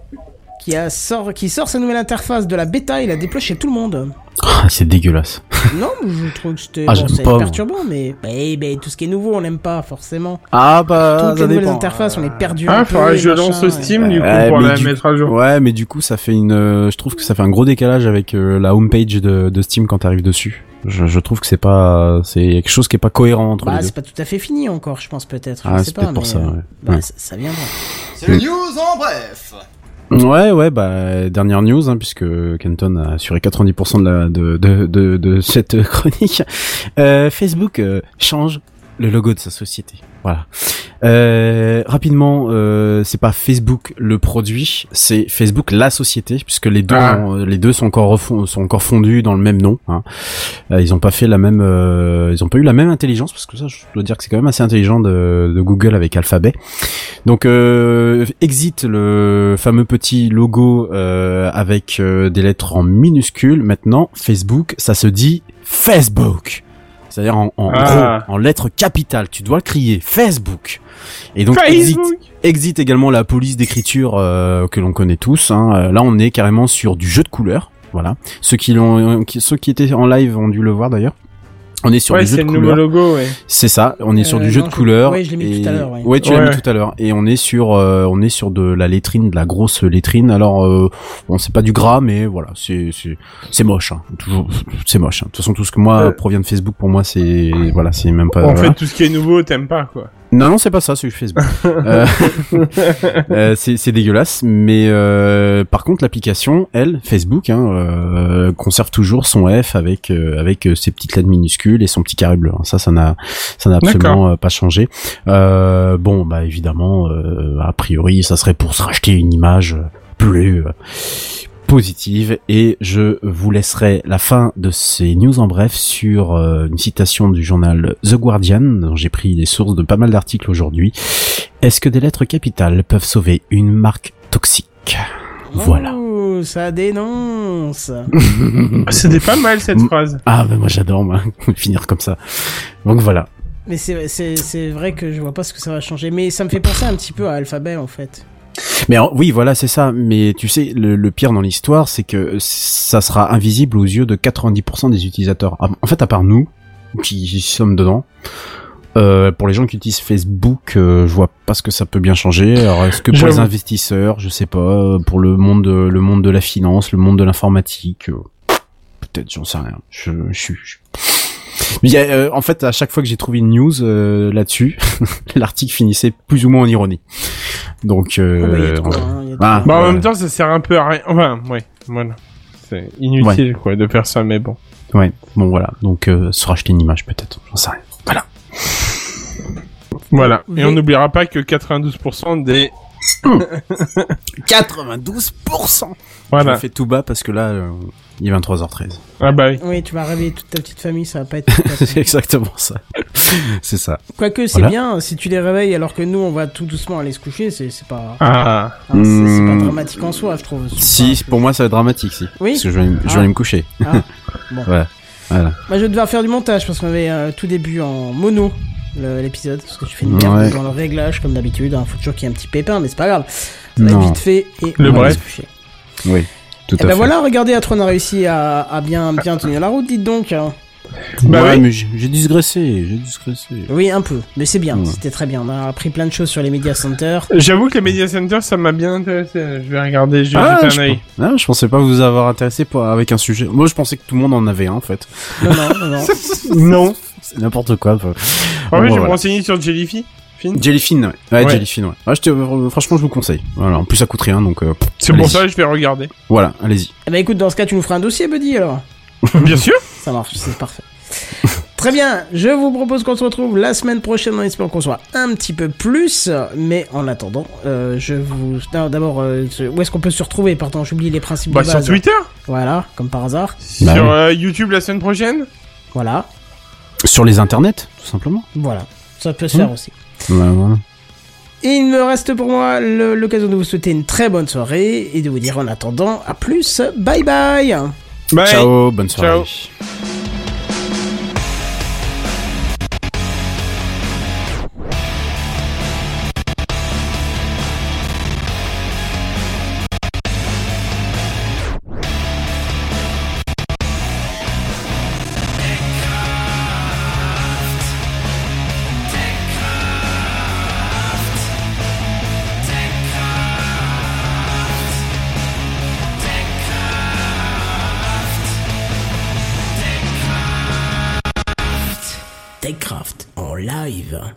qui, a sort, qui sort sa nouvelle interface de la bêta, il la déploie chez tout le monde. Ah, c'est dégueulasse. non, je trouve que c'était Ah, bon, perturbant, mais bah, bah, tout ce qui est nouveau, on n'aime pas forcément. Ah bah Toutes les nouvelles interfaces, on est perdu Ah, peu. faudrait que je machin, lance Steam, et- du coup, Ouais, pour la du- mettre à jour. Ouais, mais du coup, ça fait une. euh, je trouve que ça fait un gros décalage avec euh, la homepage de, de Steam quand t'arrives dessus. Je, je trouve que c'est pas, c'est quelque chose qui est pas cohérent entre Bah, les deux. c'est pas tout à fait fini encore, je pense peut-être. Ah, c'est peut-être pour mais, ça, ouais. bah, Ouais. ça, ça viendra. C'est les news en bref. Ouais, ouais, bah dernière news, hein, puisque Kenton a assuré 90% de, la, de, de, de, de cette chronique. Euh, Facebook euh, change Le logo de sa société. Voilà. Euh, rapidement, euh, c'est pas Facebook le produit, c'est Facebook la société, puisque les deux, Ah. ont- les deux sont encore sont encore fondus dans le même nom. Hein. Euh, ils ont pas fait la même, euh, ils ont pas eu la même intelligence, parce que ça, je dois dire que c'est quand même assez intelligent de, de Google avec Alphabet. Donc, euh, exit le fameux petit logo euh, avec euh, des lettres en minuscules. Maintenant, Facebook, ça se dit Facebook. C'est-à-dire en, en Ah. gros, en lettres capitales. Tu dois le crier. Facebook. Et donc, exit, également la police d'écriture euh, que l'on connaît tous. Hein. Euh, Là, on est carrément sur du jeu de couleurs. Voilà. Ceux qui l'ont, qui- ceux qui étaient en live ont dû le voir d'ailleurs. On est sur Ouais, du jeu c'est de le nouveau couleurs. logo, ouais. C'est ça. On est sur Euh, du jeu non, de je- couleurs. ouais, je l'ai mis et- tout à l'heure, ouais. tu l'as Ouais. mis tout à l'heure. Et on est sur, euh, on est sur de la lettrine, de la grosse lettrine. Alors, euh, bon, c'est pas du gras, mais voilà, c'est, c'est, c'est moche. Hein. Toujours, c'est moche. hein. De toute façon, tout ce que moi Euh. provient de Facebook, pour moi, c'est, voilà, c'est même pas. en voilà. fait, tout ce qui est nouveau, t'aimes pas, quoi. Non, non, c'est pas ça, c'est Facebook. Euh, euh, c'est c'est dégueulasse, mais euh, par contre, l'application, elle, Facebook, hein, euh, conserve toujours son F avec euh, avec ses petites lettres minuscules et son petit carré bleu. hein. Ça, ça n'a ça n'a absolument pas changé. Euh, bon, bah évidemment, euh, a priori, ça serait pour se racheter une image plus positive et je vous laisserai la fin de ces news en bref sur euh, une citation du journal The Guardian dont j'ai pris des sources de pas mal d'articles aujourd'hui. Est-ce que des lettres capitales peuvent sauver une marque toxique? Voilà. Ouh, ça dénonce. C'était pas mal, cette phrase. Ah ben moi j'adore moi finir comme ça. Donc voilà. Mais c'est vrai que je vois pas ce que ça va changer. Mais ça me fait penser un petit peu à Alphabet, en fait. Mais en- oui, voilà, c'est ça. Mais tu sais, le, le pire dans l'histoire, c'est que ça sera invisible aux yeux de 90% des utilisateurs. Ah, En fait, à part nous, qui sommes dedans, euh, pour les gens qui utilisent Facebook, euh, je vois pas ce que ça peut bien changer. Alors, est-ce que pour les investisseurs, je sais pas, pour le monde, de, le monde de la finance, le monde de l'informatique, euh, peut-être, j'en sais rien. Je, je suis. je- il y a, euh, en fait, à chaque fois que j'ai trouvé une news euh, là-dessus, l'article finissait plus ou moins en ironie. Donc, euh, Ah bah, hein, Ah, Bah, en même temps, ça sert un peu à rien. Enfin, ouais, voilà. C'est inutile, quoi, de faire ça, mais bon. Ouais, bon voilà. Donc euh, se racheter une image peut-être, j'en sais rien. Voilà. Voilà. Et on n'oubliera pas que 92% des... 92%. Je Voilà. le fais tout bas parce que là euh, il est 23h13. Ah bah oui. Oui, tu vas réveiller toute ta petite famille, ça va pas être. C'est exactement ça. c'est ça. Quoique, c'est Voilà. bien, si tu les réveilles alors que nous, on va tout doucement aller se coucher, c'est, c'est pas. Ah. hein, c'est, pas Hmm. dramatique en soi, je trouve. Si, pas- pour moi ça va être dramatique si. Oui. Parce que je vais, je vais Ah. aller me coucher. Ah, bon. Ouais. Voilà. Moi, je vais devoir faire du montage parce qu'on avait euh, tout début en mono le- l'épisode. Parce que tu fais une merde Ouais. dans le réglage, comme d'habitude. Il faut toujours qu'il y ait un petit pépin, mais c'est pas grave. Ça va vite fait et Le on va bref. aller se coucher. Oui. Tout Et à ben fait. voilà, regardez, Atron a réussi à, à bien, bien tenir la route, dites donc. Bah ouais, oui. mais j'ai digressé, j'ai digressé. Oui, un peu, mais c'est bien, Ouais. c'était très bien. On a appris plein de choses sur les media centers. J'avoue que les media centers, ça m'a bien intéressé. Je vais regarder, je vais Ah, jeter je, un œil. ah, je pensais pas vous avoir intéressé pour, avec un sujet. Moi, je pensais que tout le monde en avait un, en fait. Non, non, non, non. C'est n'importe quoi. En Bon, fait, je vais me voilà. renseigner sur Jellyfin. Fin. Jellyfin, ouais. Ouais, Ouais. Jellyfin, ouais. Ouais, je te- euh, franchement, je vous conseille. Voilà. En plus, ça coûte rien, donc euh, C'est pour ça que je vais regarder. voilà, allez-y. Eh ben écoute, dans ce cas, tu nous feras un dossier, Buddy, alors. Bien sûr. Ça marche, c'est parfait. Très bien, je vous propose qu'on se retrouve la semaine prochaine en espérant qu'on soit un petit peu plus, mais en attendant, euh, je vous... D'abord, euh, où est-ce qu'on peut se retrouver Pardon, j'oublie les principes Bah, de sur base. Twitter. Voilà, comme par hasard. Bah sur euh, YouTube la semaine prochaine. Voilà, Sur les internets, tout simplement. voilà. Ça peut se faire Mmh. aussi. Ouais, voilà. Et il me reste pour moi l'occasion de vous souhaiter une très bonne soirée et de vous dire en attendant, à plus, bye bye Bye. Ciao, bonne soirée. Ciao.